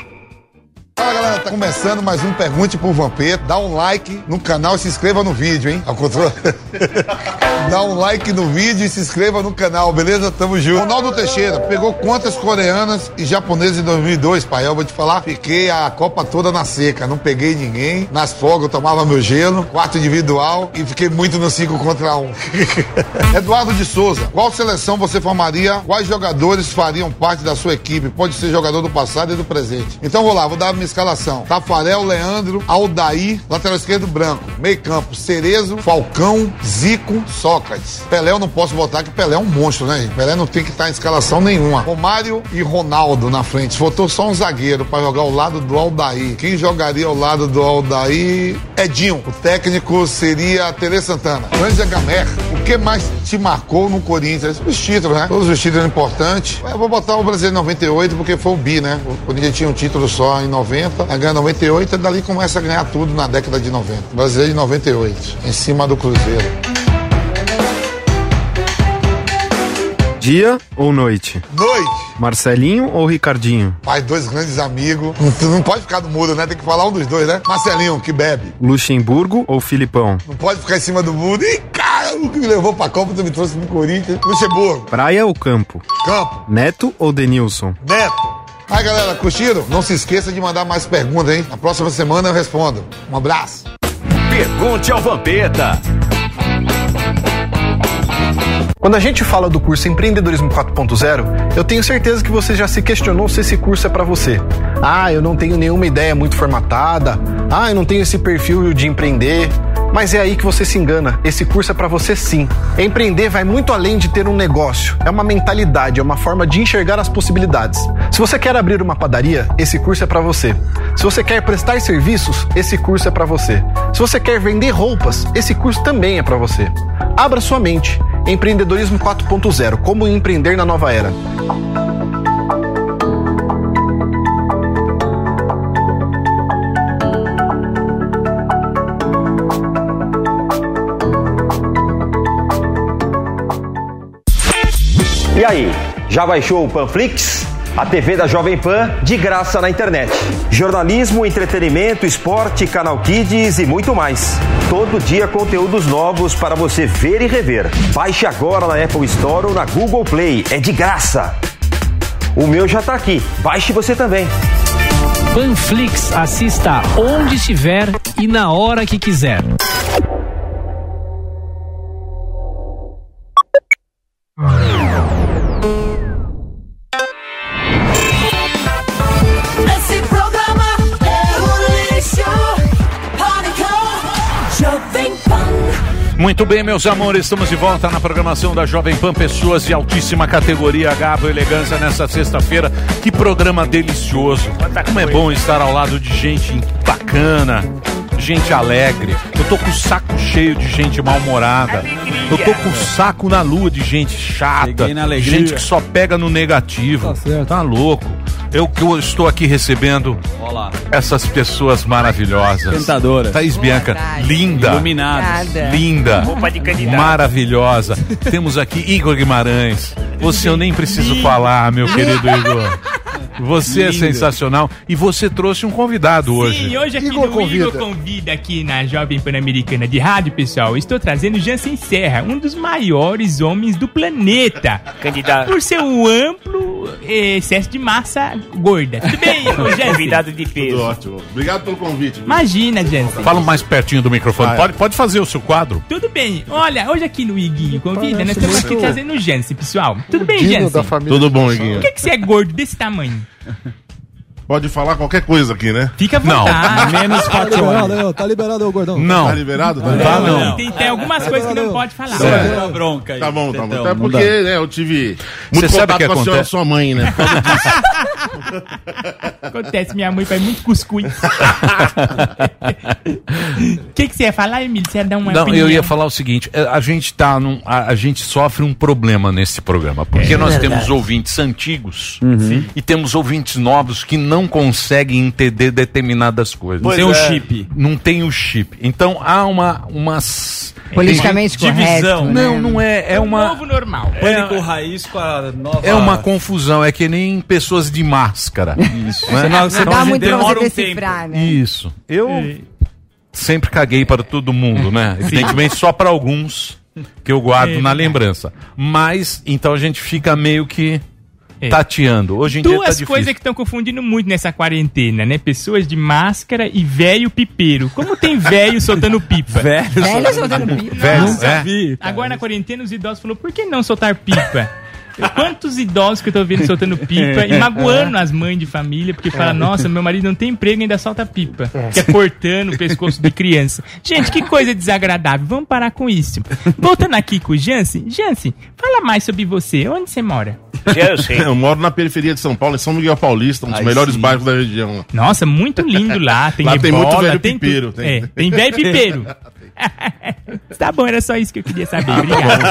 Fala galera, tá começando mais um Pergunte pro Vampeta. Dá um like no canal e se inscreva no vídeo, hein? Ao. Dá um like no vídeo e se inscreva no canal, beleza? Tamo junto. Ronaldo Teixeira, pegou quantas coreanas e japonesas em 2002, pai? Eu vou te falar, fiquei a Copa toda na seca, não peguei ninguém. Nas folgas eu tomava meu gelo, quarto individual e fiquei muito no 5 contra 1. Um. Eduardo de Souza, qual seleção você formaria? Quais jogadores fariam parte da sua equipe? Pode ser jogador do passado e do presente. Então vou lá, vou dar a minha escalação. Tafarel, Leandro, Aldair, lateral esquerdo branco. Meio campo, Cerezo, Falcão, Zico, Sócrates. Pelé eu não posso botar, que Pelé é um monstro, né, gente? Pelé não tem que estar em escalação nenhuma. Romário e Ronaldo na frente. Faltou só um zagueiro para jogar ao lado do Aldair. Quem jogaria ao lado do Aldair? Edinho. O técnico seria Tere Santana. Grande Gamer, o que mais te marcou no Corinthians? Os títulos, né? Todos os títulos importantes. Eu vou botar o Brasileiro 98 porque foi o bi, né? O Corinthians tinha um título só em 90. 90, a ganha 98, e dali começa a ganhar tudo na década de 90. Brasileiro de 98, em cima do Cruzeiro. Dia ou noite? Noite. Marcelinho ou Ricardinho? Pai, dois grandes amigos. Não, tu não pode ficar do mudo, né? Tem que falar um dos dois, né? Marcelinho, que bebe. Luxemburgo ou Filipão? Não pode ficar em cima do mudo. Ih, cara, o que me levou pra Copa, tu me trouxe pro Corinthians. Luxemburgo. Praia ou campo? Campo. Neto ou Denilson? Neto. Aí, galera, curtiram? Não se esqueça de mandar mais perguntas, hein? Na próxima semana eu respondo. Um abraço. Pergunte ao Vampeta. Quando a gente fala do curso Empreendedorismo 4.0, eu tenho certeza que você já se questionou se esse curso é para você. Ah, eu não tenho nenhuma ideia muito formatada. Ah, eu não tenho esse perfil de empreender. Mas é aí que você se engana. Esse curso é para você sim. Empreender vai muito além de ter um negócio. É uma mentalidade, é uma forma de enxergar as possibilidades. Se você quer abrir uma padaria, esse curso é para você. Se você quer prestar serviços, esse curso é para você. Se você quer vender roupas, esse curso também é para você. Abra sua mente. Empreendedorismo 4.0 Como empreender na nova era. Aí, já baixou o Panflix? A TV da Jovem Pan de graça na internet. Jornalismo, entretenimento, esporte, canal Kids e muito mais. Todo dia conteúdos novos para você ver e rever. Baixe agora na Apple Store ou na Google Play. É de graça. O meu já tá aqui. Baixe você também. Panflix, assista onde estiver e na hora que quiser. Muito bem, meus amores, estamos de volta na programação da Jovem Pan Pessoas de altíssima categoria, Gabo Elegância, nessa sexta-feira. Que programa delicioso. Como é bom estar ao lado de gente bacana, gente alegre. Eu tô com o saco cheio de gente mal-humorada. Eu tô com o saco na lua de gente chata, gente que só pega no negativo. Tá, louco. Eu que eu estou aqui recebendo Olá. essas pessoas maravilhosas. Tentadoras. Thaís Bianca, linda. Iluminadas. Obrigada. Linda. Roupa de candidato. Maravilhosa. Temos aqui Igor Guimarães. Você eu nem preciso falar, meu querido Igor. Você é Lindo. sensacional. E você trouxe um convidado hoje. Sim, hoje aqui Igor no convida. Igor Convida aqui na Jovem Pan-Americana de Rádio, pessoal, estou trazendo Jansen Serra, um dos maiores homens do planeta. Candidato. Por seu amplo excesso de massa gorda. Tudo bem, ô, Jansen? Convidado de peso. Tudo ótimo. Obrigado pelo convite. viu? Imagina, Jansen. Fala mais pertinho do microfone. Ah, é. Pode, pode fazer o seu quadro. Tudo bem. Olha, hoje aqui no Iguinho Convida, nós Parece estamos aqui trazendo o pessoal. Tudo bem, Dino da família Tudo bom, Iguinho. Por que, que você é gordo desse tamanho? Pode falar qualquer coisa aqui, né? Fica à vontade. Menos Tá liberado, aí, ó, tá liberado, ô gordão. Não. Tá liberado? Tá Não, liberado? não. Tem, tem algumas coisas que não pode falar. Sério? bronca aí. Tá bom, tá bom. Até não porque, né, eu tive Você muito sabe o contato que com a senhora, sua mãe, né? Acontece, minha mãe faz muito cuscuz. O que, que você ia falar, Emílio? Você ia dar uma Não, opinião? eu ia falar o seguinte: eh, a gente tá num, a, a gente sofre um problema nesse programa, porque É nós verdade. temos ouvintes antigos Uhum. e temos ouvintes novos que não conseguem entender determinadas coisas. Pois Não tem o é. chip. Não tem o chip. Então há uma umas Politicamente tem- correto, né? Não, não é, é uma Novo normal. Pânico raiz com a nova. é uma confusão, é que nem pessoas de máscara. Isso. Você não- você Não dá muito pra demora você um decifrar, né? Isso. Eu sempre caguei para todo mundo, né? Evidentemente só para alguns que eu guardo É na lembrança. Mas então a gente fica meio que É. tateando. Hoje em dia tá Duas difícil. coisas que estão confundindo muito nessa quarentena, né? Pessoas de máscara e velho pipeiro. Como tem velho soltando pipa? Velho Velho soltando pipa. Velho, é? vi. Agora na quarentena os idosos falaram, por que não soltar pipa? Quantos idosos que eu tô vendo soltando pipa e magoando as mães de família, porque fala, nossa, meu marido não tem emprego e ainda solta pipa. Que é cortando o pescoço de criança. Gente, que coisa desagradável. Vamos parar com isso. Voltando aqui com o Jansen. Jansen, fala mais sobre você. Onde você mora? Eu moro na periferia de São Paulo, em São Miguel Paulista, um dos Ai, melhores sim. bairros da região. Nossa, muito lindo lá. Tem Lá tem muito ebola, velho tem pipeiro, tem- É, tem velho pipeiro. tá bom, era só isso que eu queria saber. Obrigado.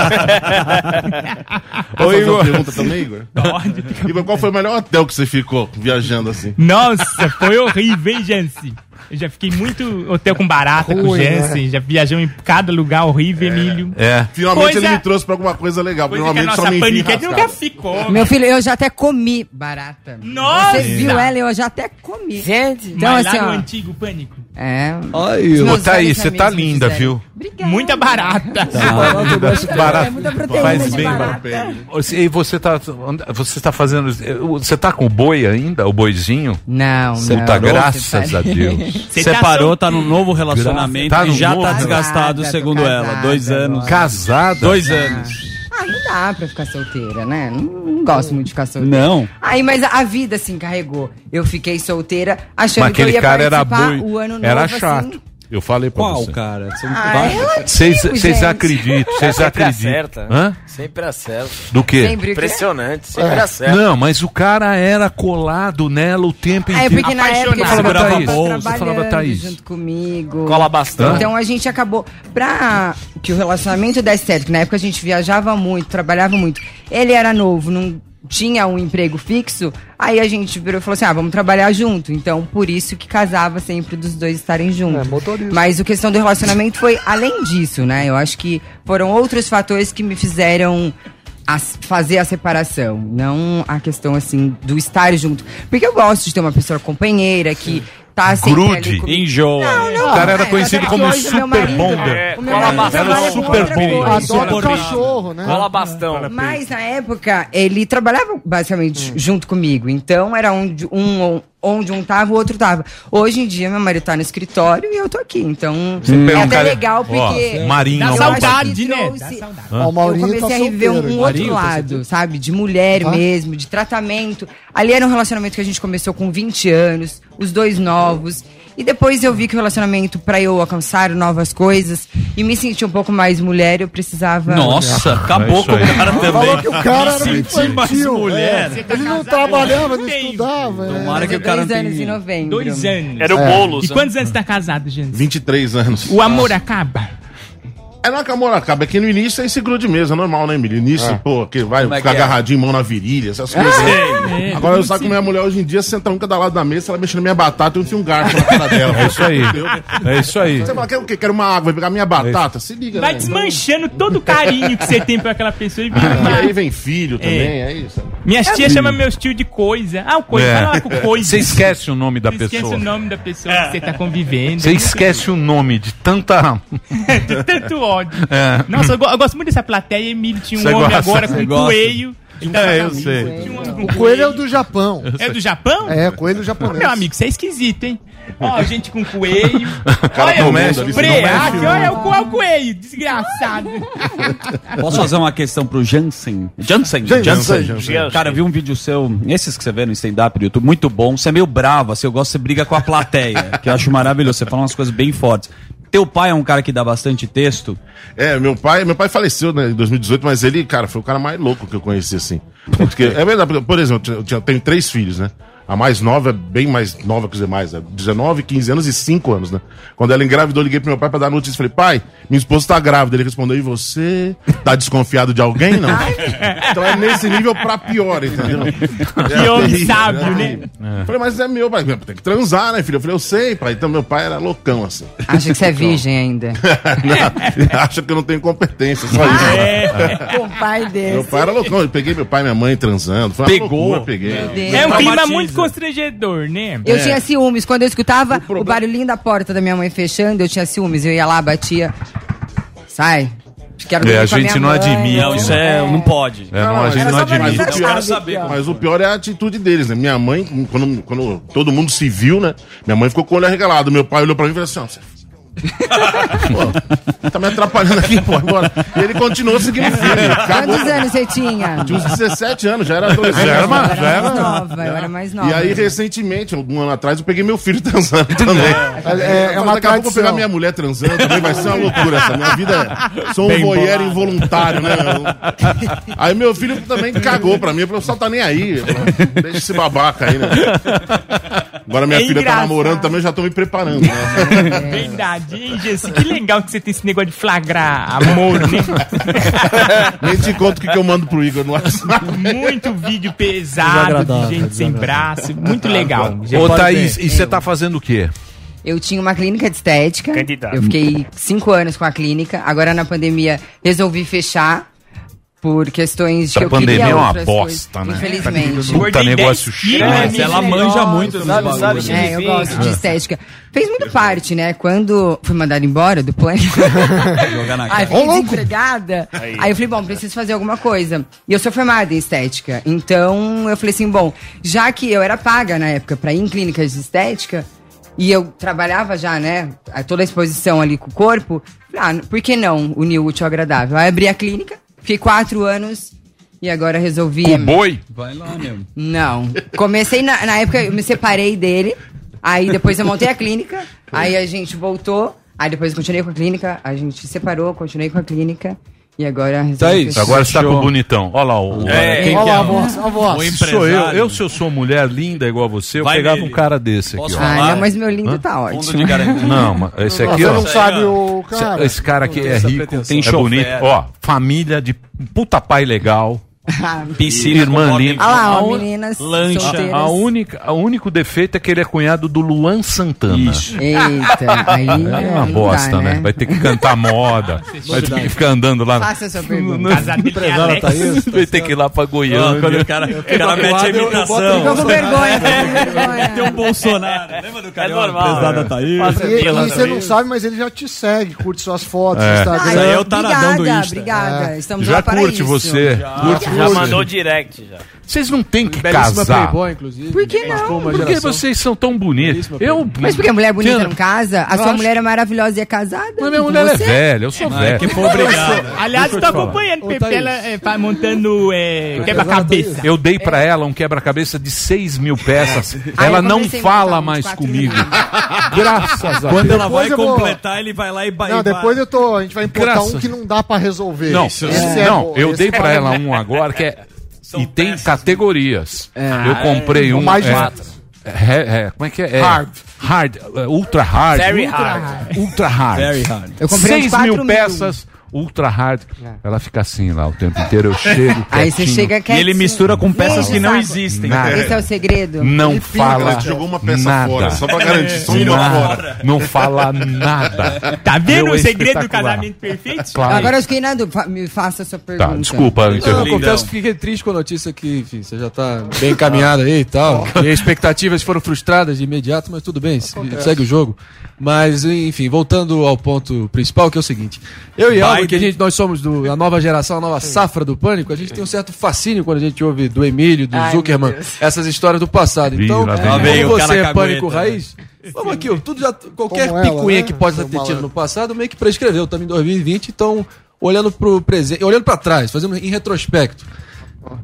Pode fazer Igor. pergunta também, Igor? Pode. Igor, qual foi o melhor hotel que você ficou viajando assim? Nossa, foi horrível, hein, Jansen? Eu já fiquei muito hotel com barata com o Ruim, né? Já viajamos em cada lugar horrível, Emílio. É. Finalmente Coisa- ele me trouxe pra alguma coisa legal. Coisa que a Normalmente só me paniquete nunca ficou. Meu filho, eu já até comi barata. Nossa! Você viu ela? Eu já até comi. Gente, então mas assim, lá no ó. antigo pânico. É. Ô, meus Thaís, você tá linda, viu? Muita barata. Barata. É muita proteína Faz bem E você tá, você tá fazendo. Você tá com o boi ainda? O boizinho? Não, Você não. tá, Você graças tá- a Deus. Você Separou, tá tá num novo relacionamento Tá e já tá desgastado, Casada, segundo ela. Dois anos. Casada? Dois anos. Ah, não dá pra ficar solteira, né? Não, não gosto muito de ficar solteira. Não. Aí, mas a vida se encarregou. Eu fiquei solteira achando Mas que eu aquele ia cara era participar boi. o ano novo, Era assim. Eu falei pra Qual, você. cara? Você não Ah, é relativo, Vocês vocês gente. acreditam? Vocês Sempre acreditam? acerta. Hã? Sempre acerta. Do quê? Sempre o quê? Impressionante, sempre É. acerta. Não, mas o cara era colado nela o tempo É, inteiro. porque na época ele falava estava Thaís. Você falava trabalhando Thaís. junto comigo. Cola bastante. Então a gente acabou. Pra que o relacionamento desse certo, que na época a gente viajava muito, trabalhava muito. Ele era novo, não tinha um emprego fixo. Aí a gente virou e falou assim: ah, vamos trabalhar junto. Então por isso que casava sempre dos dois estarem juntos. Mas a questão do relacionamento foi além disso, né? Eu acho que foram outros fatores que me fizeram as- fazer a separação, não a questão assim do estar junto. Porque eu gosto de ter uma pessoa companheira que tá sempre Grude. Enjoa. Não, não. O cara era é, conhecido como o Super marido- Bonder. É, o meu marido trabalha Era com Super coisa. Adora Super cachorro, né? Cola bastão. Mas na época ele trabalhava basicamente junto comigo, então era um, um onde um tava, o outro tava. Hoje em dia, meu marido tá no escritório e eu tô aqui. Então, Você é um até cara- legal Ó, porque. Marinho, eu não acho saudade, né? trouxe- Dá saudade. Ó, o eu comecei tá a rever um, solteiro, um outro Marinho tá lado, sabe? De mulher Ah. mesmo, de tratamento. Ali era um relacionamento que a gente começou com 20 anos, os dois novos. E depois eu vi que o relacionamento, pra eu alcançar novas coisas e me sentir um pouco mais mulher, eu precisava. Nossa, acabou com o cara também. Falou que o cara era senti mais infantil. mulher. é. Ele não trabalhava, não estudava. é. Tomara que o cara dois anos em novembro. Dois anos. Era o Boulos, E né? quantos anos você tá casado, gente? 23 anos. O amor acaba? É na Camora acaba, é que no início é esse grude mesmo, é normal, né, Emílio? Início, É. pô, que vai Como é ficar é? agarradinho, mão na virilha, essas É. coisas. É, Agora eu como saio com se- minha mulher hoje em dia, senta um cada lado da mesa, ela mexe na minha batata e eu enfio um garfo na cara dela. É isso aí. Entendeu? É isso aí. Você fala, quer o quê? Quero uma água, vai pegar minha batata? Se liga, Vai né? desmanchando todo o carinho que você tem por aquela pessoa e vira E uma- aí vem filho também, é, isso. Minhas É tias chamam meus tios de coisa. Ah, o coisa, É. vai lá com coisa. Você esquece o nome da Você esquece pessoa. o nome da pessoa que você tá convivendo. Você esquece o nome de tanta. de tanto ódio. É. Nossa, eu, go- eu gosto muito dessa plateia. Emílio tinha um Você homem gosta? agora com um gosta? coelho. Tava É, eu sei. um O coelho é o do Japão. É do Japão? É, coelho japonês. Meu amigo, você é esquisito, hein? Ó, gente com coelho. cara olha, não o mexe, não breaque, mexe, olha o o coelho, desgraçado. Posso fazer uma questão pro Jansen? Jansen? Jansen. Jansen. Cara, eu vi um vídeo seu, esses que você vê no stand-up do YouTube, muito bom. Você é meio bravo, assim, eu gosto você briga com a plateia, que eu acho maravilhoso. Você fala umas coisas bem fortes. Teu pai é um cara que dá bastante texto. É, meu pai, meu pai faleceu né, em 2018, mas ele, cara, foi o cara mais louco que eu conheci, assim. Porque, é verdade, porque, por exemplo, eu tinha- eu, tenho três filhos, né? A mais nova é bem mais nova que os demais, é 19, 15 anos e 5 anos, né? Quando ela engravidou, eu liguei pro meu pai pra dar notícia. Falei, pai, minha esposa tá grávida. Ele respondeu, e você? Tá desconfiado de alguém, não? então é nesse nível pra pior, entendeu? Que homem sábio, né? Falei, mas é meu, pai. Tem que transar, né, filho? Eu falei, eu sei, pai. Então meu pai era loucão, assim. Acha que você é virgem ainda. Não, acha que eu não tenho competência, só isso. É. Com o pai desse. Meu pai era loucão, eu peguei meu pai e minha mãe transando. Foi uma Pegou? loucura, peguei. É um clima muito constrangedor, né? Eu tinha ciúmes. Quando eu escutava o, barulhinho da porta da minha mãe fechando, eu tinha ciúmes. Eu ia lá, batia. Sai. Quero É, a gente não mãe. admite. Não, isso é, não pode. É, não, a gente Mas não o pior- admite. Mas o, pior, mas o pior é a atitude deles, né? Minha mãe, quando, quando todo mundo se viu, né? Minha mãe ficou com o olho arregalado. Meu pai olhou pra mim e falou assim: Pô, tá me atrapalhando aqui, pô, agora. E ele continuou seguindo o filme. Acabou. Quantos anos você tinha? Tinha uns 17 anos, já era adolescente. Já era uma- já era mais nova, eu era mais nova. E aí, recentemente, um ano atrás, eu peguei meu filho transando também. É, é uma Daqui a pouco eu vou pegar minha mulher transando também, vai ser uma loucura essa. Minha vida é. Sou um Bem voyeur bolado. involuntário, né? Eu- Aí meu filho também cagou pra mim, falou, só tá nem aí. Falei, Deixa esse babaca aí, né? Agora minha É filha tá engraçado. namorando também, eu já tô me preparando, né? Verdade, hein, Jesse? Que legal que você tem esse negócio de flagrar amor, né? Nem te conto o que, que eu mando pro Igor no WhatsApp. Muito vídeo pesado de gente sem braço. Muito legal. Ô, Thaís, e você tá fazendo o quê? Eu tinha uma clínica de estética. Candidato. Eu fiquei cinco anos com a clínica. Agora na pandemia resolvi fechar por questões de que A eu queria pandemia é uma outras bosta, coisas. né? Infelizmente. Puta negócio chato. né, Mas ela manja muito Sabe, sabe? É, eu gosto de estética. Fez muito parte, né? Quando fui mandada embora do plano. Jogar na Aí fiquei desempregada. Aí. eu falei, bom, preciso fazer alguma coisa. E eu sou formada em estética. Então eu falei assim, bom, já que eu era paga na época pra ir em clínicas de estética, e eu trabalhava já, né? a- Toda a exposição ali com o corpo, ah, por que não unir o útil ao agradável? Aí abri a clínica, fiquei quatro anos e agora resolvi. Com boi? Vai lá, meu. Não. Comecei na, na época, eu me separei dele. Aí depois eu montei a clínica. Aí a gente voltou. Aí depois eu continuei com a clínica. A gente se separou, continuei com a clínica. E agora resolvi Thaís, fechar. Agora você tá com Fechou. o bonitão. Olha lá o. É, quem Olha que é? lá a voz, a voz. O Sou eu. empresário. Eu, se eu sou mulher linda igual você, eu Vai pegava nele. um cara desse aqui, Posso ó. Ah, não, mas meu lindo tá Fundo ótimo. Não, mas esse aqui, Você ó. não sabe o cara. Esse, cara aqui é rico. Tem é bonito. Ó, família de puta pai legal. Piscina Irmã com linda. Ah lá, ó, meninas lancha. solteiras. A única, o único defeito é que ele é cunhado do Luan Santana. Isso. Eita, aí É uma não dá, bosta, né? Vai ter que cantar moda. vai ter que ficar andando lá. Faça sua pergunta. Alex. Vai ter que ir lá pra Goiânia. quando o cara, o cara mete a imitação. Ficou com vergonha, ficou com vergonha. Tem um Bolsonaro. Lembra do cara? É normal. Pesada tá aí. Você não sabe, mas ele já te segue, curte suas fotos É. Instagram. Isso aí é o taradão do obrigada, Insta. obrigada. Estamos Já lá para curte isso. você. Curte Já mandou direct já. Vocês não têm que Belíssima casar. Playboy, inclusive. Por que não? Porque geração. vocês são tão bonitos. Eu, Mas porque a mulher bonita Entendo. não casa? A Eu sua acho- mulher é maravilhosa e é casada? Mas minha mulher Você? é velha, eu sou Não, velho. é que foi obrigado. Aliás, falar. acompanhando Pepe, ela é, fa- montando é, quebra-cabeça. Eu dei pra ela um quebra-cabeça de 6 mil peças. Ah, ela não fala mais comigo. Graças a Quando Deus. ela vai completar, ele vai lá e vai. Não, depois eu tô. A gente vai importar um que não dá pra resolver. Não, é não, eu dei é pra bom. ela um agora que é. E tem categorias. Eu é. comprei um. Mais de é, quatro. é, é, como é que é? É, Hard. Hard. é, Ultra hard. Very ultra hard. Ultra hard. Very hard. Eu comprei uns 6 quatro mil mil. peças. Ultra hard. Ela fica assim lá o tempo inteiro. Eu chego. Aí você quietinho, chega E quietinho. ele mistura com peças que não existem. Nada. Esse é o segredo? Não fala. Ela jogou uma peça nada. fora, só pra garantir, só uma fora. Não fala nada. Tá vendo Meu o segredo do casamento perfeito? Claro. Agora eu fiquei na dúvida. Me faça a sua pergunta. Tá, desculpa, Não, eu interrompi. confesso que fiquei triste com a notícia que, enfim, você já tá bem encaminhado aí e tal. E as expectativas foram frustradas de imediato, mas tudo bem, se- segue o jogo. Mas, enfim, voltando ao ponto principal, que é o seguinte. Eu e Alba, Biden. que a gente, nós somos do, a nova geração, a nova safra do Pânico, a gente tem um certo fascínio quando a gente ouve do Emílio, do Ai, Zuckerman, essas histórias do passado. Então, vem. como o você é Pânico né? Raiz, vamos aqui, ó, tudo já, qualquer Como ela, picuinha né? que pode ter tido no passado, meio que prescreveu também em 2020, então olhando pro presente, olhando pra trás, fazendo em retrospecto.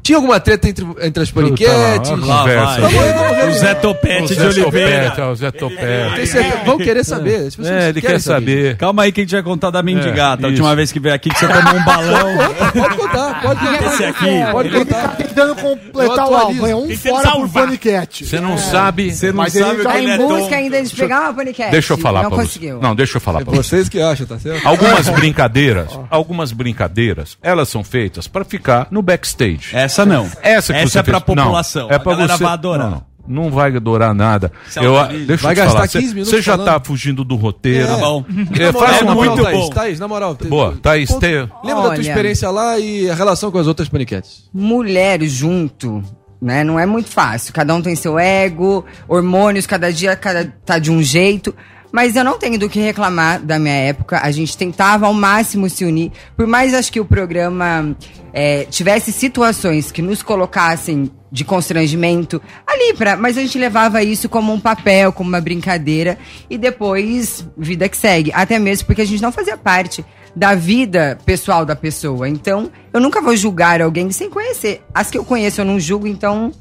Tinha alguma treta entre, entre as paniquetes? Puta, Lá vai. O Zé Topete O de Zé Oliveira. Topete, o Zé Topete. Tem certeza- Vão querer saber. É, ele quer saber. Calma aí que a gente vai contar da mendigata. É, a última vez que veio aqui que você tomou um balão. Pode contar, pode contar. Esse aqui, Pode Ele contar. tá tentando completar o álbum. É um fora salvar. Panicat. Você não sabe. Você não Mas ele sabe o que Tá ele em é busca ainda de pegar uma paniquete. Deixa eu falar Não pra conseguiu. você. Não, deixa eu falar É pra você. vocês que acham, tá certo? Algumas brincadeiras, algumas brincadeiras, elas são feitas pra ficar no backstage. Essa não. Essa que Essa você é pra fez- não, população. é pra a galera você. vai adorar. Não, não, não vai adorar nada. Se Eu, deixa Vai eu te gastar falar. 15 Você- minutos Você já falando. tá fugindo do roteiro. Tá bom. É, faz uma moral, pergunta. Thaís, bom. Thaís, na moral. te- Boa, Thaís, conta- tem- Lembra da tua Olha. experiência lá e a relação com as outras paniquetes? mulher junto, né? Não é muito fácil. Cada um tem seu ego, hormônios, cada dia cada, tá de um jeito. Mas eu não tenho do que reclamar da minha época. A gente tentava ao máximo se unir. Por mais acho que o programa é, tivesse situações que nos colocassem de constrangimento ali pra. Mas a gente levava isso como um papel, como uma brincadeira. E depois, vida que segue. Até mesmo porque a gente não fazia parte da vida pessoal da pessoa. Então, eu nunca vou julgar alguém sem conhecer. As que eu conheço eu não julgo, então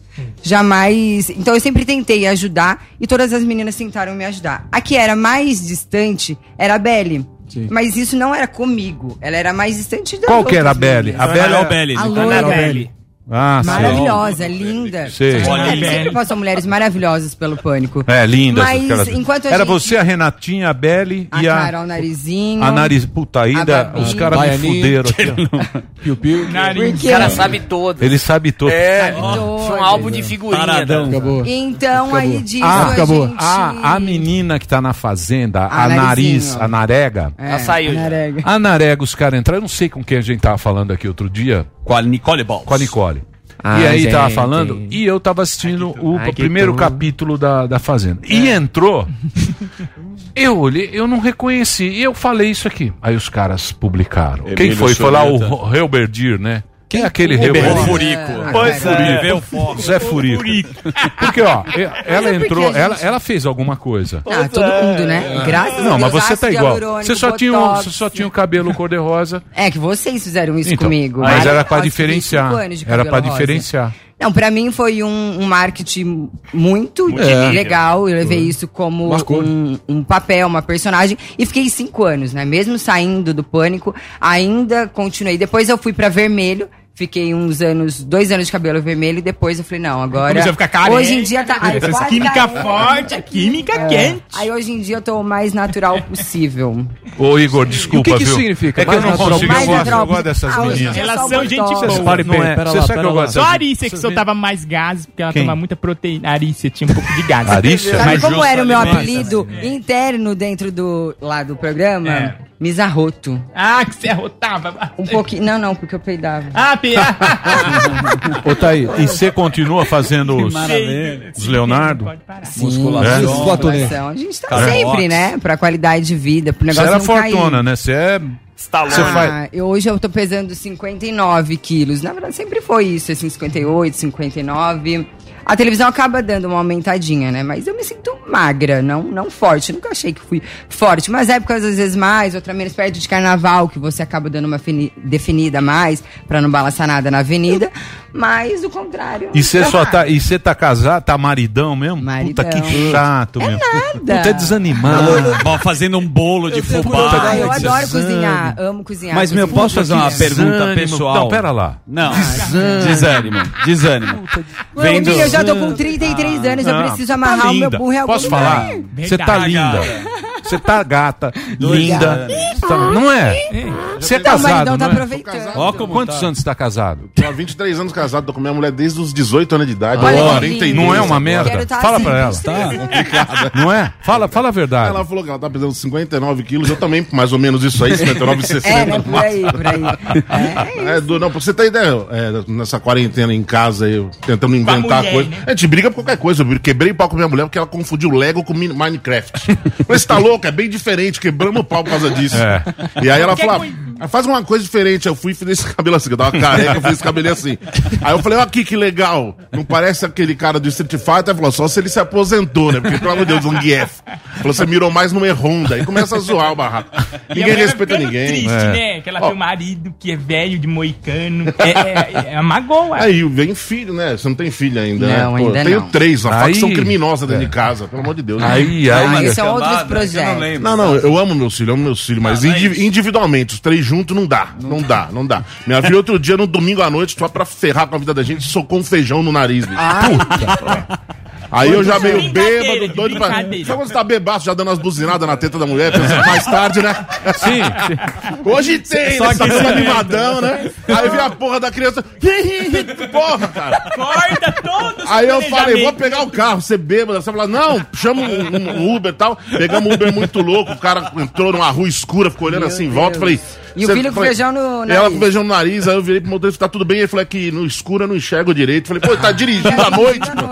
jamais. Então eu sempre tentei ajudar e todas as meninas tentaram me ajudar. A que era mais distante era a Belly. Sim. Mas isso não era comigo. Ela era mais distante da Qual que era a Belly? A Belly o Belly. A Belly. Ah, sim. Maravilhosa, linda. Sei. Sempre- passam mulheres maravilhosas pelo pânico. É, linda. Mas aquelas- enquanto a Era gente- você, a Renatinha, a Belly A e a. Carol Narizinho. A nariz. Puta, ainda. Os caras me fuderam aqui. ó. Piu-piu. Nariz. O cara sabe todo. Ele sabe tudo. É, Todas. foi um álbum de figurinha. Paradão. né? Acabou. Então, aí disso Ah, a acabou. gente... A, a menina que tá na fazenda, A a, nariz, a narega. É, Ela saiu já. Narega. A narega, os caras entraram. Eu não sei com quem a gente tava falando aqui outro dia. Com a Nicole Balls. Com a Nicole. Ah, e aí tava gente. falando, e eu tava assistindo o Ai, primeiro tudo. capítulo da, da Fazenda. E entrou. eu olhei, eu não reconheci. E eu falei isso aqui. Aí os caras publicaram. Quem Emílio foi? Foi lá o Helberdir, né? Quem é aquele O Helberdir? Furico. Pois é, vê o foco. Zé Furico. Porque, ó, ela é porque entrou, ela, ela fez alguma coisa. Ah, todo mundo, né? Graças a Não, mas você tá igual. Você só, tinha um, você só tinha o cabelo cor-de-rosa. É que vocês fizeram isso Então, comigo. mas era pra diferenciar. 25 anos de Era pra diferenciar. Não, pra mim foi um, um marketing muito É. legal. Eu levei isso como um, um papel, uma personagem. E fiquei cinco anos, né? Mesmo saindo do pânico, ainda continuei. Depois eu fui pra vermelho. Fiquei uns anos, dois anos de cabelo vermelho e depois eu falei, não, agora. Começou a ficar careca. Hoje em dia tá. quase química careca. forte, a química É. quente. Aí hoje em dia eu tô o mais natural possível. Ô, Igor, desculpa, E o que que viu? isso significa? É que eu Mais não natural consigo, eu Mais gosto, natural eu gosto dessas Ah, meninas. só Relação gente boa. Pare, Não é, pera Você lá, sabe que eu gosto Só a Arícia que soltava mais gases, porque ela Quem? toma muita proteína. A Arícia tinha um pouco de gases. Arícia? Sabe Mas como era o meu apelido interno dentro do, lá do programa? É. Misarroto. Ah, que você arrotava. Um pouquinho. Não, não, porque eu peidava. Ah. Ô, Thaí, e você continua fazendo os, os Leonardo? Pode parar. Musculação. Musculação. Musculação. A gente tá Cara, sempre, boxe. né? Pra qualidade de vida, pro Você negócio era não cair. fortuna, né? Você é Stallone. Você faz- Ah, eu, hoje eu tô pesando 59 quilos. Na verdade, sempre foi isso, assim, 58, 59. A televisão acaba dando uma aumentadinha, né? Mas eu me sinto magra, não, não forte. Nunca achei que fui forte. Mas épocas às vezes mais, outra menos perto de carnaval, que você acaba dando uma fini- definida mais, pra não balançar nada na avenida. Mas o contrário. E você tá só tá, e você tá casado, tá maridão mesmo? Puta que chato mesmo. nada. Puta é desanimado. Fazendo um bolo de fubá. Ah, eu adoro cozinhar, amo cozinhar. Mas, meu, posso fazer uma pergunta pessoal? Não, pera lá. Não. Desânimo. Desânimo. Desânimo. Vendo... Eu já tô com 33 anos, eu preciso tá amarrar o meu burro em algum Posso lugar. falar? Você tá linda. Você tá gata, linda. Tá- não é? Você é Então, o casado, maridão tá não é? aproveitando. Ó, como Quantos anos você tá casado? Tô há 23 anos casado, tô com minha mulher desde os 18 anos de idade. Olha, que lindo. 42 Não é uma merda? Quero tá Fala assim, pra ela. 23. complicada. Não é? Fala, fala a verdade. Ela falou que ela tá pesando 59 quilos, eu também, mais ou menos isso aí, 59, 60. É, né? Por aí, por aí. É, do, não, pra você ter ideia, é, nessa quarentena em casa, eu tentando inventar mulher, coisa. né? A gente briga por qualquer coisa. Eu quebrei pau com minha mulher porque ela confundiu Lego com Min- Minecraft. Mas você tá louco? É bem diferente. Quebramos o pau por causa disso. É. E aí ela Quer falou: ah, faz uma coisa diferente. Eu fui e fiz esse cabelo assim, eu tava careca, eu fiz esse cabelo assim. Aí eu falei: ó, aqui que legal. Não parece aquele cara do Street Fighter? Ela falou: só se ele se aposentou, né? Porque, pelo amor de Deus, um Gief. Falou: você mirou mais numa Honda. Aí começa a zoar o barraco. Ninguém respeita ninguém. triste, É. né? Que ela Ó, tem um marido que é velho de moicano. É, é, é uma. Aí vem filho, né? Você não tem filho ainda, né? Não, ainda tenho não. três, uma Aí- facção criminosa dentro É. de casa, pelo amor de Deus. Aí, Ah, aí. esses são outros Cambada, que eu não lembro. Não, não, eu amo meus filhos, amo meus filhos, mas Ah, mas- indivi- individualmente, os três juntos não dá, não dá, não dá. Minha filha outro dia, no domingo à noite, só pra ferrar com a vida da gente, socou um feijão no nariz, bicho. Puta. Aí eu já meio bêbado, doido pra. Sabe quando você tá bebaço, já dando as buzinadas na teta da mulher, pensando mais tarde, né? Sim. Hoje tem, Só né? Tá que- todo animadão, né? Aí vem a porra da criança. Porra, cara. Corta todos os Aí eu falei, vou pegar o carro, você bêbado. Você fala, não, chama um, um Uber e tal. Pegamos um Uber muito louco, o cara entrou numa rua escura, ficou olhando Meu assim em volta. Falei. E o filho com feijão no E ela nariz. com feijão no nariz, aí eu virei pro motorista, tá tudo bem? Ele falou é que no escuro eu não enxergo direito. Falei, pô, tá dirigindo à noite? pô.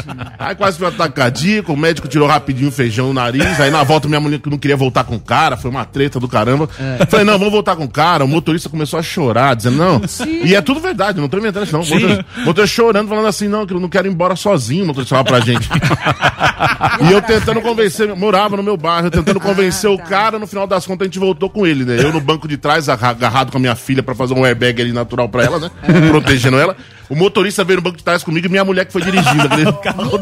Aí quase foi um ataque cardíaco, o médico tirou rapidinho o feijão no nariz. Aí na volta minha mulher que não queria voltar com o cara, foi uma treta do caramba. Falei, não, vamos voltar com o cara. O motorista começou a chorar, dizendo, não. E é tudo verdade, não tô inventando isso, não. O motorista, motorista chorando, falando assim, não, que eu não quero ir embora sozinho, o motorista falava pra gente. e eu tentando convencer, morava no meu bairro, eu tentando convencer o cara, no final das contas a gente voltou com ele, né? Eu no banco de trás, aga- agarrado com a minha filha pra fazer um airbag ali natural pra ela, né? Protegendo ela. O motorista veio no banco de trás comigo e minha mulher que foi dirigindo. Falei,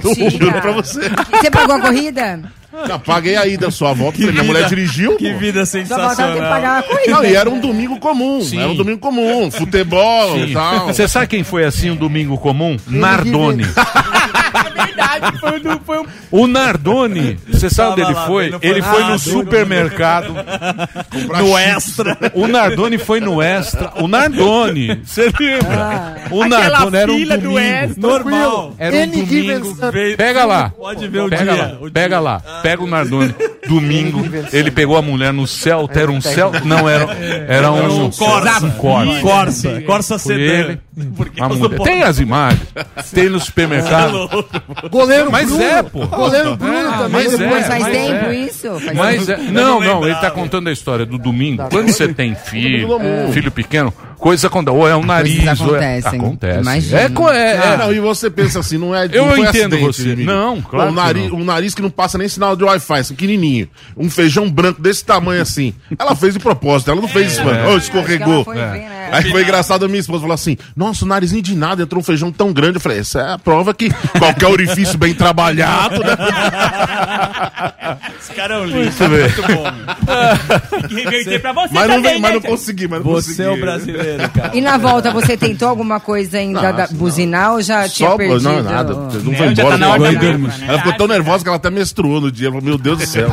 Mentira. juro pra você. Você pagou a corrida? Já paguei a ida só, a volta. falei, minha mulher dirigiu. Que pô. vida Só faltava ter que pagar a corrida. Não, e era um domingo comum. Sim. Era um domingo comum. Futebol e tal. Você sabe quem foi assim um domingo comum? Nardoni. Verdade, foi, foi um O Nardoni, você sabe onde ele lá foi? vendo Ele foi no Nardoni. supermercado. no extra. O Nardoni foi no Extra. O Nardoni, você lembra? O Aquela Nardoni era um fila do domingo. Extra. Normal. Era um Any domingo. Pega lá. Pode ver o Pega dia. lá, o dia. pega lá, pega o Nardoni. Domingo, ele pegou a mulher no céu, era um céu, não era, era um Um Corsa. um Corsa. Corsa. Corsa Foi sedã. ele, Tem as imagens, tem no supermercado. Goleiro Mas Bruno. é, pô. Goleiro Bruno É, também. mas é, Mas faz mas tempo é. isso? Faz Mas tempo. é, não, não, ele tá contando a história do domingo. Quando você tem filho, filho pequeno, coisa quando ou é o nariz, ou é, acontece. Imagina. É, co- é, É, é, não, e você pensa assim, não é. Eu não entendo acidente, você. Emílio. Não, claro o nariz, não. Um nariz que não passa nem sinal de Wi-Fi, assim, pequenininho. Um feijão branco desse tamanho assim. Ela fez de propósito, ela não fez isso, mano. Ô, escorregou. Foi ver, né? Aí foi engraçado, a minha esposa falou assim: Nossa, o narizinho de nada, entrou um feijão tão grande. Eu falei: Essa é a prova que qualquer orifício bem trabalhado, né? Esse cara é um lixo. Muito bem. Muito bom. reverter pra você Mas não, também, mas né, não consegui, mas não Você consegui. é o brasileiro, cara. E na volta, você tentou alguma coisa ainda da, buzinar ou já tinha Só, perdido? não, nada. Não Não, foi embora. tá da barba, né? Ela ficou tão nervosa que ela até menstruou no dia. Ela falou, meu Deus do céu.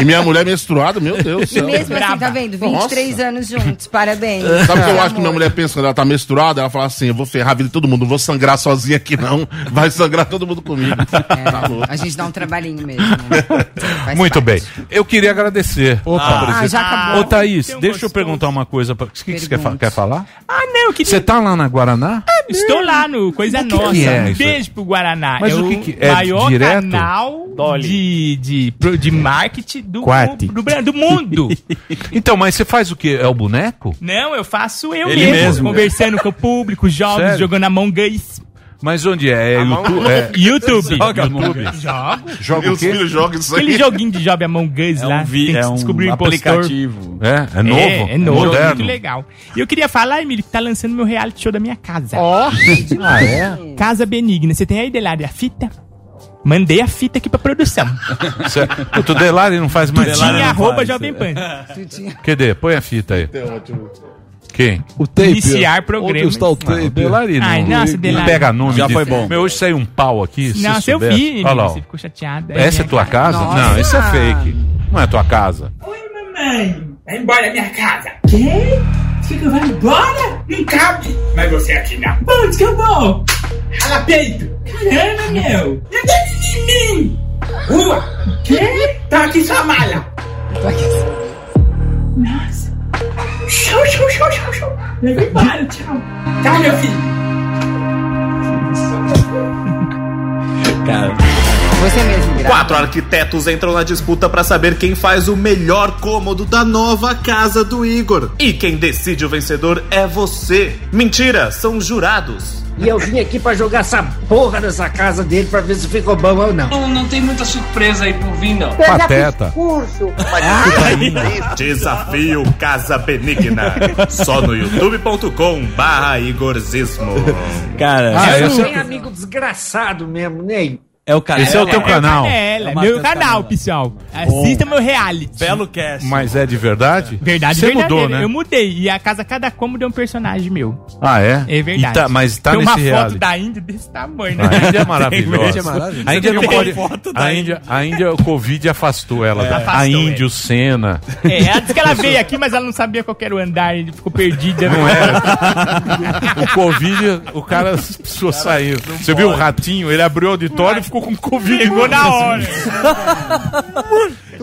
e minha mulher menstruada, meu Deus do E céu. mesmo assim, tá vendo? 23 anos juntos, parabéns. Sabe o que eu Amor. acho que minha mulher pensa quando ela tá menstruada? Ela fala assim: eu vou ferrar a vida de todo mundo, não vou sangrar sozinha aqui, não. Vai sangrar todo mundo comigo. Tá louco. A gente dá um trabalhinho mesmo. né? Muito parte. bem. Eu queria agradecer. Ah, a já acabou. Ô, Thaís, um deixa eu gostoso. perguntar uma coisa. pra- O que, que você quer, fa- Pergunte. quer falar? Ah, não, que Você tá lá na Guaraná? Ah, Estou lá no Coisa que Nossa. que é um beijo pro Guaraná. Mas é o que que é? maior Direto? canal de, de, pro- de marketing do, do, Bra- do mundo. Então, mas você faz o quê? É o boneco? Não, eu faço eu mesmo, mesmo. conversando com o público, jogos, Sério? jogando Among Us. Mas onde é? É YouTube? É... YouTube. Joga YouTube? Jogo. Joga o Meus quê? filhos jogam isso aí. Aquele joguinho de job Among Us É lá. um vi- tem que é um descobrir o impostor. aplicativo. É? É novo? É, é novo, Moderno? muito legal. E eu queria falar, Emílio, que tá lançando meu reality show da minha casa. Ó. Ah, é? Casa Benigna. Você tem aí, Delário, a fita? Mandei a fita aqui pra produção. Certo. O Tudelari não faz mais Tutinha arroba Jovem Pan. Cadê? Põe a fita aí. Quem? O tape. Iniciar programa. Onde está o Não, o tape? Delari não. Ai, nossa, não Delari. pega nome. Já de- foi bom. Meu, hoje saiu um pau aqui. se Nossa, eu soubesse. vi, Olha lá. você ficou chateada. Essa é tua casa? Nossa. Não, isso é fake. Não é tua casa. Mamãe, vai embora da minha casa. Quê? Você que vai embora? Não cabe. Mas você aqui não. Onde que eu vou? Rala peito. Caramba, meu. Não deve em mim. Rua. Quê? Tá aqui sua mala. Nossa. 收收收收收，你个妈的家伙，加个屁。Você mesmo, Gra. Quatro arquitetos entram na disputa para saber quem faz o melhor cômodo da nova casa do Igor. E quem decide o vencedor é você. Mentira, são jurados. E eu vim aqui pra jogar essa porra dessa casa dele pra ver se ficou bom ou não. Não, não tem muita surpresa aí por vir, não. Pateta. Curso. Desafio Casa Benigna. Só no youtube.com barra Igorzismo. Cara, Ah, eu sou é- bem amigo desgraçado mesmo, Ney. É o canal. Esse é o teu canal. Canela, É o meu Matheus canal, Canela. pessoal. Assista meu reality. Belo cast. Mas é de verdade? Verdade, Você verdadeira. mudou, né? Eu mudei. E a casa, cada cômodo é um personagem meu. Ah, é? É verdade. E tá- mas tá Tem uma nesse foto reality. da Índia desse tamanho, né? A Índia é maravilhosa. Índia é maravilhosa. A Índia não Tem pode. foto da A Índia, a Índia, o Covid afastou ela. da- a Afastou, Índia, o Senna. É, ela disse que ela veio aqui, mas ela não sabia qual que era o andar, e ficou perdida. Não é? O Covid, o cara precisou sair. Você viu o ratinho? Ele abriu o auditório e ficou com Covid. Chegou na hora.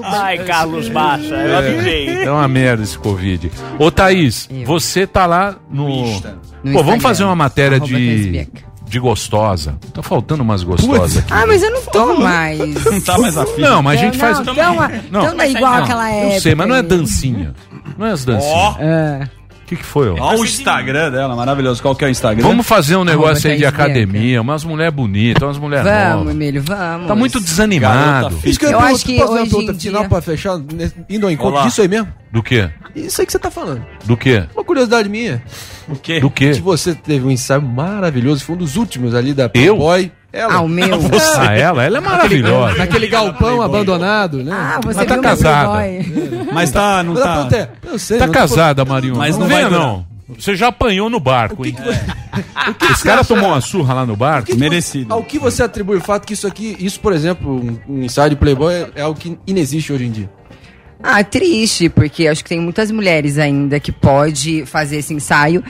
Ai, Carlos Baixa, eu avisei. É uma merda esse Covid. Ô, Thaís, você tá lá no. No Pô, Instagram. vamos fazer uma matéria Arroba de. Thaís De gostosa. Tá faltando umas gostosas aqui. Ah, mas eu não tô mais. Não tá mais afim. Não, mas a gente não, faz. Então, então não é igual Não, aquela época. Eu sei, mas não é aí. dancinha. Não é as dancinhas. É. O que, que foi, ó? Olha o Instagram dela, maravilhoso. Qual que é o Instagram? Vamos fazer um negócio aí de academia, umas mulheres bonitas, umas mulheres Vamos, novas. Emílio, vamos. Tá muito desanimado. Isso que eu, Eu pergunto, acho que posso hoje pergunta em final dia- pra fechar, né, indo ao encontro disso aí mesmo? Do quê? Isso aí que você tá falando. Do quê? Uma curiosidade minha. O quê? Do quê? Que você teve um ensaio maravilhoso, foi um dos últimos ali da Playboy. Ela. Ah, o meu. Ah, ela? Ela é maravilhosa. Naquele galpão abandonado, né? Ah, você Mas tá viu casada. Mas tá, não Mas a tá. é, eu sei, Tá não tô casada, Marinho. Mas não não vai não. Você já apanhou no barco, hein? Esse cara tomou uma surra lá no barco? Merecido. Ao que você atribui o fato que isso aqui, isso, por exemplo, um, um ensaio de Playboy é, é algo que inexiste hoje em dia? Ah, triste, porque acho que tem muitas mulheres ainda que pode fazer esse ensaio,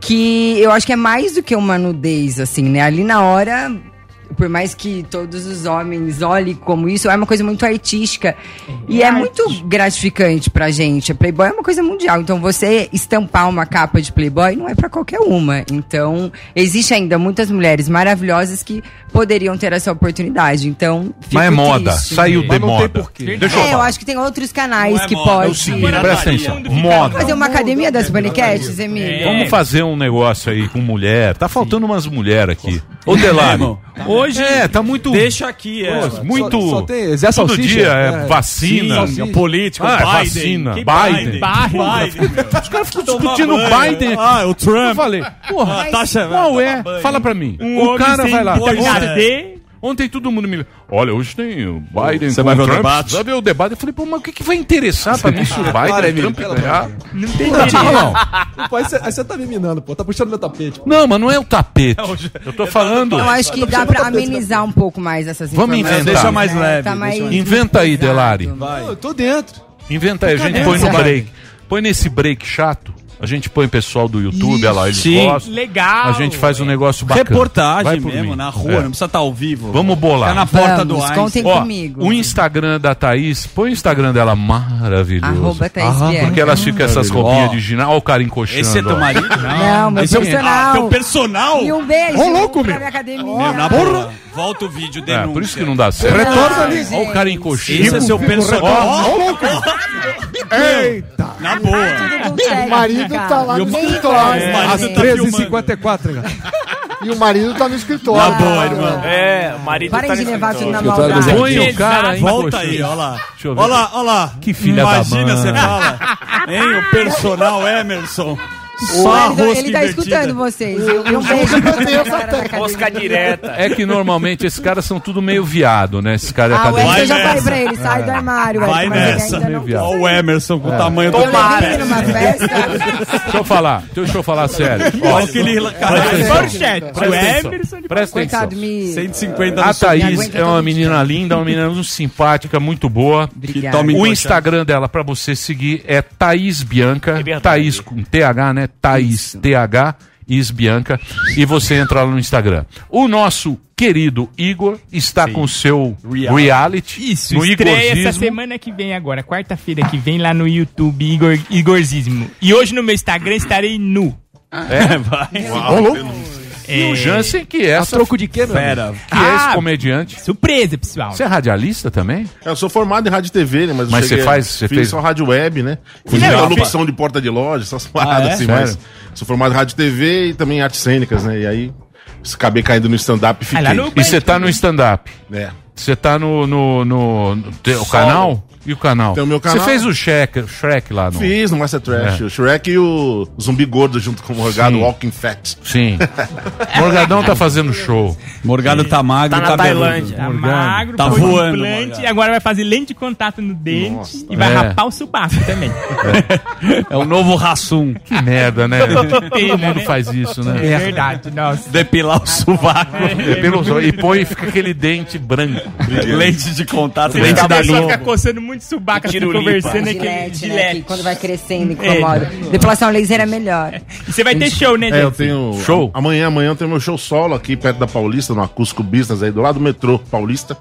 que eu acho que é mais do que uma nudez, assim, né? Ali na hora, por mais que todos os homens olhem como isso, é uma coisa muito artística. E é muito gratificante pra gente. A Playboy é uma coisa mundial. Então, você estampar uma capa de Playboy não é pra qualquer uma. Então, existe ainda muitas mulheres maravilhosas que poderiam ter essa oportunidade. Então, Mas é moda, triste. saiu de Mas não tem moda. porquê. Deixa eu É, eu acho que tem outros canais é que moda, É o podem. seguinte, presta atenção. Moda. Fazer uma academia das paniquetes, Emílio? Vamos fazer um negócio aí com mulher. Tá faltando umas mulheres aqui. Ô, Delari. Hoje, É, tá muito. Deixa aqui, é. Pô, muito. Só- só tem Zé todo Salsicha, dia é, é, vacina. sim, Sim, político, Ah, é Biden. vacina, Que Biden. Biden. Os caras ficam discutindo banho. Biden. Ah, o Trump. Eu falei, porra, Ah, taxa- qual é? banho. Fala pra mim. Um o cara vai lá. vitamina D. ontem todo mundo me. Olha, hoje tem o Biden Você vai ver o Trump. debate? Vai ver o debate. Eu falei, pô, mas o que, que vai interessar pra mim se o Biden Para, o Emílio, Trump ganhar? Não tem Não. Pô, aí você aí você tá me minando, pô. Tá puxando meu tapete. Não, mas não é o tapete. Eu tô falando. Eu acho que dá pra amenizar um pouco mais essas Vamos inventar. Deixa mais né? leve, Tá mais Inventa aí, Delari. Não, eu tô dentro. Inventa aí, a gente põe no break. Põe nesse break chato. A gente põe pessoal do YouTube, Isso. olha lá, eles Sim. gostam. Legal, A gente faz um negócio bacana. Reportagem por mesmo, mim. na rua, É. não precisa estar ao vivo. Vamos bolar. Fica na porta do Vamos, Einstein. contem Ó, comigo. o Instagram da Thaís, põe o Instagram dela maravilhoso. Arroba Thaís Ah. Porque elas ficam essas roupinhas de ginásio. Olha o cara encoxando. Esse é teu marido? Não, meu Esse é o- personal. Ah, teu personal? E um beijo Ô, louco, meu. minha academia. Meu, na boa. Volta o vídeo, É, denúncia. por isso que não dá certo. Retorna ali. Olha o cara encoxando. Esse é seu personal. Ó, Eita! Na boa. O marido tá lá E o- no escritório. É, Às tá 13h54, cara. E o marido tá no escritório. Na boa, irmão. É, o marido Parem tá de nesse levar tudo na Escritório maldade. Põe o cara Volta encoxando. aí, olha lá. Deixa eu ver. Olha lá, olha lá. Que filha da Imagina, mãe. você fala. Hein, o personal Emerson. O Só a Wellington, rosca ele tá escutando vocês. E um cara da academia. Mosca direta. É que normalmente esses caras são tudo meio viado, né? Esses caras Ah, academia. Wellington já falei pra ele, sai do armário, Vai ele nessa. Olha o Emerson com o tamanho do Eu ele festa. Deixa eu falar, deixa eu falar sério. Olha aquele cara. Presta atenção. Manchete. O Presta atenção. Emerson de Presta Coitado, atenção. me... 150 A Thaís é uma menina linda, uma menina muito simpática, muito boa. O. Instagram dela pra você seguir é Thaís Bianca. É. Thaís com TH, né? Thaís TH Is Bianca. E você entra lá no Instagram. O nosso querido Igor está com o seu Reality. reality, Isso, no estreia essa Igorzismo. semana que vem agora, quarta-feira que vem lá no YouTube, Igor, Igorzismo. E hoje no meu Instagram estarei nu. É, vai. E o Jansen, que é A troco de quê, meu? Fera. que é esse Ah, comediante. Surpresa, pessoal. Você é radialista também? Eu sou formado em rádio e TV, né? Mas, eu Mas cheguei- você faz- você fiz fez- só rádio web, né? Fiz eu locução de porta de loja, essas paradas é? assim, Sério? mas sou formado em rádio e TV e também em artes cênicas, né? E aí acabei caindo no stand-up e fiquei. Ah, lá no- E você tá no stand-up? É. Você tá no, no, no, no teu canal? E o canal? Tem o meu canal. Você fez o Shrek, Shrek lá no... Fiz no Master Trash, É. o Shrek e o Zumbi Gordo junto com o Morgado Sim. Walking Fat. Sim. Morgadão tá fazendo show. Morgado tá magro, Tá na cabeludo. Tailândia. Tá magro, Tá voando, implante, e agora vai fazer lente de contato no dente Nossa. e vai É. rapar o subaco também. É o novo Rassum. Que merda, né? Todo Pena, mundo né? faz isso, É né? verdade, nossa. Depilar o sovaco. Pelo- E põe e fica aquele dente branco. Lente de contato, lente fica, a da pessoa fica coçando muito subaco, assim, Tiro conversando né, gilete. que quando vai crescendo incomoda. Depilação laser é melhor. E você vai ter show, né, É, eu tenho. Show? Amanhã, amanhã eu tenho meu show solo aqui perto da Paulista, no Acústico Business, aí do lado do metrô Paulista.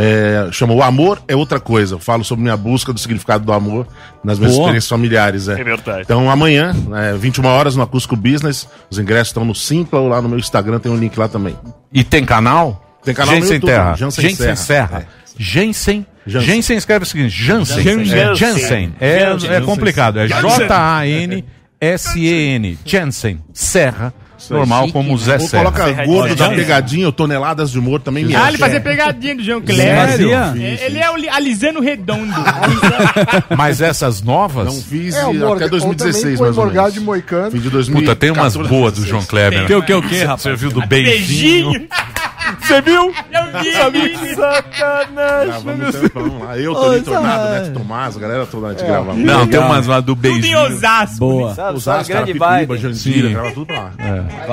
É, chama O Amor é Outra Coisa. Eu falo sobre minha busca do significado do amor nas minhas Boa. experiências familiares. É. verdade. Então amanhã, é, 21 horas no Acústico Business. Os ingressos estão no Simpla ou lá no meu Instagram, tem um link lá também. E tem canal? Tem canal no Jensen YouTube, Terra. Jansen Jensen Serra. Serra. Jensen. Jansen. Jensen escreve o seguinte: Jansen. Jansen. É Jansen. É, Jansen. é complicado. É J-A-N-S-E-N. Jansen. Serra. Normal, como o Zé Ou Serra. coloca gordo da pegadinha ou toneladas de humor também me Ah, acha. ele fazia pegadinha do João? É, Ele é o li- alisando redondo. Mas essas novas? Não fiz É, Morga- até 2016, ou também mais ou menos. de Moicano. Fiz de 2014, Puta, tem umas boas do João Kleber. né? Que o que, o que, rapaz? Você viu do beijinho? Beijinho. Você viu? Eu vi. Gravamos um tempão lá. Eu, Toninho Tornado, Neto Tomás, a galera toda a gente gravava. Não, tem umas lá do Tudo em beijinho. Osasco. Boa. Osasco, grande Carapicuíba. Jandira, Sim. gravava tudo lá.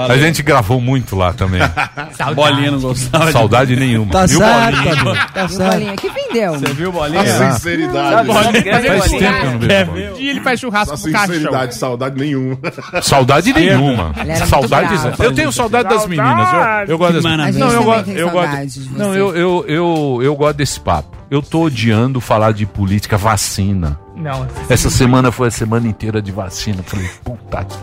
A gente gravou muito lá também. Saudade. Bolinha não gostava. de- Saudade nenhuma. Tá Viu, certo, Bolinha? Tá o certo. Bolinha, que vendeu? Você viu, Bolinha? A sinceridade. Grande Faz bolinha. tempo que eu não vejo É, Bolinha. um dia ele faz churrasco pro cachorro. sinceridade, saudade nenhuma. Saudade nenhuma. Saudade. Eu tenho saudade das meninas. Eu, gosto das gente Não, eu gosto. Eu gosto. Não, eu, eu, eu, eu gosto desse papo. Eu tô odiando falar de política, vacina. Não. Essa semana foi a semana inteira de vacina. Falei, puta que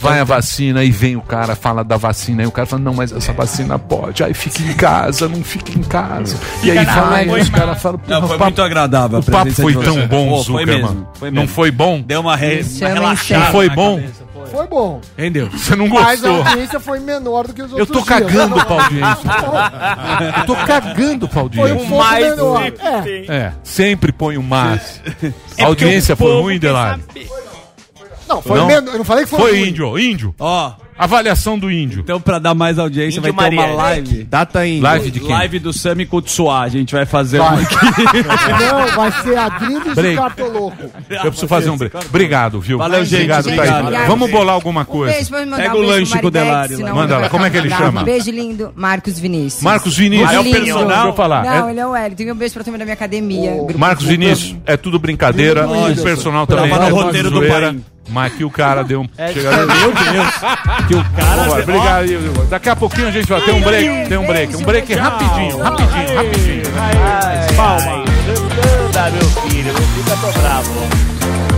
Vai a vacina e vem o cara, fala da vacina. Aí o cara fala, não, mas essa vacina pode. Aí fica em casa, não fica em casa. E aí vai, rua, os caras falam, Não, "Porra, foi papo- muito agradável. a O papo foi tão bom, Zuckerman. Não foi bom? Deu uma, re... uma relaxada. Não foi bom? cabeça, foi. Bom. Entendeu? Você não Mas a gostou? audiência foi menor do que os Eu outros tô cagando dias. pra audiência. Eu tô cagando pra Foi um audiência. pouco menor. É. É, sempre põe o mas. É A audiência foi ruim, Delari? Não, foi Não. menor. Eu não falei que foi, Foi ruim. índio, índio. Ó, Avaliação do índio. então pra dar mais audiência Índio vai ter uma live. Data em. Live de quem? Live do Sami Kutsuá. A gente vai fazer Vai. uma aqui. Não, vai ser Adriles e Break. Cartoloco. Eu preciso fazer um break. Obrigado, viu? Valeu, gente. Obrigado, Obrigado. Vamos bolar alguma Um coisa. mandar Pega um o lanche com o Delari Manda lá, como é que ele chama? Beijo lindo, Marcos Vinícius. Marcos Vinícius. É o Deixa eu falar. Não, É- ele é o Hélio. Tem um beijo pra turma da minha academia. grupo Marcos Vinícius, é tudo brincadeira. O personal também. Tava é no tudo roteiro do. Paim. Mas que o cara deu um. É, meu Deus. Que o cara Vambora, Obrigado. Igor. Daqui a pouquinho a gente vai ter um break. Tem um break. Um break rapidinho, rapidinho, rapidinho. Palma. Anda, meu filho, não fica tão bravo.